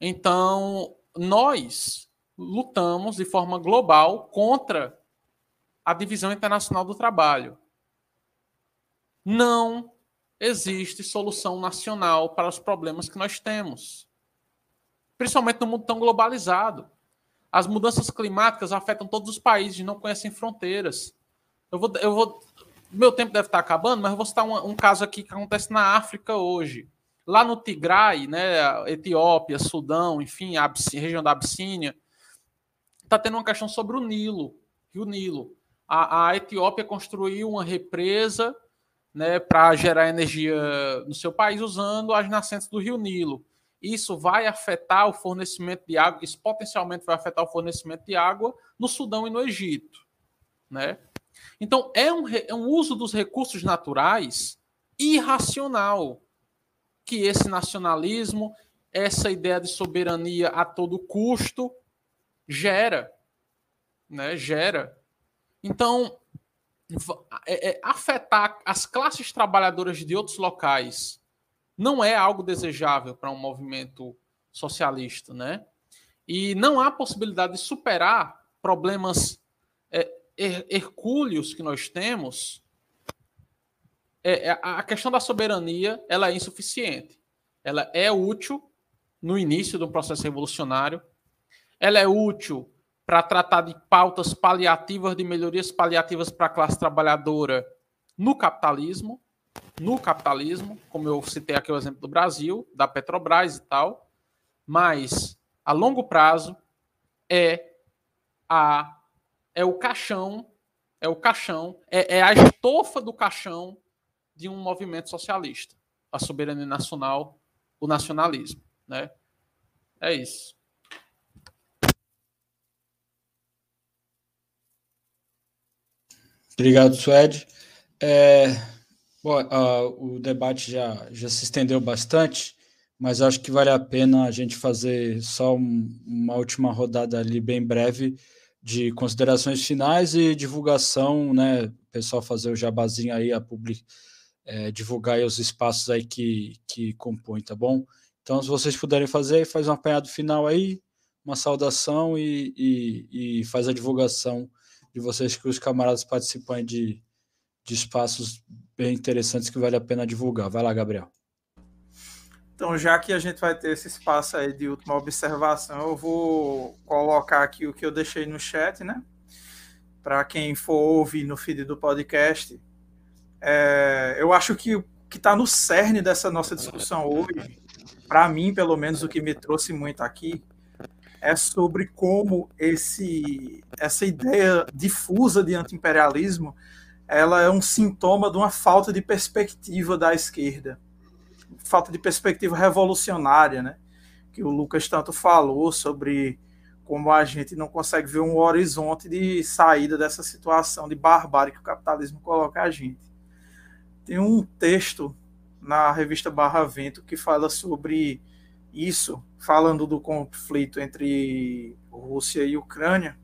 Então, nós lutamos de forma global contra a divisão internacional do trabalho. Não existe solução nacional para os problemas que nós temos, principalmente no mundo tão globalizado. As mudanças climáticas afetam todos os países, não conhecem fronteiras. Eu vou, eu vou meu tempo deve estar acabando, mas eu vou citar um, um caso aqui que acontece na África hoje. Lá no Tigray, né, Etiópia, Sudão, enfim, a região da Abissínia, está tendo uma questão sobre o Nilo, o Nilo. A, a Etiópia construiu uma represa né, para gerar energia no seu país usando as nascentes do rio Nilo. isso vai afetar o fornecimento de água, isso potencialmente vai afetar o fornecimento de água no Sudão e no Egito, né? Então é um, é um uso dos recursos naturais irracional que esse nacionalismo, essa ideia de soberania a todo custo gera, né? Gera. Então é, é, afetar as classes trabalhadoras de outros locais não é algo desejável para um movimento socialista, né? E não há possibilidade de superar problemas é, hercúleos que nós temos. É, a questão da soberania ela é insuficiente. Ela é útil no início do processo revolucionário. Ela é útil para tratar de pautas paliativas, de melhorias paliativas para a classe trabalhadora no capitalismo, no capitalismo, como eu citei aqui o exemplo do Brasil, da Petrobras e tal, mas a longo prazo é a é o caixão, é o caixão, é, é a estofa do caixão de um movimento socialista, a soberania nacional, o nacionalismo, né? É isso. Obrigado, Suede. É, bom, o debate já, já se estendeu bastante, mas acho que vale a pena a gente fazer só um, uma última rodada ali bem breve de considerações finais e divulgação, né? O pessoal fazer o jabazinho aí, a public, é, divulgar os espaços aí que, que compõem, tá bom? Então, se vocês puderem fazer, faz um apanhado final aí, uma saudação e, e, e faz a divulgação de vocês que os camaradas participam de, de espaços bem interessantes que vale a pena divulgar. Vai lá, Gabriel. Então, já que a gente vai ter esse espaço aí de última observação, eu vou colocar aqui o que eu deixei no chat, né? Para quem for ouvir no feed do podcast. É, eu acho que o que está no cerne dessa nossa discussão hoje, para mim, pelo menos, o que me trouxe muito aqui, é sobre como esse, essa ideia difusa de antiimperialismo ela é um sintoma de uma falta de perspectiva da esquerda, falta de perspectiva revolucionária, né? Que o Lucas tanto falou sobre como a gente não consegue ver um horizonte de saída dessa situação de barbárie que o capitalismo coloca a gente. Tem um texto na revista Barra Vento que fala sobre isso, falando do conflito entre Rússia e Ucrânia,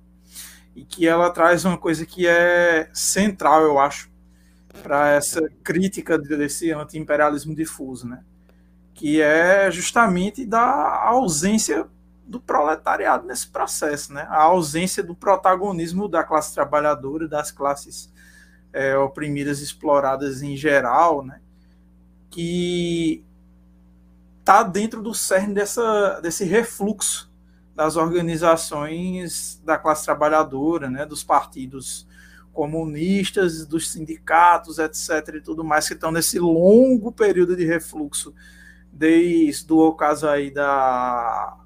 e que ela traz uma coisa que é central, eu acho, para essa crítica desse anti-imperialismo difuso, né? que é justamente da ausência do proletariado nesse processo, né? a ausência do protagonismo da classe trabalhadora, das classes é, oprimidas, exploradas em geral, né? que está dentro do cerne dessa, desse refluxo das organizações da classe trabalhadora, né, dos partidos comunistas, dos sindicatos, etc. e tudo mais, que estão nesse longo período de refluxo, desde o caso aí da,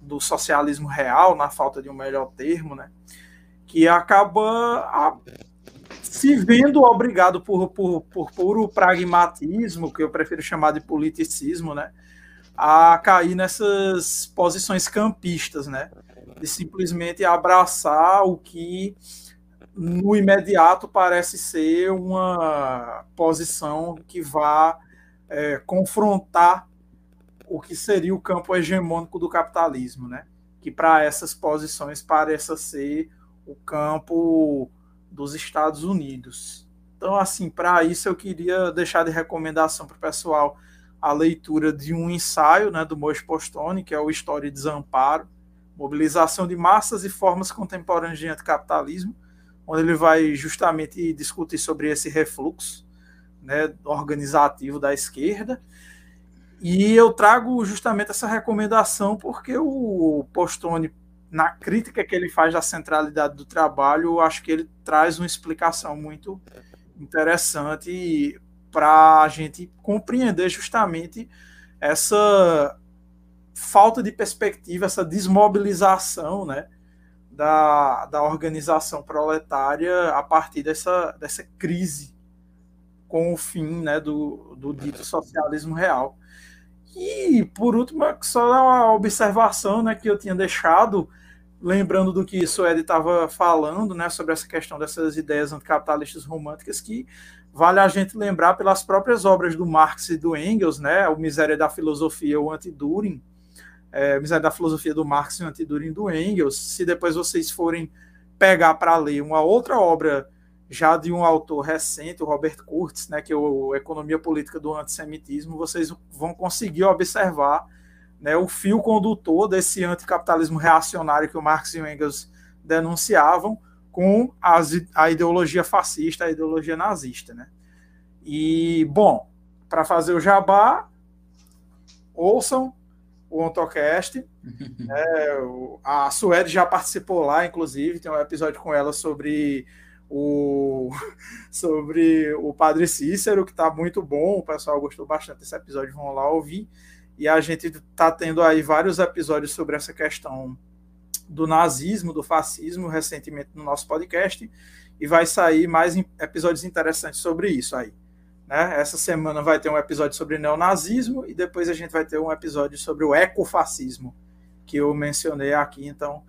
do socialismo real, na falta de um melhor termo, né, que acaba se vendo obrigado por, por, por puro pragmatismo, que eu prefiro chamar de politicismo, né, a cair nessas posições campistas, né, de simplesmente abraçar o que no imediato parece ser uma posição que vá é, confrontar o que seria o campo hegemônico do capitalismo, né? Que para essas posições pareça ser o campo dos Estados Unidos. Então, assim, para isso eu queria deixar de recomendação para o pessoal a leitura de um ensaio né, do Mois Postone, que é o História e Desamparo, Mobilização de Massas e Formas Contemporâneas de Anticapitalismo, onde ele vai justamente discutir sobre esse refluxo né, organizativo da esquerda. E eu trago justamente essa recomendação porque o Postone na crítica que ele faz da centralidade do trabalho, eu acho que ele traz uma explicação muito interessante para a gente compreender justamente essa falta de perspectiva, essa desmobilização né, da, da organização proletária a partir dessa, dessa crise com o fim né, do, do dito socialismo real. E, por último, só uma observação né, que eu tinha deixado, lembrando do que Suede estava falando, né, sobre essa questão dessas ideias anticapitalistas românticas, que vale a gente lembrar pelas próprias obras do Marx e do Engels, né, o Miséria da Filosofia, o Anti-During, é, Miséria da Filosofia do Marx e o Anti-During do Engels, se depois vocês forem pegar para ler uma outra obra já de um autor recente, o Robert Kurtz, né, que é o Economia Política do Antissemitismo, vocês vão conseguir observar né, o fio condutor desse anticapitalismo reacionário que o Marx e o Engels denunciavam com as, a ideologia fascista, a ideologia nazista. Né? E, bom, para fazer o jabá, ouçam o Ontocast. <laughs> é, a Suede já participou lá, inclusive, tem um episódio com ela sobre o, <laughs> sobre o Padre Cícero, que está muito bom, o pessoal gostou bastante desse episódio, vão lá ouvir. E a gente está tendo aí vários episódios sobre essa questão do nazismo, do fascismo, recentemente no nosso podcast, e vai sair mais episódios interessantes sobre isso aí. Né? Essa semana vai ter um episódio sobre neonazismo e depois a gente vai ter um episódio sobre o ecofascismo, que eu mencionei aqui. Então,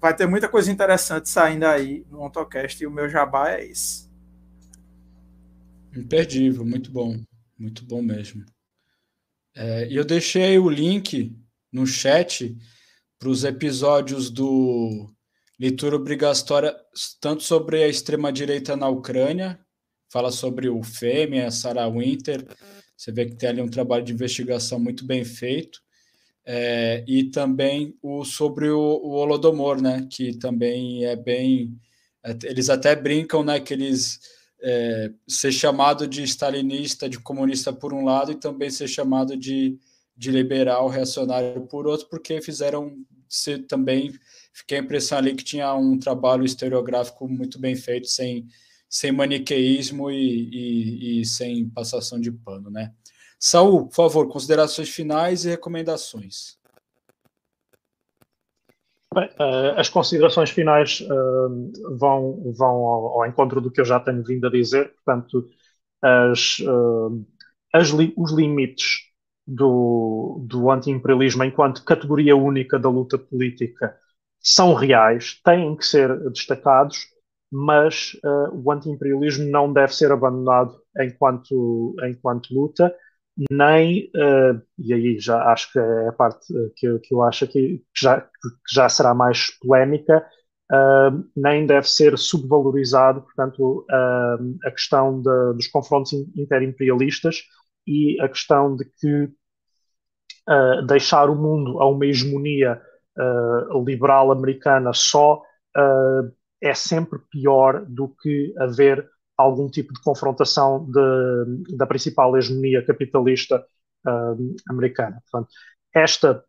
vai ter muita coisa interessante saindo aí no AutoCast e o meu jabá é esse. Imperdível, muito bom, muito bom mesmo. É, eu deixei o link no chat para os episódios do Leitura Obrigatória, tanto sobre a extrema-direita na Ucrânia, fala sobre o Fêmea, a Sarah Winter, você vê que tem ali um trabalho de investigação muito bem feito, é, e também o sobre o, o Holodomor, né, que também é bem, eles até brincam, né, que eles é, ser chamado de stalinista, de comunista por um lado, e também ser chamado de, de liberal reacionário por outro, porque fizeram ser também, fiquei a impressão ali que tinha um trabalho historiográfico muito bem feito, sem, sem maniqueísmo e, e, e sem passação de pano, né? Saul, por favor, considerações finais e recomendações. Bem, uh, as considerações finais uh, vão, vão ao, ao, encontro do que eu já tenho vindo a dizer, portanto, as, uh, as li os limites do, do anti-imperialismo enquanto categoria única da luta política são reais, têm que ser destacados, mas o anti-imperialismo não deve ser abandonado enquanto, enquanto luta nem, uh, e aí já acho que é a parte que, que eu acho que, já, que já será mais polémica, uh, nem deve ser subvalorizado, portanto, uh, a questão de, dos confrontos interimperialistas e a questão de que deixar o mundo a uma hegemonia liberal americana só é sempre pior do que haver algum tipo de confrontação de, da principal hegemonia capitalista uh, americana. Portanto, esta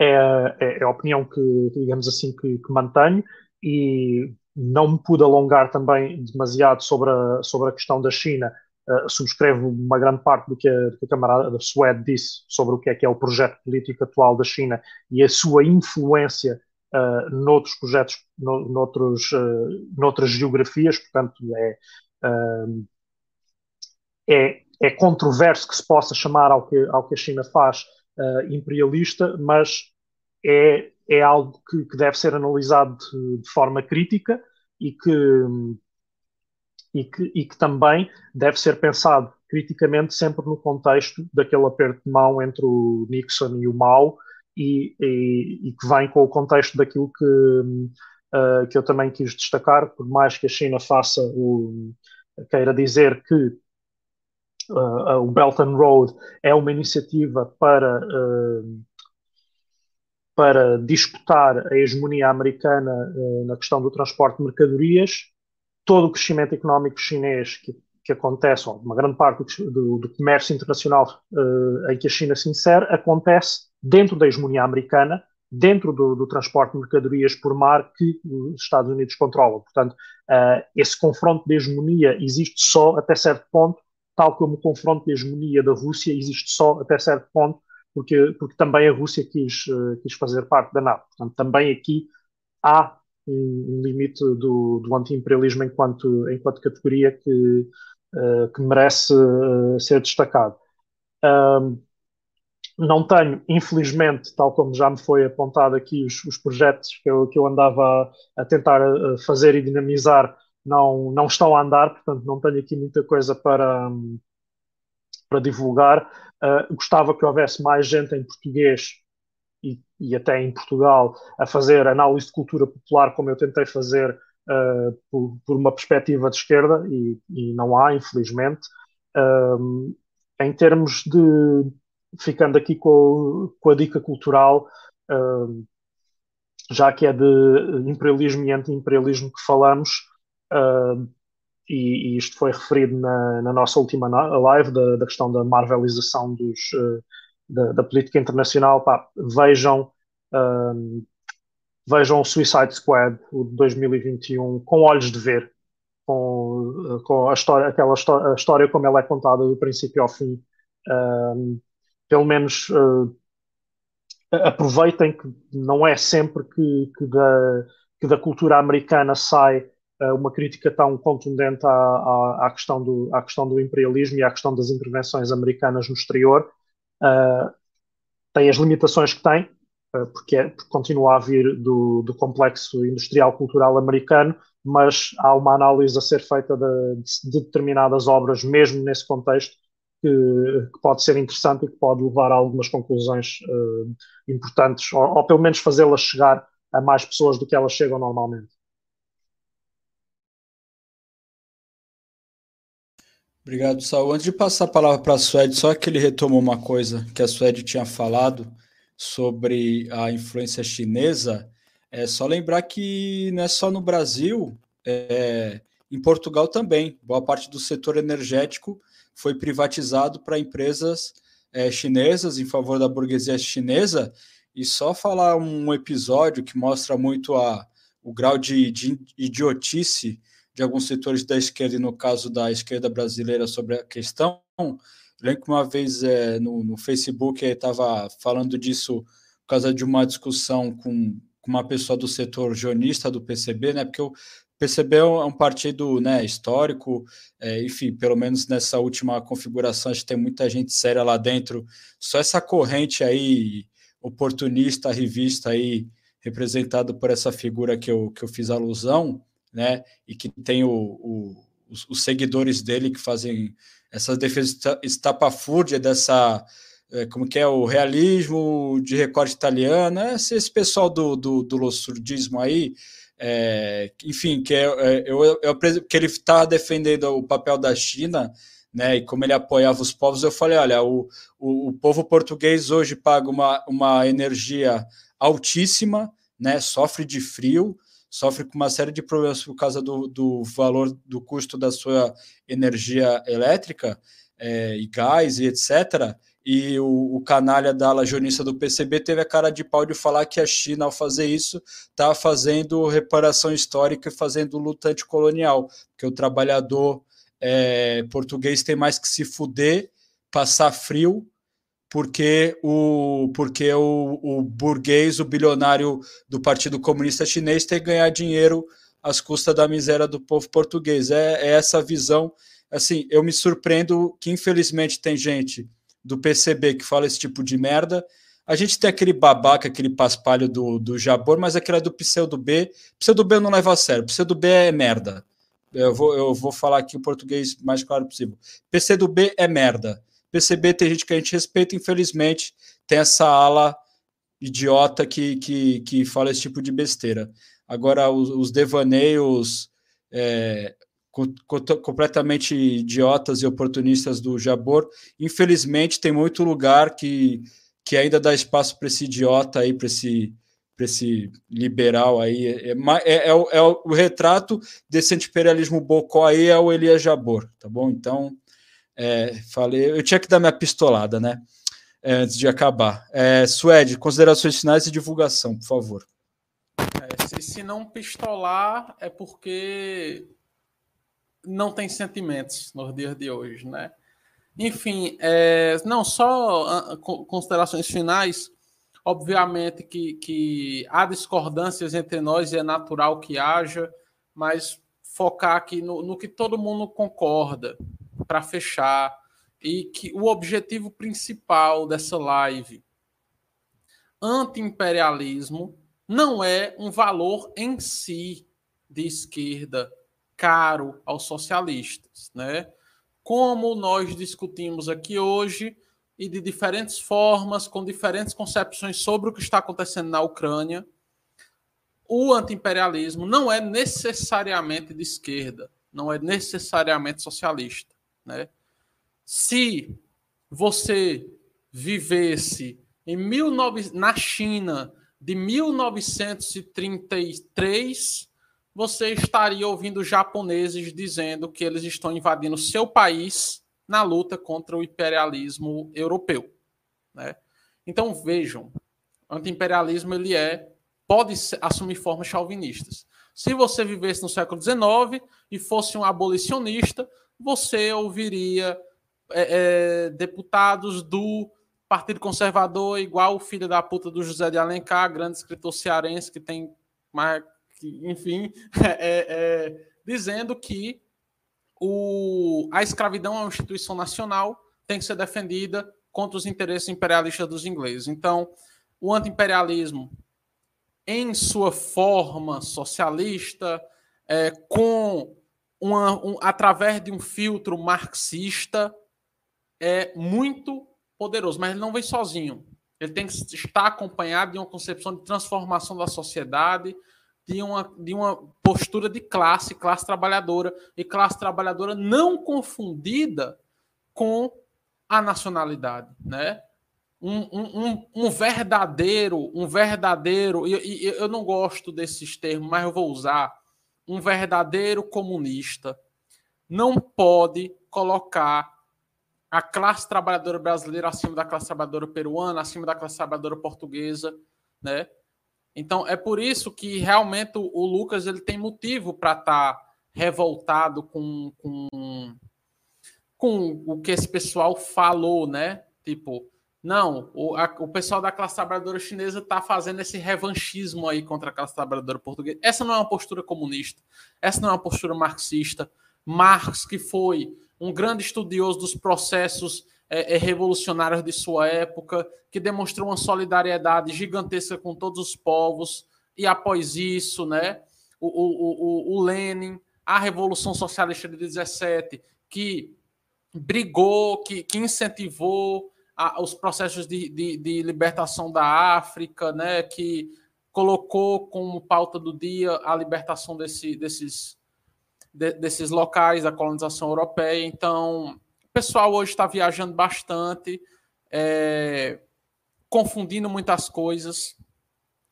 é, é, é, a opinião que, digamos assim, que, que, mantenho e não me pude alongar também demasiado sobre a, sobre a questão da China. Uh, subscrevo uma grande parte do que a, que a camarada Suede disse sobre o que é que é o projeto político atual da China e a sua influência uh, noutros projetos, no, noutros, uh, noutras geografias, portanto é, uh, é, é controverso que se possa chamar ao que, ao que a China faz imperialista, mas é, é algo que, que deve ser analisado de, de forma crítica e que, e que, e que também deve ser pensado criticamente sempre no contexto daquele aperto de mão entre o Nixon e o Mao, e, e, e que vem com o contexto daquilo que, uh, que eu também quis destacar, por mais que a China faça o, queira dizer que uh, o Belt and Road é uma iniciativa para, uh, para disputar a hegemonia americana na questão do transporte de mercadorias, todo o crescimento económico chinês que, que acontece, ou uma grande parte do, do comércio internacional uh, em que a China se insere, acontece dentro da hegemonia americana, dentro do, do, transporte de mercadorias por mar que os Estados Unidos controlam. Portanto, uh, esse confronto de hegemonia existe só até certo ponto, tal como o confronto de hegemonia da Rússia existe só até certo ponto, porque, porque também a Rússia quis, uh, quis fazer parte da NATO. Portanto, também aqui há um, um limite do, do anti-imperialismo enquanto, enquanto categoria que, uh, que merece ser destacado. Não tenho, infelizmente, tal como já me foi apontado aqui, os, os projetos que eu, que eu andava a, a tentar eh, fazer e dinamizar não, não estão a andar, portanto não tenho aqui muita coisa para, para divulgar. Gostava que houvesse mais gente em português e, e, até em Portugal a fazer análise de cultura popular, como eu tentei fazer uh, por, por, uma perspectiva de esquerda, e, e não há, infelizmente. Um, em termos de, ficando aqui com, com a dica cultural, um, já que é de imperialismo e anti-imperialismo que falamos, uh, e, e, isto foi referido na, na nossa última live, da, da, questão da marvelização dos, uh, da, da, política internacional, pá, vejam, um, vejam o Suicide Squad, o de 2021, com olhos de ver, com, com a história, aquela história, a história como ela é contada do princípio ao fim. Um, pelo menos uh, aproveitem que não é sempre que, que, da, que da cultura americana sai uh, uma crítica tão contundente à, à, à, questão do, à questão do imperialismo e à questão das intervenções americanas no exterior. Uh, tem as limitações que tem, porque, é, porque, continua a vir do, do, complexo industrial cultural americano, mas há uma análise a ser feita de, de determinadas obras, mesmo nesse contexto, que, que, pode ser interessante e que pode levar a algumas conclusões uh, importantes, ou, ou, pelo menos fazê-las chegar a mais pessoas do que elas chegam normalmente. Obrigado, Saul. Antes de passar a palavra para a Suede, só que ele retomou uma coisa que a Suede tinha falado sobre a influência chinesa. É só lembrar que não é só no Brasil, é, em Portugal também. Boa parte do setor energético foi privatizado para empresas é, chinesas em favor da burguesia chinesa. E só falar um episódio que mostra muito a, o grau de, de idiotice de alguns setores da esquerda, e no caso da esquerda brasileira, sobre a questão. Lembro que uma vez é, no, no Facebook estava falando disso por causa de uma discussão com, com uma pessoa do setor jornista do PCB, né? Porque eu PCB é um partido né, histórico, é, enfim, pelo menos nessa última configuração, a gente tem muita gente séria lá dentro. Só essa corrente aí, oportunista, revista aí, representado por essa figura que eu, que eu fiz alusão, né, e que tem o, o, os, os, seguidores dele que fazem essa defesa estapafúrdia dessa, é, como que é, o realismo de recorte italiano, esse, esse pessoal do, do, do lossurdismo aí, é, enfim, que, é, é eu, eu, que ele estava defendendo o papel da China, né, e como ele apoiava os povos, eu falei, olha, o, o, o povo português hoje paga uma, uma energia altíssima, né, sofre de frio, sofre com uma série de problemas por causa do, do valor do custo da sua energia elétrica é, e gás e etc e o, o canalha da ala jornista do PCB teve a cara de pau de falar que a China, ao fazer isso, está fazendo reparação histórica e fazendo luta anticolonial, porque o trabalhador é, português tem mais que se fuder, passar frio, porque o, porque o, o burguês, o bilionário do Partido Comunista Chinês tem que ganhar dinheiro às custas da miséria do povo português. É, é essa visão. Assim, eu me surpreendo que, infelizmente, tem gente do PCB que fala esse tipo de merda. A gente tem aquele babaca, aquele paspalho do, do Jabor, mas aquele é do pseudo B. Pseudo B eu não levo a sério. Pseudo B é merda. Eu vou, eu vou falar aqui o português mais claro possível. PC do B é merda. PCB tem gente que a gente respeita, infelizmente, tem essa ala idiota que, que, que fala esse tipo de besteira. Agora, os, os devaneios é, completamente idiotas e oportunistas do Jabor. Infelizmente, tem muito lugar que, que ainda dá espaço para esse idiota aí, para esse, esse liberal aí. É, é, é, o, é, o, retrato desse anti-imperialismo bocó aí, é o Elias Jabor, tá bom? Então, é, falei, eu tinha que dar minha pistolada, né? É, antes de acabar. É, Suede, considerações finais e divulgação, por favor. É, se, se não pistolar, é porque não tem sentimentos nos dias de hoje, né? Enfim, é, não só ah, considerações finais. Obviamente que, que há discordâncias entre nós e é natural que haja, mas focar aqui no, no que todo mundo concorda para fechar. e que o objetivo principal dessa live, anti-imperialismo, não é um valor em si de esquerda caro aos socialistas, né? Como nós discutimos aqui hoje e de diferentes formas, com diferentes concepções sobre o que está acontecendo na Ucrânia, o antiimperialismo não é necessariamente de esquerda, não é necessariamente socialista, né? Se você vivesse em 19, na China de 1933, você estaria ouvindo japoneses dizendo que eles estão invadindo seu país na luta contra o imperialismo europeu, né? Então vejam, o antiimperialismo ele é pode assumir formas chauvinistas. Se você vivesse no século XIX e fosse um abolicionista, você ouviria é, é, deputados do Partido Conservador, igual o filho da puta do José de Alencar, grande escritor cearense que tem enfim, <laughs> é, é, dizendo que o, a escravidão é uma instituição nacional, tem que ser defendida contra os interesses imperialistas dos ingleses. Então, o antiimperialismo em sua forma socialista, é, com uma, um, através de um filtro marxista, é muito poderoso, mas ele não vem sozinho. Ele tem que estar acompanhado de uma concepção de transformação da sociedade, de uma, de uma postura de classe, classe trabalhadora, e classe trabalhadora não confundida com a nacionalidade, né? um, um, um, verdadeiro, um verdadeiro, e, e eu não gosto desses termos, mas eu vou usar, um verdadeiro comunista não pode colocar a classe trabalhadora brasileira acima da classe trabalhadora peruana, acima da classe trabalhadora portuguesa, né? Então é por isso que realmente o, Lucas ele tem motivo para estar tá revoltado com, com, com o que esse pessoal falou, né? Tipo, não, o, a, o pessoal da classe trabalhadora chinesa está fazendo esse revanchismo aí contra a classe trabalhadora portuguesa. Essa não é uma postura comunista, essa não é uma postura marxista. Marx, que foi um grande estudioso dos processos é, é, revolucionários de sua época, que demonstrou uma solidariedade gigantesca com todos os povos, e após isso, né, o, o, o, o Lenin, a Revolução Socialista de 17, que brigou, que, que incentivou a, os processos de, de, de, libertação da África, né, que colocou como pauta do dia a libertação desse, desses, de, desses locais da colonização europeia. Então, o pessoal hoje está viajando bastante, é, confundindo muitas coisas.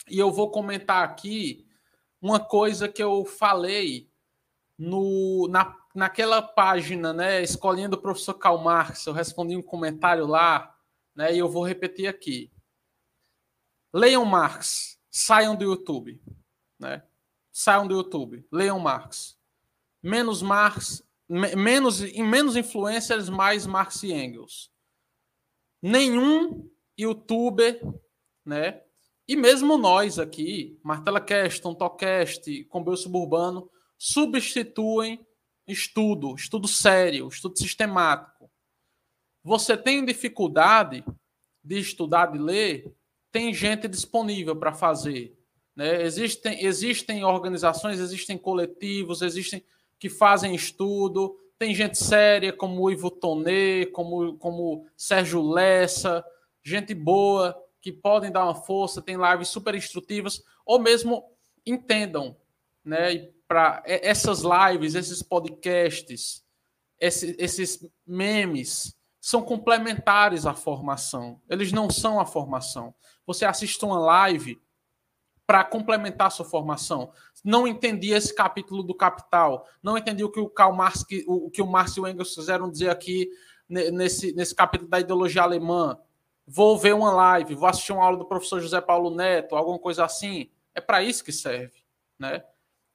E eu vou comentar aqui uma coisa que eu falei no, na, naquela página, né, Escolinha do Professor Karl Marx. Eu respondi um comentário lá né? E eu vou repetir aqui. Leiam Marx, saiam do YouTube, né? Saiam do YouTube, leiam Marx. Menos Marx, menos em menos influencers, mais Marx e Engels. Nenhum youtuber, né? E mesmo nós aqui, Martela Cast, Tontocast, Comboio Suburbano, substituem estudo, estudo sério, estudo sistemático você tem dificuldade de estudar, de ler, tem gente disponível para fazer. Né? Existem, existem organizações, existem coletivos, existem que fazem estudo. Tem gente séria como o Ivo Tonê, como, como Sérgio Lessa, gente boa que podem dar uma força, tem lives super instrutivas, ou mesmo entendam, né? Para essas lives, esses podcasts, esses, esses memes, são complementares à formação. Eles não são a formação. Você assiste uma live para complementar sua formação. Não entendi esse capítulo do Capital. Não entendi o que o Karl Marx, o que o Marx e o Engels fizeram dizer aqui nesse, nesse capítulo da ideologia alemã. Vou ver uma live, vou assistir uma aula do professor José Paulo Neto, alguma coisa assim. É para isso que serve, né?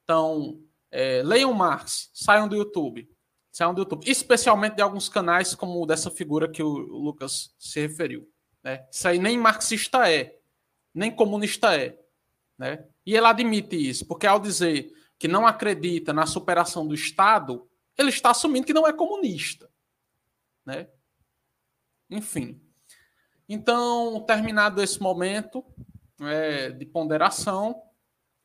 Então, é, leiam Marx, saiam do YouTube. Saiam do YouTube. Especialmente de alguns canais como dessa figura que o Lucas se referiu. Né? Isso aí nem marxista é, nem comunista é. Né? E ele admite isso, porque ao dizer que não acredita na superação do Estado, ele está assumindo que não é comunista. Né? enfim. Então, terminado esse momento é, de ponderação,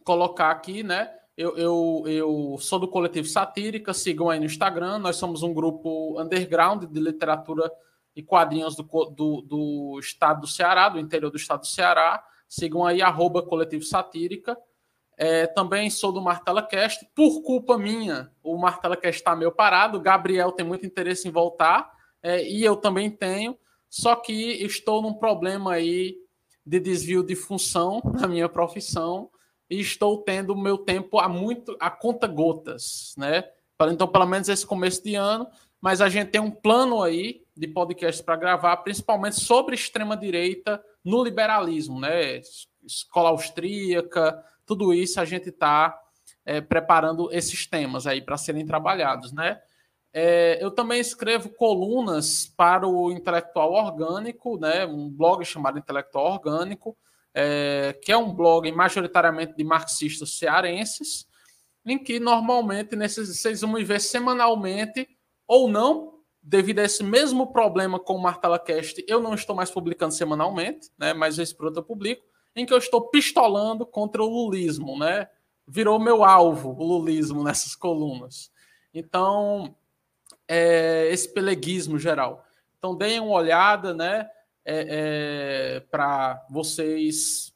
colocar aqui, né? Eu, eu, eu sou do coletivo Satírica, sigam aí no Instagram. Nós somos um grupo underground de literatura e quadrinhos do, do, do estado do Ceará, do interior do estado do Ceará. Sigam aí, arroba coletivo Satírica. É, também sou do Martela Cast. Por culpa minha, o Martela Cast está meio parado. O Gabriel tem muito interesse em voltar. É, e eu também tenho. Só que estou num problema aí de desvio de função <laughs> na minha profissão e estou tendo o meu tempo a muito a conta gotas, né? Então, pelo menos esse começo de ano, mas a gente tem um plano aí de podcast para gravar, principalmente sobre extrema direita no liberalismo, né? Escola austríaca, tudo isso a gente está é, preparando esses temas aí para serem trabalhados, né? É, eu também escrevo colunas para o Intelectual Orgânico, né? Um blog chamado Intelectual Orgânico é, que é um blog majoritariamente de marxistas cearenses, em que normalmente nesses vocês vão ver semanalmente ou não, devido a esse mesmo problema com o Martela Cast, eu não estou mais publicando semanalmente, né, mas esse produto eu publico, em que eu estou pistolando contra o lulismo, né? Virou meu alvo o lulismo nessas colunas. Então, é, esse peleguismo geral. Então, deem uma olhada, né? É, é, para vocês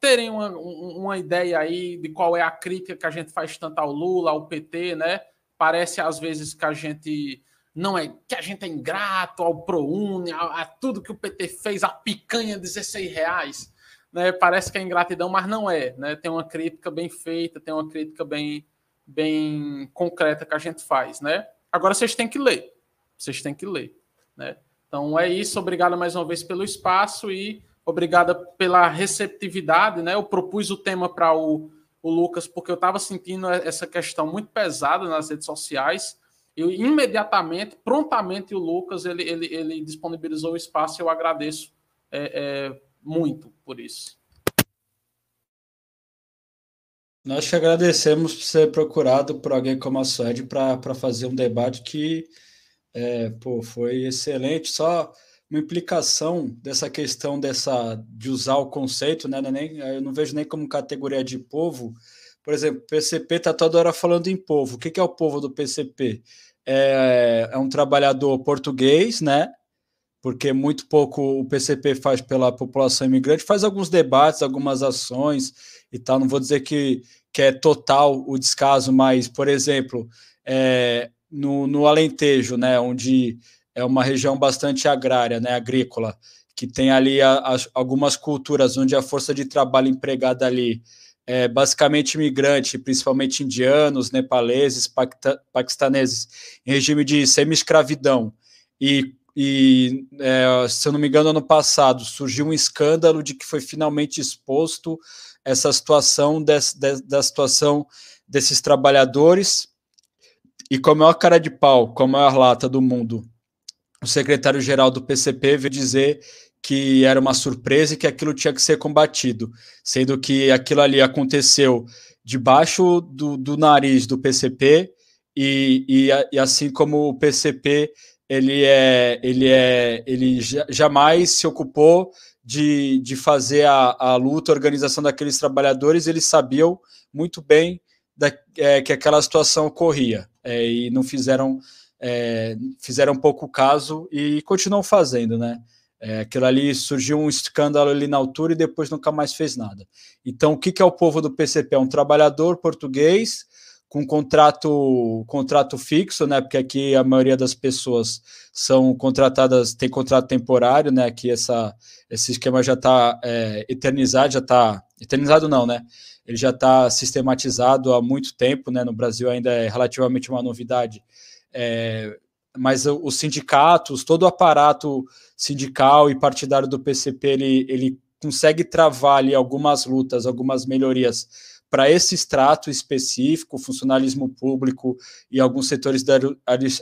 terem uma, uma ideia aí de qual é a crítica que a gente faz tanto ao Lula, ao PT, né? Parece às vezes que a gente não é que a gente é ingrato ao ProUni, a, a tudo que o PT fez, a picanha 16 reais, né? Parece que é ingratidão, mas não é, né? Tem uma crítica bem feita, tem uma crítica bem, bem concreta que a gente faz, né? Agora vocês têm que ler, vocês têm que ler, né? Então é isso, obrigado mais uma vez pelo espaço e obrigada pela receptividade, né? Eu propus o tema para o, o Lucas porque eu estava sentindo essa questão muito pesada nas redes sociais. Eu imediatamente, prontamente, o Lucas ele, ele, ele disponibilizou o espaço. Eu agradeço é, é, muito por isso. Nós te agradecemos por ser procurado por alguém como a Suede para fazer um debate que é, pô, foi excelente. Só uma implicação dessa questão dessa de usar o conceito, né? É nem, eu não vejo nem como categoria de povo. Por exemplo, PCP está toda hora falando em povo. O que, que é o povo do PCP? É, é um trabalhador português, né? Porque muito pouco o PCP faz pela população imigrante, faz alguns debates, algumas ações e tal. Não vou dizer que, que é total o descaso, mas, por exemplo, é, no, no Alentejo, né, onde é uma região bastante agrária, né, agrícola, que tem ali a, a, algumas culturas onde a força de trabalho empregada ali é basicamente imigrante, principalmente indianos, nepaleses, paquistaneses, em regime de semi-escravidão. E, e é, se eu não me engano, ano passado surgiu um escândalo de que foi finalmente exposto essa situação desse, de, da situação desses trabalhadores e com a maior cara de pau, com a maior lata do mundo, o secretário-geral do PCP veio dizer que era uma surpresa e que aquilo tinha que ser combatido, sendo que aquilo ali aconteceu debaixo do, do nariz do PCP e, e, e, assim como o PCP ele é ele é ele jamais se ocupou de, de fazer a, a luta, a organização daqueles trabalhadores, eles sabiam muito bem da, é, que aquela situação ocorria é, e não fizeram é, fizeram pouco caso e continuam fazendo, né? É, aquilo ali surgiu um escândalo ali na altura e depois nunca mais fez nada. Então, o que, que é o povo do PCP? É um trabalhador português com contrato contrato fixo, né? Porque aqui a maioria das pessoas são contratadas, tem contrato temporário, né? Aqui essa, esse esquema já está é, eternizado, já está eternizado não, né? ele já está sistematizado há muito tempo, né? No Brasil ainda é relativamente uma novidade. É, mas os sindicatos, todo o aparato sindical e partidário do PCP, ele, ele consegue travar ali algumas lutas, algumas melhorias para esse extrato específico, funcionalismo público e alguns setores da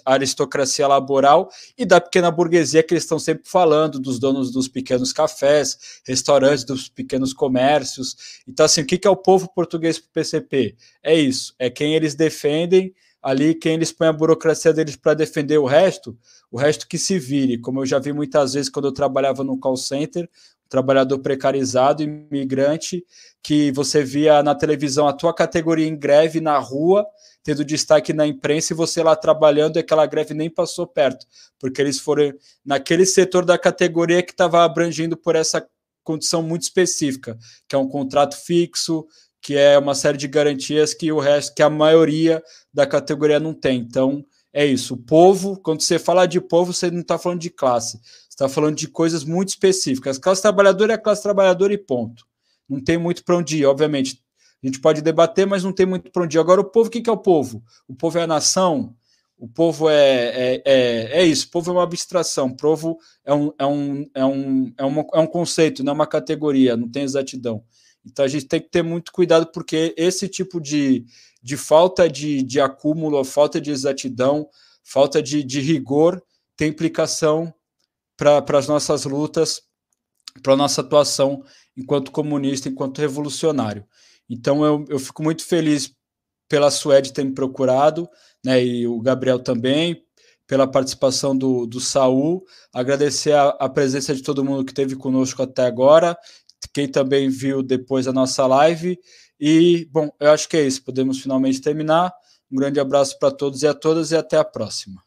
aristocracia laboral e da pequena burguesia que eles estão sempre falando, dos donos dos pequenos cafés, restaurantes, dos pequenos comércios. Então, assim, o que é o povo português para o PCP? É isso, é quem eles defendem ali quem eles põem a burocracia deles para defender o resto, o resto que se vire. Como eu já vi muitas vezes quando eu trabalhava no call center, trabalhador precarizado, imigrante, que você via na televisão a tua categoria em greve na rua, tendo destaque na imprensa e você lá trabalhando e aquela greve nem passou perto, porque eles foram naquele setor da categoria que estava abrangindo por essa condição muito específica, que é um contrato fixo, que é uma série de garantias que o resto, que a maioria da categoria não tem. Então, é isso. O povo, quando você fala de povo, você não está falando de classe, você está falando de coisas muito específicas. Classe trabalhadora é classe trabalhadora e ponto. Não tem muito para onde ir, obviamente. A gente pode debater, mas não tem muito para onde ir. Agora, o povo, o que é o povo? O povo é a nação, o povo é, é, é, é, isso, o povo é uma abstração, o povo é um, é um, é um, é, uma, é um conceito, não é uma categoria, não tem exatidão. Então a gente tem que ter muito cuidado, porque esse tipo de, de falta de, de acúmulo, falta de exatidão, falta de, de rigor tem implicação para as nossas lutas, para a nossa atuação enquanto comunista, enquanto revolucionário. Então eu, eu fico muito feliz pela Suede ter me procurado, né, e o Gabriel também, pela participação do, do Saul, agradecer a, a presença de todo mundo que esteve conosco até agora quem também viu depois a nossa live. E, bom, eu acho que é isso. Podemos finalmente terminar. Um grande abraço para todos e a todas e até a próxima.